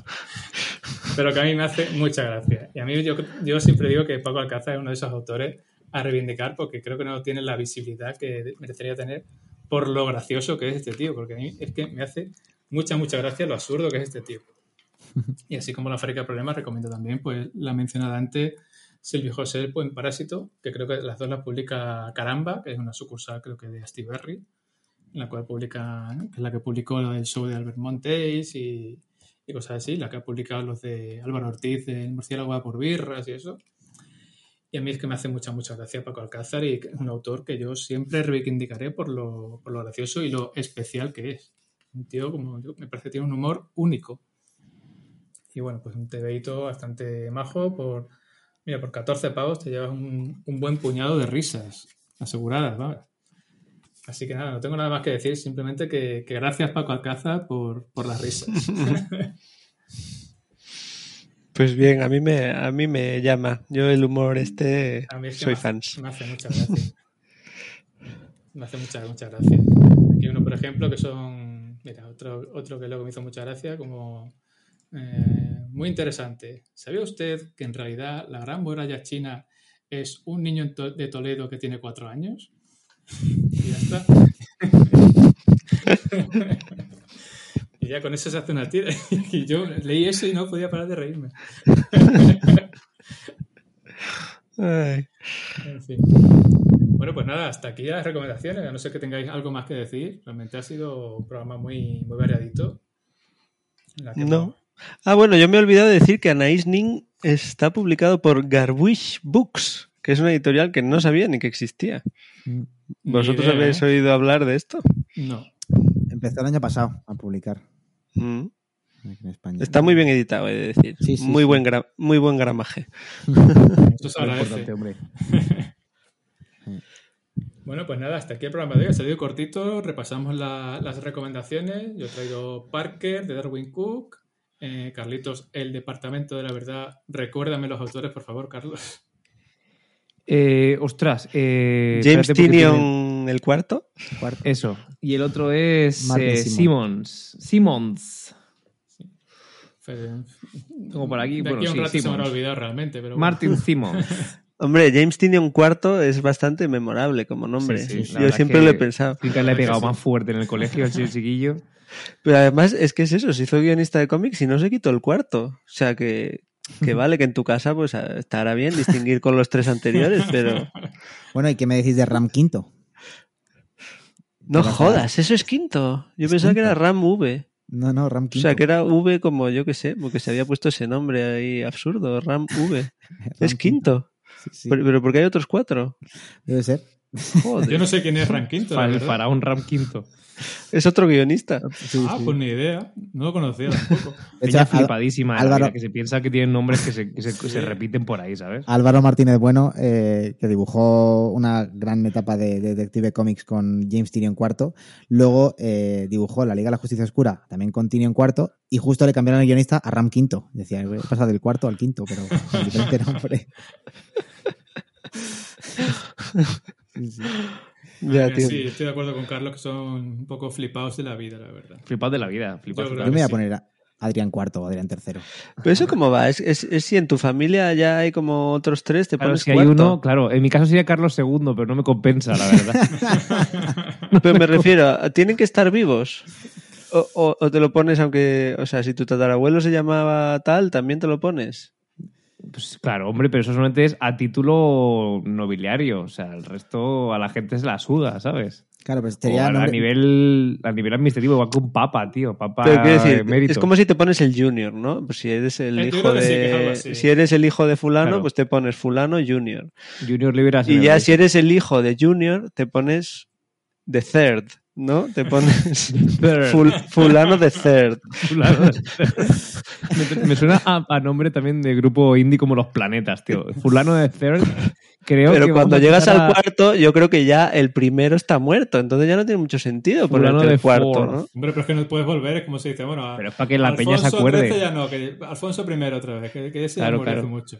[SPEAKER 1] pero que a mí me hace mucha gracia. Y a mí yo, yo siempre digo que Paco Alcázar es uno de esos autores a reivindicar porque creo que no tiene la visibilidad que merecería tener por lo gracioso que es este tío, porque a mí es que me hace mucha, mucha gracia lo absurdo que es este tío. Y así como la fábrica de problemas, recomiendo también pues la mencionada antes Silvio José el Buen Parásito, que creo que las dos las publica Caramba, que es una sucursal creo que de Berry, la cual publica, que es la que publicó el show de Albert Montes y, y, cosas así, la que ha publicado los de Álvaro Ortiz, el murciélago por birras y eso. Y a mí es que me hace mucha, mucha gracia Paco Alcázar y un autor que yo siempre reivindicaré por lo, por lo gracioso y lo especial que es. Un tío, como me parece que tiene un humor único. Y bueno, pues un TVito bastante majo por Mira, por 14 pavos te llevas un, un buen puñado de risas aseguradas, ¿vale? Así que nada, no tengo nada más que decir, simplemente que, que gracias Paco Alcázar por, por las risas.
[SPEAKER 2] Pues bien, a mí me, a mí me llama. Yo el humor este
[SPEAKER 1] A mí es que
[SPEAKER 2] soy
[SPEAKER 1] me,
[SPEAKER 2] fans.
[SPEAKER 1] Me hace mucha gracia. me hace mucha, mucha gracia. Aquí uno, por ejemplo, que son. Mira, otro, otro que luego me hizo mucha gracia, como. Eh, muy interesante. ¿Sabía usted que en realidad la gran muralla china es un niño de Toledo que tiene cuatro años? Y ya está. con eso se hace una tira. y yo leí eso y no podía parar de reírme.
[SPEAKER 2] Ay.
[SPEAKER 1] En fin. Bueno, pues nada, hasta aquí las recomendaciones. A no ser que tengáis algo más que decir. Realmente ha sido un programa muy, muy variadito. en la que
[SPEAKER 2] No. Ah, bueno, yo me he olvidado de decir que Anais Nin está publicado por Garwish Books, que es una editorial que no sabía ni que existía. ¿Vosotros
[SPEAKER 1] idea,
[SPEAKER 2] habéis
[SPEAKER 1] ¿eh?
[SPEAKER 2] oído hablar de esto?
[SPEAKER 1] No.
[SPEAKER 4] Empezó el año pasado a publicar
[SPEAKER 2] Mm.
[SPEAKER 4] aquí en España.
[SPEAKER 2] Está muy bien editado, he de decir.
[SPEAKER 4] Sí, sí,
[SPEAKER 2] muy,
[SPEAKER 4] sí.
[SPEAKER 2] Buen muy buen gramaje.
[SPEAKER 1] Esto agradece.
[SPEAKER 3] importante, hombre.
[SPEAKER 1] Bueno, pues nada, hasta aquí el programa de hoy. Ha salido cortito. Repasamos la- las recomendaciones. Yo he traído Parker de Darwin Cook. Eh, Carlitos, El Departamento de la Verdad. Recuérdame los autores, por favor, Carlos.
[SPEAKER 3] Eh, ostras. eh,
[SPEAKER 2] James Tinion el cuarto.
[SPEAKER 4] Cuarto.
[SPEAKER 3] Eso. Y el otro es eh. Simmons. Simmons. Como por aquí,
[SPEAKER 1] De
[SPEAKER 3] bueno,
[SPEAKER 1] aquí un
[SPEAKER 3] sí,
[SPEAKER 1] rato se me
[SPEAKER 3] Simmons.
[SPEAKER 1] habrá olvidado realmente. Pero bueno.
[SPEAKER 3] Martin Simmons.
[SPEAKER 2] Hombre, James Tinion cuarto es bastante memorable como nombre.
[SPEAKER 3] Sí, sí, la
[SPEAKER 2] Yo siempre lo he pensado.
[SPEAKER 3] Que le he pegado más fuerte en el colegio al chiquillo.
[SPEAKER 2] Pero además es que es eso, se hizo guionista de cómics y no se quitó el cuarto. O sea que, que vale que en tu casa pues estará bien distinguir con los tres anteriores, pero
[SPEAKER 4] Bueno, ¿y qué me decís de Ram Quinto?
[SPEAKER 2] No jodas, eso es quinto. Yo
[SPEAKER 4] ¿Es
[SPEAKER 2] pensaba que era? Ram V.
[SPEAKER 4] No, no, Ram
[SPEAKER 2] O
[SPEAKER 4] Quinto.
[SPEAKER 2] sea, que era V como yo que sé, porque se había puesto ese nombre ahí absurdo, Ram V.
[SPEAKER 4] Ram
[SPEAKER 2] Es quinto.
[SPEAKER 4] Sí, sí.
[SPEAKER 2] Pero, pero ¿por qué hay otros cuatro?
[SPEAKER 4] Debe ser.
[SPEAKER 1] Yo no sé quién es Ranquinto. la
[SPEAKER 3] Para el faraón Ram Quinto.
[SPEAKER 2] Es otro guionista.
[SPEAKER 4] Sí,
[SPEAKER 1] Ah,
[SPEAKER 4] sí.
[SPEAKER 1] pues ni idea. No lo conocía tampoco.
[SPEAKER 4] Al-
[SPEAKER 3] flipadísima
[SPEAKER 4] Álvaro-
[SPEAKER 3] vida, que se piensa que tienen nombres que se, que se- se repiten por ahí, ¿sabes?
[SPEAKER 4] Álvaro Martínez Bueno, eh, que dibujó una gran etapa de, de Detective Comics con James Tynion IV, luego eh, dibujó La Liga de la Justicia Oscura también con Tynion IV, y justo le cambiaron el guionista a Ram Quinto. Decía, he pasado del cuarto al quinto, pero con diferente nombre. Sí, sí.
[SPEAKER 2] Ya, tío.
[SPEAKER 1] sí, estoy de acuerdo con Carlos que son un poco flipados de la vida, la verdad.
[SPEAKER 3] Flipado de la vida. Flipado
[SPEAKER 1] Yo
[SPEAKER 4] Yo me voy a poner a Adrián IV o Adrián III.
[SPEAKER 2] Pero eso cómo va, es, es, es si en tu familia ya hay como otros tres, te
[SPEAKER 3] Claro,
[SPEAKER 2] pones
[SPEAKER 3] si hay
[SPEAKER 2] cuarto.
[SPEAKER 3] uno, claro, en mi caso sería Carlos II, pero no me compensa, la verdad.
[SPEAKER 2] Pero me refiero, ¿tienen que estar vivos? O, o- o te lo pones aunque, o sea, si tu tatarabuelo se llamaba tal, también te lo pones.
[SPEAKER 3] Pues claro, hombre, pero eso solamente es a título nobiliario. O sea, el resto a la gente se la suda, ¿sabes?
[SPEAKER 4] Claro, pues sería
[SPEAKER 3] a,
[SPEAKER 4] nombre-
[SPEAKER 3] nivel, a nivel administrativo, igual que un papa, tío. Papa
[SPEAKER 2] Pero decir, es como si te pones el junior, ¿no? Pues si eres el hijo
[SPEAKER 1] sí,
[SPEAKER 2] de, si eres el hijo de fulano,
[SPEAKER 3] Claro.
[SPEAKER 2] pues te pones fulano junior.
[SPEAKER 3] Junior Liberas.
[SPEAKER 2] Y ya si eres el hijo de junior, te pones the third, ¿no? Te pones ful- fulano de third.
[SPEAKER 3] Fulano. me, me suena a, a nombre también de grupo indie como Los Planetas, tío. Fulano de Third. Creo
[SPEAKER 2] Pero
[SPEAKER 3] que
[SPEAKER 2] cuando
[SPEAKER 3] a
[SPEAKER 2] llegas al cuarto, yo creo que ya el primero está muerto, entonces ya no tiene mucho sentido
[SPEAKER 3] Fulano
[SPEAKER 2] ponerte
[SPEAKER 3] de
[SPEAKER 2] el cuarto,
[SPEAKER 3] fourth.
[SPEAKER 2] ¿no?
[SPEAKER 1] Hombre, pero es que no puedes volver, es como se dice, bueno, a-
[SPEAKER 3] Pero es para que la peña se
[SPEAKER 1] Alfonso
[SPEAKER 3] acuerde.
[SPEAKER 1] XIII ya no, que Alfonso I otra vez, que, que ese
[SPEAKER 3] Claro,
[SPEAKER 1] ya
[SPEAKER 3] claro.
[SPEAKER 1] mucho.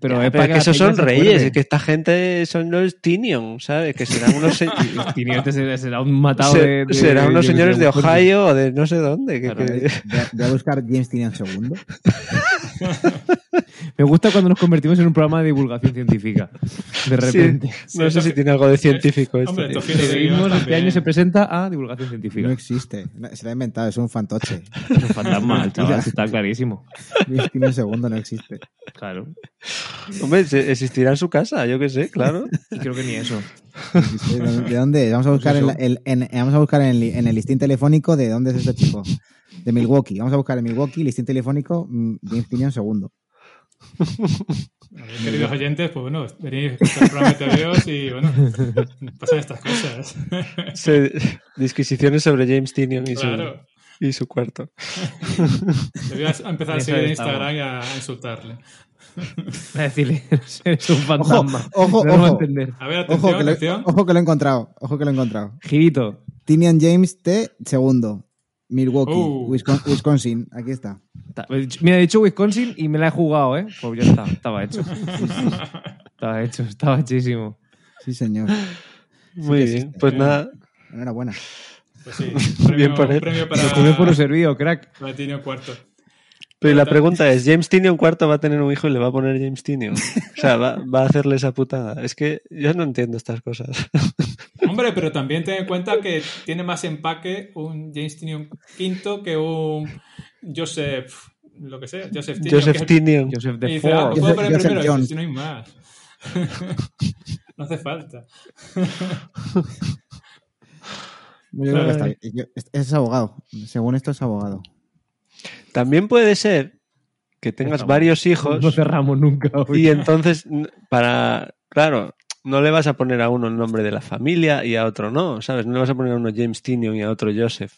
[SPEAKER 3] Pero
[SPEAKER 2] Ya,
[SPEAKER 3] es
[SPEAKER 2] pero es que esos son reyes, es que esta gente son los Tinion, ¿sabes? Que serán unos, se-
[SPEAKER 3] Tiniente será, un matado
[SPEAKER 2] se-
[SPEAKER 3] de, de-
[SPEAKER 2] serán unos
[SPEAKER 3] de-
[SPEAKER 2] señores de. Ohio o de no sé dónde. que-
[SPEAKER 3] Claro,
[SPEAKER 2] que-
[SPEAKER 4] Voy a- voy a buscar James Tynion II.
[SPEAKER 3] Me gusta cuando nos convertimos en un programa de divulgación científica. De repente.
[SPEAKER 2] Sí, no sé si tiene algo de científico esto.
[SPEAKER 1] Hombre,
[SPEAKER 2] tío.
[SPEAKER 1] esto de guion
[SPEAKER 3] Seguimos, este año se presenta a divulgación científica.
[SPEAKER 4] No existe. Se lo ha inventado, es un fantoche.
[SPEAKER 3] Es un fantasma, el chaval, está clarísimo.
[SPEAKER 4] Tynion II no existe.
[SPEAKER 3] Claro.
[SPEAKER 2] Hombre, existirá en su casa, yo qué sé, claro.
[SPEAKER 3] Y creo que ni eso.
[SPEAKER 4] ¿De dónde-. Vamos a buscar, en, la- el- en- vamos a buscar en, el, en el listín telefónico de dónde es este chico. De Milwaukee. Vamos a buscar en Milwaukee, listín telefónico, mm, James II.
[SPEAKER 1] A ver, Queridos oyentes, pues bueno, venís a escuchar el programa de TVOs y bueno, pasan estas cosas.
[SPEAKER 2] Se- disquisiciones sobre James Tinion y,
[SPEAKER 1] Claro.
[SPEAKER 2] su, y su cuarto.
[SPEAKER 1] Debías empezar a seguir en. Instagram y a insultarle.
[SPEAKER 3] A decirle, es un fantasma.
[SPEAKER 4] Ojo,
[SPEAKER 3] no lo va a
[SPEAKER 4] ojo.
[SPEAKER 3] entender.
[SPEAKER 1] A ver, atención,
[SPEAKER 4] Ojo que, lo,
[SPEAKER 1] atención.
[SPEAKER 4] ojo que lo he encontrado. Ojo que lo he encontrado.
[SPEAKER 3] Girito.
[SPEAKER 4] Tynion James T. II. Milwaukee,
[SPEAKER 1] Uh.
[SPEAKER 4] Wisconsin, Wisconsin. Aquí está.
[SPEAKER 3] Mira, he dicho Wisconsin y me la he jugado, ¿eh? Pues ya está, estaba hecho. Estaba hecho, estaba hechísimo.
[SPEAKER 4] Sí, señor.
[SPEAKER 2] Muy bien,
[SPEAKER 4] existe.
[SPEAKER 2] pues nada.
[SPEAKER 4] Enhorabuena.
[SPEAKER 1] Pues sí,
[SPEAKER 2] Bien
[SPEAKER 1] premio,
[SPEAKER 2] por él.
[SPEAKER 1] premio para,
[SPEAKER 3] Lo por lo servido, crack.
[SPEAKER 1] para Tinio Cuarto.
[SPEAKER 2] Pero la pregunta es, ¿James Tinion cuarto va a tener un hijo y le va a poner James Tinion? O sea, va, va a hacerle esa putada. Es que yo no entiendo estas cosas.
[SPEAKER 1] Hombre, pero también ten en cuenta que tiene más empaque un James Tinion V que un Joseph, lo que sea, Joseph Tinion.
[SPEAKER 2] Joseph Tinion.
[SPEAKER 3] Joseph
[SPEAKER 1] y
[SPEAKER 3] de
[SPEAKER 1] dice, ah,
[SPEAKER 3] Ford.
[SPEAKER 1] ¿lo puedo poner
[SPEAKER 4] Joseph
[SPEAKER 1] primero? "Si no hay más. No hace falta.
[SPEAKER 4] Yo creo que está bien. Yo- es, es abogado. Según esto es abogado.
[SPEAKER 2] También puede ser que tengas
[SPEAKER 3] Estamos-
[SPEAKER 2] varios hijos
[SPEAKER 3] No cerramos nunca hoy.
[SPEAKER 2] y entonces, para. Claro, no le vas a poner a uno el nombre de la familia y a otro no, ¿sabes? No le vas a poner a uno James Tinion y a otro Joseph.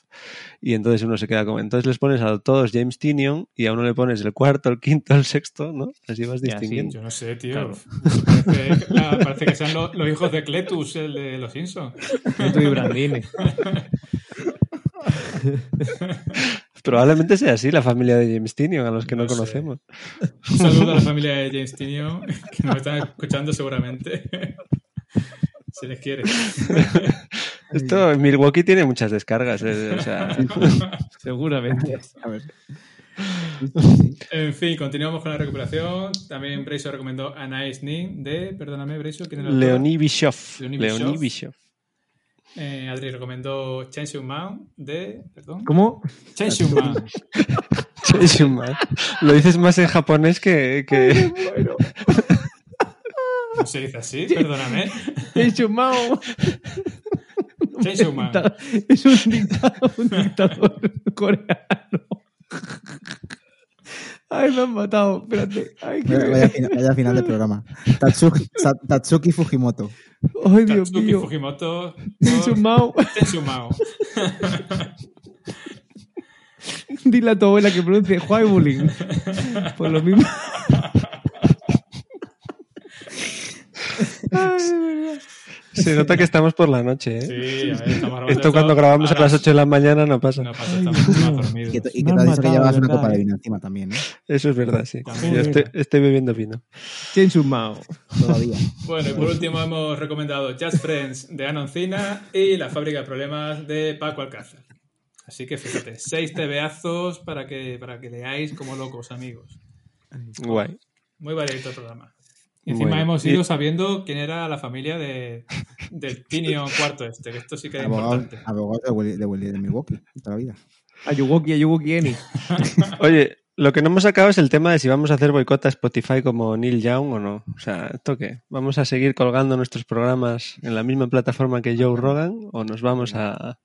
[SPEAKER 2] Y entonces uno se queda como. Entonces les pones a todos James Tinion y a uno le pones el cuarto, el quinto, el sexto, ¿no? Así vas
[SPEAKER 3] Ya, sí.
[SPEAKER 2] distinguiendo.
[SPEAKER 1] Yo no sé, tío.
[SPEAKER 3] Claro.
[SPEAKER 1] Parece, que sean lo- los hijos de Cletus, el de los Simpsons.
[SPEAKER 3] Tú y Brandini.
[SPEAKER 2] Probablemente sea así la familia de James Tinion, a los que no,
[SPEAKER 1] No sé.
[SPEAKER 2] conocemos.
[SPEAKER 1] Un saludo a la familia de James Tinio, que nos están escuchando seguramente. Se les quiere.
[SPEAKER 2] Esto, Milwaukee tiene muchas descargas. eh, o sea,
[SPEAKER 3] Seguramente.
[SPEAKER 4] A ver.
[SPEAKER 1] En fin, continuamos con la recuperación. También Breisio recomendó A Nice Ning de, perdóname, Breisio, ¿quién era?
[SPEAKER 2] Leonie Bischoff.
[SPEAKER 1] Leonie
[SPEAKER 2] Leonie
[SPEAKER 1] Bischoff. Eh, Adri recomendó Chainsaw Man de, perdón,
[SPEAKER 3] ¿Cómo?
[SPEAKER 1] Chainsaw Man.
[SPEAKER 2] Chainsaw Lo dices más en japonés que. que...
[SPEAKER 1] ¿No se dice así? Perdóname.
[SPEAKER 3] Hecho Mao.
[SPEAKER 1] Chainsaw Man.
[SPEAKER 3] Es un dictador, un dictador coreano. Ay, me han matado. Espérate. Ay, qué...
[SPEAKER 4] Vaya, vaya fina- vaya final del programa. Tatsuki, Tatsuki Fujimoto.
[SPEAKER 3] Ay Dios
[SPEAKER 1] Tatsuki
[SPEAKER 3] mío.
[SPEAKER 1] Fujimoto.
[SPEAKER 3] Dile a tu abuela que pronuncie Huaibulin. Por lo mismo. Ay, de verdad.
[SPEAKER 2] Se nota que estamos por la noche, ¿eh?
[SPEAKER 1] Sí, a ver, estamos
[SPEAKER 2] Esto cuando grabamos a las 8 de la mañana no pasa.
[SPEAKER 1] No pasa, estamos más
[SPEAKER 4] Y
[SPEAKER 1] dormidos.
[SPEAKER 4] que, te- y que te has dicho que
[SPEAKER 3] de
[SPEAKER 4] una copa de vino encima también, ¿eh?
[SPEAKER 2] Eso es verdad, sí. Yo estoy, estoy bebiendo vino.
[SPEAKER 3] Chainsaw Mao.
[SPEAKER 4] Todavía.
[SPEAKER 1] Bueno, y por último hemos recomendado Just Friends de Anoncina y La fábrica de problemas de Paco Alcázar. Así que fíjate, seis tebeazos para que, para que leáis como locos, amigos.
[SPEAKER 2] Guay.
[SPEAKER 1] Muy variadito el programa. Y encima
[SPEAKER 2] Bueno,
[SPEAKER 1] hemos
[SPEAKER 2] y-
[SPEAKER 1] ido sabiendo quién era la familia de, del Tinion cuarto este, que esto sí que es
[SPEAKER 4] Abogado,
[SPEAKER 1] importante.
[SPEAKER 4] abogado de, Willy- de, Willy- de Milwaukee. Toda la vida.
[SPEAKER 3] Ayuwoki, Ayuwoki, Eni.
[SPEAKER 2] Oye, lo que no hemos sacado es el tema de si vamos a hacer boicot a Spotify como Neil Young o no. O sea, ¿esto qué? ¿Vamos a seguir colgando nuestros programas en la misma plataforma que Joe Rogan o nos vamos a...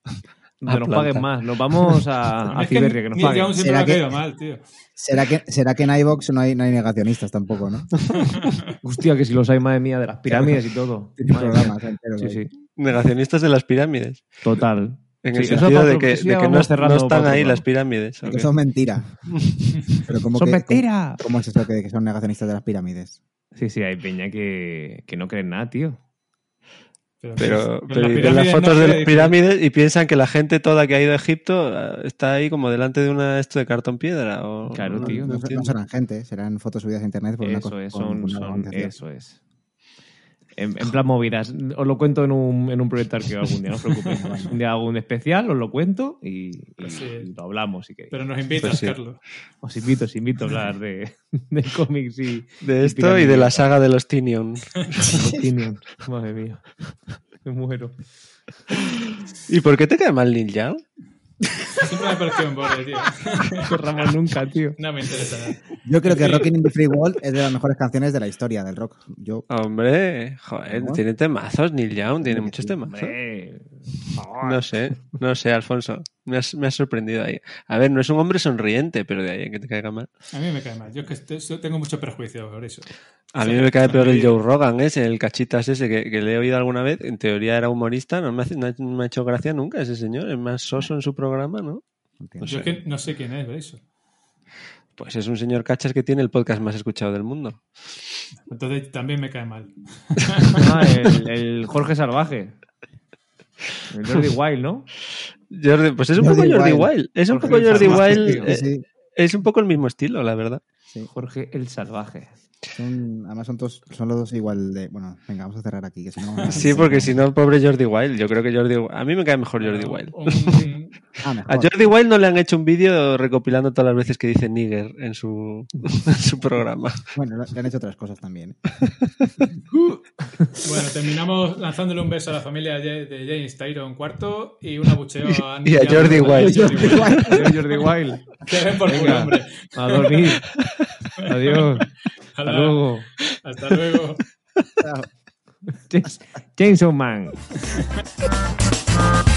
[SPEAKER 3] Donde nos
[SPEAKER 2] planta.
[SPEAKER 3] paguen más. Nos vamos a, a
[SPEAKER 1] Es que
[SPEAKER 3] Ciberria, que nos paguen.
[SPEAKER 4] ¿Será que-
[SPEAKER 1] caído mal, tío.
[SPEAKER 4] ¿Será que, será que en iVox no hay, no hay negacionistas tampoco, no?
[SPEAKER 3] Hostia, que si los hay, madre mía, de las pirámides y todo.
[SPEAKER 4] Programas enteros
[SPEAKER 3] Sí, sí.
[SPEAKER 2] Negacionistas de las pirámides.
[SPEAKER 3] Total.
[SPEAKER 2] En
[SPEAKER 3] Sí,
[SPEAKER 2] el sentido de que, de que no, están ahí las pirámides. ¿o
[SPEAKER 4] Que
[SPEAKER 2] qué?
[SPEAKER 4] son mentira. Pero ¿cómo
[SPEAKER 3] ¡Son
[SPEAKER 4] que,
[SPEAKER 3] mentiras!
[SPEAKER 4] ¿cómo, cómo es eso que, que son negacionistas de las pirámides?
[SPEAKER 3] Sí, sí, hay peña que, que no creen nada, tío.
[SPEAKER 2] Pero,
[SPEAKER 1] pero
[SPEAKER 2] pero
[SPEAKER 1] las
[SPEAKER 2] ven fotos
[SPEAKER 1] no
[SPEAKER 2] de las pirámides y piensan que la gente toda que ha ido a Egipto eh, está ahí como delante de una esto de cartón piedra. O,
[SPEAKER 3] Claro,
[SPEAKER 2] no-
[SPEAKER 3] tío.
[SPEAKER 2] no
[SPEAKER 4] No, no
[SPEAKER 2] entiendo.
[SPEAKER 4] serán gente, serán fotos subidas a internet por una
[SPEAKER 3] Eso es,
[SPEAKER 4] por
[SPEAKER 3] son,
[SPEAKER 4] una
[SPEAKER 3] son-
[SPEAKER 4] organización.
[SPEAKER 3] eso es. En, en plan movidas. Os lo cuento en un, en un proyecto arqueo algún día, no os preocupéis. Un día hago un especial, os lo cuento y, y-
[SPEAKER 1] Pues sí.
[SPEAKER 3] y lo hablamos si queréis.
[SPEAKER 1] Pero nos invitas,
[SPEAKER 2] Pues sí.
[SPEAKER 1] Carlos.
[SPEAKER 3] Os invito, os invito a hablar de, de cómics y
[SPEAKER 2] De esto y de la saga de los Tinion.
[SPEAKER 3] Opinion. Madre mía. Me muero.
[SPEAKER 2] ¿Y por qué te cae mal Neil Young?
[SPEAKER 1] Siempre me ha parecido un borde, tío.
[SPEAKER 3] No cerramos nunca, tío.
[SPEAKER 1] No me interesa nada.
[SPEAKER 4] Yo creo que. Rockin' in the Free World es de las mejores canciones de la historia del rock. Yo,
[SPEAKER 2] Hombre, joder, tiene temazos Neil Young, tiene muchos temazos.
[SPEAKER 3] Hombre.
[SPEAKER 2] No sé, no sé, Alfonso. Me has, me has sorprendido ahí. A ver, no es un hombre sonriente, pero de ahí que te caiga mal.
[SPEAKER 1] A mí me cae mal. Yo es que tengo mucho prejuicio por eso.
[SPEAKER 2] A mí me cae peor el. Joe Rogan ese, el cachitas ese que, que le he oído alguna vez. En teoría era humorista, no me, hace- no me ha hecho gracia nunca ese señor. Es más soso en su programa, ¿no?
[SPEAKER 4] entiendo.
[SPEAKER 1] Yo es que no sé quién es, eso.
[SPEAKER 2] Pues es un señor cachas que tiene el podcast más escuchado del mundo.
[SPEAKER 1] Entonces también me cae mal.
[SPEAKER 3] Ah, el, el Jorge Salvaje. El Jordi Wild, ¿no?
[SPEAKER 2] Jordi- pues es un
[SPEAKER 4] Jordi
[SPEAKER 2] poco Jordi
[SPEAKER 4] Wild.
[SPEAKER 2] Wild. Es un
[SPEAKER 3] Jorge
[SPEAKER 2] poco
[SPEAKER 3] el
[SPEAKER 2] Jordi Wild. eh,
[SPEAKER 4] Sí, sí,
[SPEAKER 2] Es un poco el mismo estilo, la verdad.
[SPEAKER 3] Jorge el Salvaje.
[SPEAKER 4] Son, además son, todos, son los dos igual de... Bueno, venga, vamos a cerrar aquí, que si no...
[SPEAKER 2] Sí, porque si no, el pobre Jordi Wild. Yo creo que Jordi A mí me cae mejor Jordi Wild.
[SPEAKER 1] Un-
[SPEAKER 4] Ah, mejor.
[SPEAKER 2] A Jordi Wild no le han hecho un vídeo recopilando todas las veces que dice nigger en su, en su programa.
[SPEAKER 4] Bueno, le han hecho otras cosas también. ¿eh?
[SPEAKER 1] Bueno, terminamos lanzándole un beso a la familia de James Tyron cuarto y un abucheo a,
[SPEAKER 2] Y a Jordi Wild.
[SPEAKER 1] Jordi Wild.
[SPEAKER 3] Jordi Wild.
[SPEAKER 1] Por
[SPEAKER 3] Venga. A dormir. Adiós. Hasta luego.
[SPEAKER 1] Hasta luego.
[SPEAKER 3] Chainsaw Man.